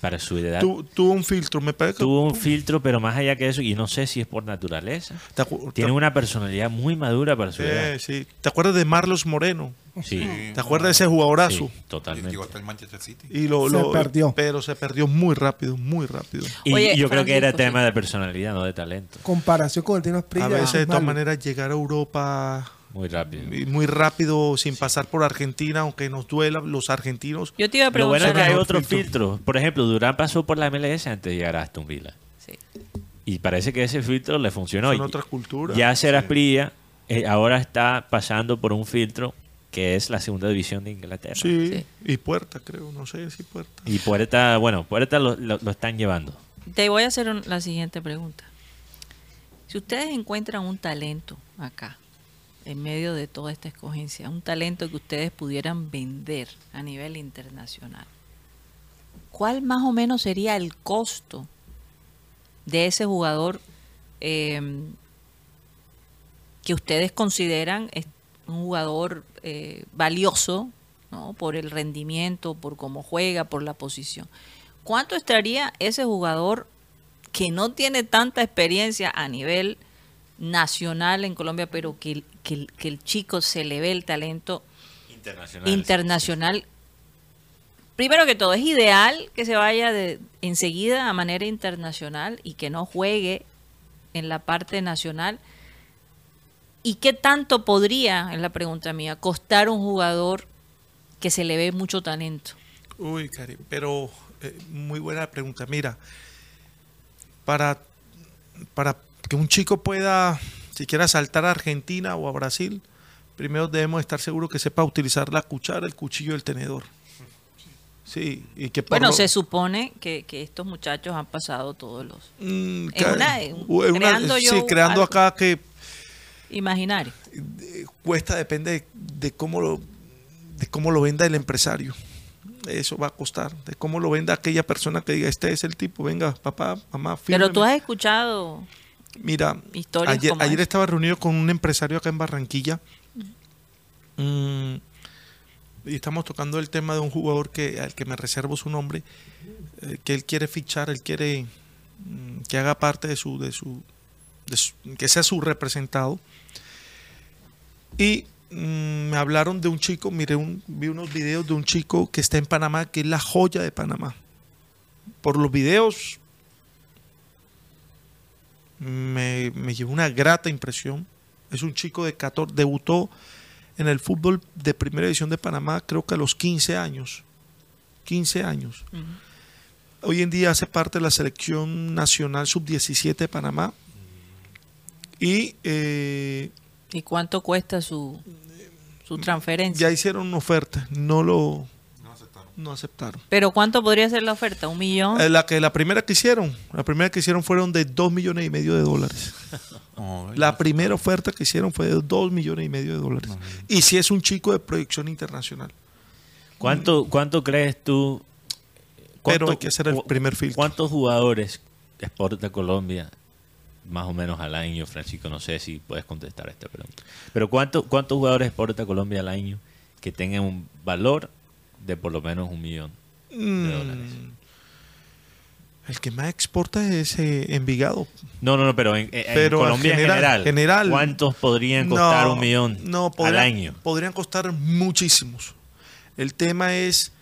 para su edad. Tu- tuvo un filtro, me parece que tuvo un filtro, pero más allá que eso, y no sé si es por naturaleza. ¿Te acu- Tiene una personalidad muy madura para su Eh, edad. sí. ¿Te acuerdas de Marlos Moreno? Sí, ¿Te acuerdas de ese jugadorazo? sí, totalmente. Llegó hasta el Manchester City. Y lo, Se perdió. Pero se perdió muy rápido, muy rápido. Y Oye, yo creo que era tema sí. de personalidad, no de talento. Comparación con el Tino Asprilla. A veces, es de todas maneras, llegar a Europa Muy rápido. muy rápido, sin pasar por Argentina, aunque nos duela, los argentinos. Yo te iba a Lo bueno preguntar. es que hay otro filtro. filtro. Por ejemplo, Durán pasó por la MLS antes de llegar a Aston Villa. Sí. Y parece que ese filtro le funcionó. Son otras culturas. Ya Será Prilla eh, ahora está pasando por un filtro que es la segunda división de Inglaterra. Sí, Sí. y Puerta, creo, no sé si Puerta. Y Puerta, bueno, Puerta lo, lo- lo están llevando. Te voy a hacer un- la siguiente pregunta. Si ustedes encuentran un talento acá, en medio de toda esta escogencia, un talento que ustedes pudieran vender a nivel internacional, ¿cuál más o menos sería el costo de ese jugador eh, que ustedes consideran un jugador eh, valioso ¿no? por el rendimiento, por cómo juega, por la posición? ¿Cuánto estaría ese jugador que no tiene tanta experiencia a nivel nacional en Colombia, pero que, que el chico se le ve el talento Internacional. internacional? Primero que todo, es ideal que se vaya de, enseguida a manera internacional y que no juegue en la parte nacional. ¿Y qué tanto podría, es la pregunta mía, costar un jugador que se le ve mucho talento? Uy, Cari, pero eh, muy buena pregunta. Mira, para, para que un chico pueda siquiera saltar a Argentina o a Brasil, primero debemos estar seguros que sepa utilizar la cuchara, el cuchillo el tenedor. Sí, y que Bueno, lo- se supone que, que estos muchachos han pasado todos los Mm, en ca- una- en- u- en una- creando yo sí, creando algo. acá que imaginarios. eh, cuesta, depende de, de cómo lo de cómo lo venda el empresario. Eso va a costar. De cómo lo venda aquella persona que diga, este es el tipo, venga, papá, mamá, Pero tú fírmeme". has escuchado Mira, historias ayer, como ayer estaba reunido con un empresario acá en Barranquilla. Mm, y estamos tocando el tema de un jugador que al que me reservo su nombre, eh, que él quiere fichar, él quiere mm, que haga parte de su, de su, de que sea su representado. Y mm, me hablaron de un chico, miré un, vi unos videos de un chico que está en Panamá, que es la joya de Panamá. Por los videos me, me llevó una grata impresión. Es un chico de 14, debutó en el fútbol de primera división de Panamá creo que a los 15 años. 15 años. Hoy en día hace parte de la selección nacional sub-17 de Panamá. Y eh, y cuánto cuesta su su transferencia. ya hicieron una oferta, no lo no aceptaron. Pero cuánto podría ser la oferta, un millón. Eh, La que la primera que hicieron, la primera que hicieron fueron de 2 millones y medio de dólares. La primera oferta que hicieron fue de 2 millones y medio de dólares. Y si es un chico de proyección internacional. ¿Cuánto, cuánto crees tú? Pero hay que hacer el primer filtro. ¿Cuántos jugadores exporta Colombia más o menos al año, Francisco? No sé si puedes contestar esta pregunta. Pero ¿cuánto, ¿cuántos jugadores exporta Colombia al año que tengan un valor de por lo menos un millón de Mm, dólares? El que más exporta es eh, Envigado. No, no, no, pero en, en Pero Colombia en general- general, general- ¿cuántos podrían costar No, un millón no, al año? Podrían costar muchísimos. El tema es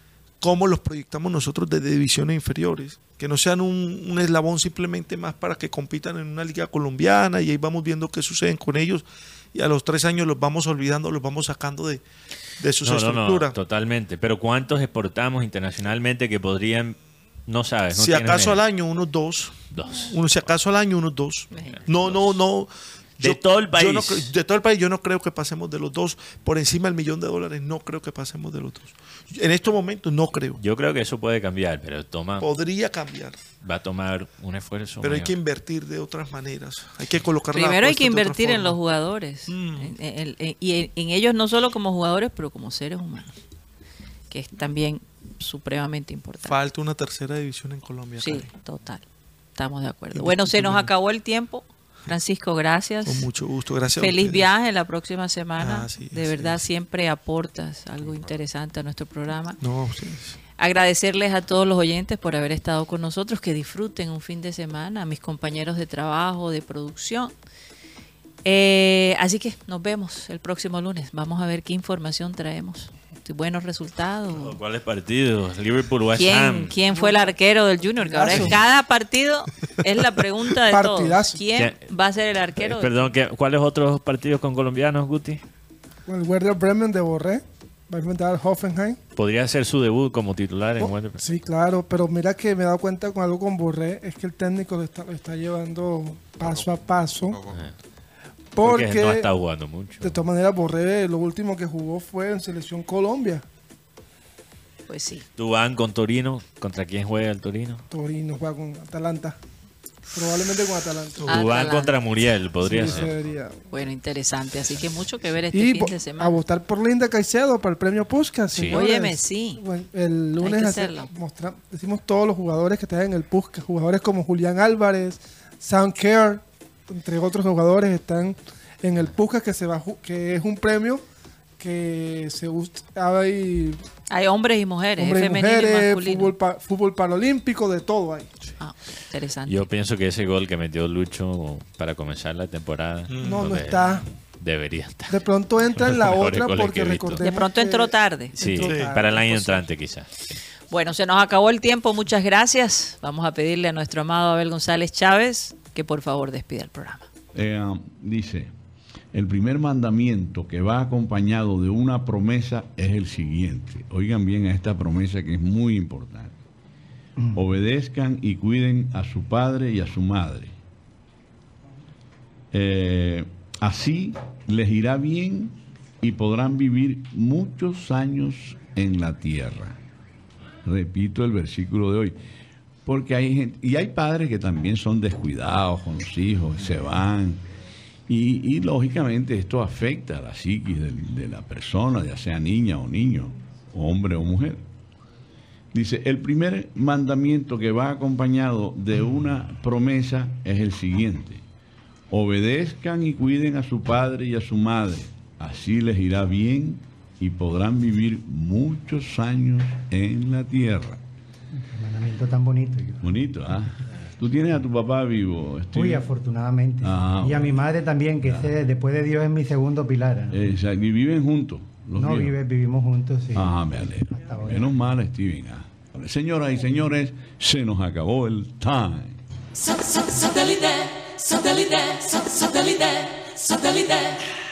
cómo los proyectamos nosotros desde divisiones inferiores. Que no sean un, un eslabón simplemente más para que compitan en una liga colombiana y ahí vamos viendo qué sucede con ellos. Y a los tres años los vamos olvidando, los vamos sacando de, de sus No, no, no, estructuras. totalmente. Pero ¿cuántos exportamos internacionalmente que podrían, no sabes, no si acaso al año, unos dos. Dos. Uno, si acaso al año, unos dos. No, no, no. De todo el yo no país. de todo el país, yo no creo que pasemos de los dos. Por encima del millón de dólares, no creo que pasemos de los dos. En estos momentos, no creo. Yo creo que eso puede cambiar, pero toma, Podría cambiar, va a tomar un esfuerzo. pero hay mayor. que invertir de otras maneras. Hay que colocar la Primero hay que invertir en los jugadores. Mm. En- en- en- y en, en ellos no solo como jugadores, pero como seres humanos. Que es también supremamente importante. Falta una tercera división en Colombia. Sí, Cari. total. Estamos de acuerdo. Bueno, se nos acabó el tiempo. Francisco, gracias. Con mucho gusto, gracias. Feliz viaje la próxima semana. Ah, sí, de sí, verdad, sí. siempre aportas algo interesante a nuestro programa. No. Agradecerles a todos los oyentes por haber estado con nosotros, que disfruten un fin de semana, a mis compañeros de trabajo, de producción. Eh, así que nos vemos el próximo lunes. Vamos a ver qué información traemos. Buenos resultados. ¿Cuáles partidos? Liverpool, West ¿Quién, Ham. quién fue el arquero del Junior? Que ahora Partidazo. cada partido es la pregunta de todos. Partidazo. ¿Quién ¿Quién? va a ser el Eh, arquero? perdón, ¿qué- ¿cuáles otros partidos con colombianos, Guti? Con el Werder Bremen de Borré. Va a enfrentar al Hoffenheim. Podría ser su debut como titular en Oh, Werder. sí, claro, pero mira que me he dado cuenta con algo con Borré, es que el técnico lo está, lo está llevando paso a paso. Porque Porque, no está jugando mucho. de todas maneras, Borré lo último que jugó fue en Selección Colombia. Pues sí. Dubán con Torino. ¿Contra quién juega el Torino? Torino juega con Atalanta. Probablemente con Atalanta. Dubán contra Muriel, podría Sí, ser. sería. Bueno, interesante. Así que mucho que ver este Y fin de a semana. votar por Linda Caicedo para el premio Puskas. Sí. Óyeme, sí. Bueno, el lunes hacerlo. mostra- decimos todos los jugadores que están en el Puskas. Jugadores como Julián Álvarez, Sound Care, entre otros jugadores están en el Puskas que se va que es un premio que se usa hay Hay hombres y mujeres, hombres y femenino y mujeres, masculino. fútbol, pa- fútbol paralímpico, de todo hay. Ah, interesante. Yo pienso que ese gol que metió Lucho para comenzar la temporada. No, no está. Debería estar. De pronto entra en la otra porque recordemos de pronto entró tarde. Sí, entró tarde, para el año pues, entrante quizás. Bueno, se nos acabó el tiempo. Muchas gracias. Vamos a pedirle a nuestro amado Abel González Chávez que por favor despida el programa. Eh, dice, el primer mandamiento que va acompañado de una promesa es el siguiente. Oigan bien a esta promesa que es muy importante. Obedezcan y cuiden a su padre y a su madre. Eh, así les irá bien y podrán vivir muchos años en la tierra. Repito el versículo de hoy. Porque hay gente, y hay padres que también son descuidados con los hijos, se van. Y, lógicamente esto afecta a la psiquis de, la persona, ya sea niña o niño, hombre o mujer. Dice, el primer mandamiento que va acompañado de una promesa es el siguiente. Obedezcan y cuiden a su padre y a su madre. Así les irá bien y podrán vivir muchos años en la tierra. Tan bonito. yo. Bonito, ¿ah? Tú tienes a tu papá vivo. Steve? Uy, afortunadamente. Ah, y a mi madre también, que ese, después de Dios es mi segundo pilar. ¿no? Exacto, y viven juntos. los no, vive, vivimos juntos, sí. Ah, me alegro. Menos mal, Steven. ah. Señoras y señores, se nos acabó el time. Satellite, satellite, satellite, satellite.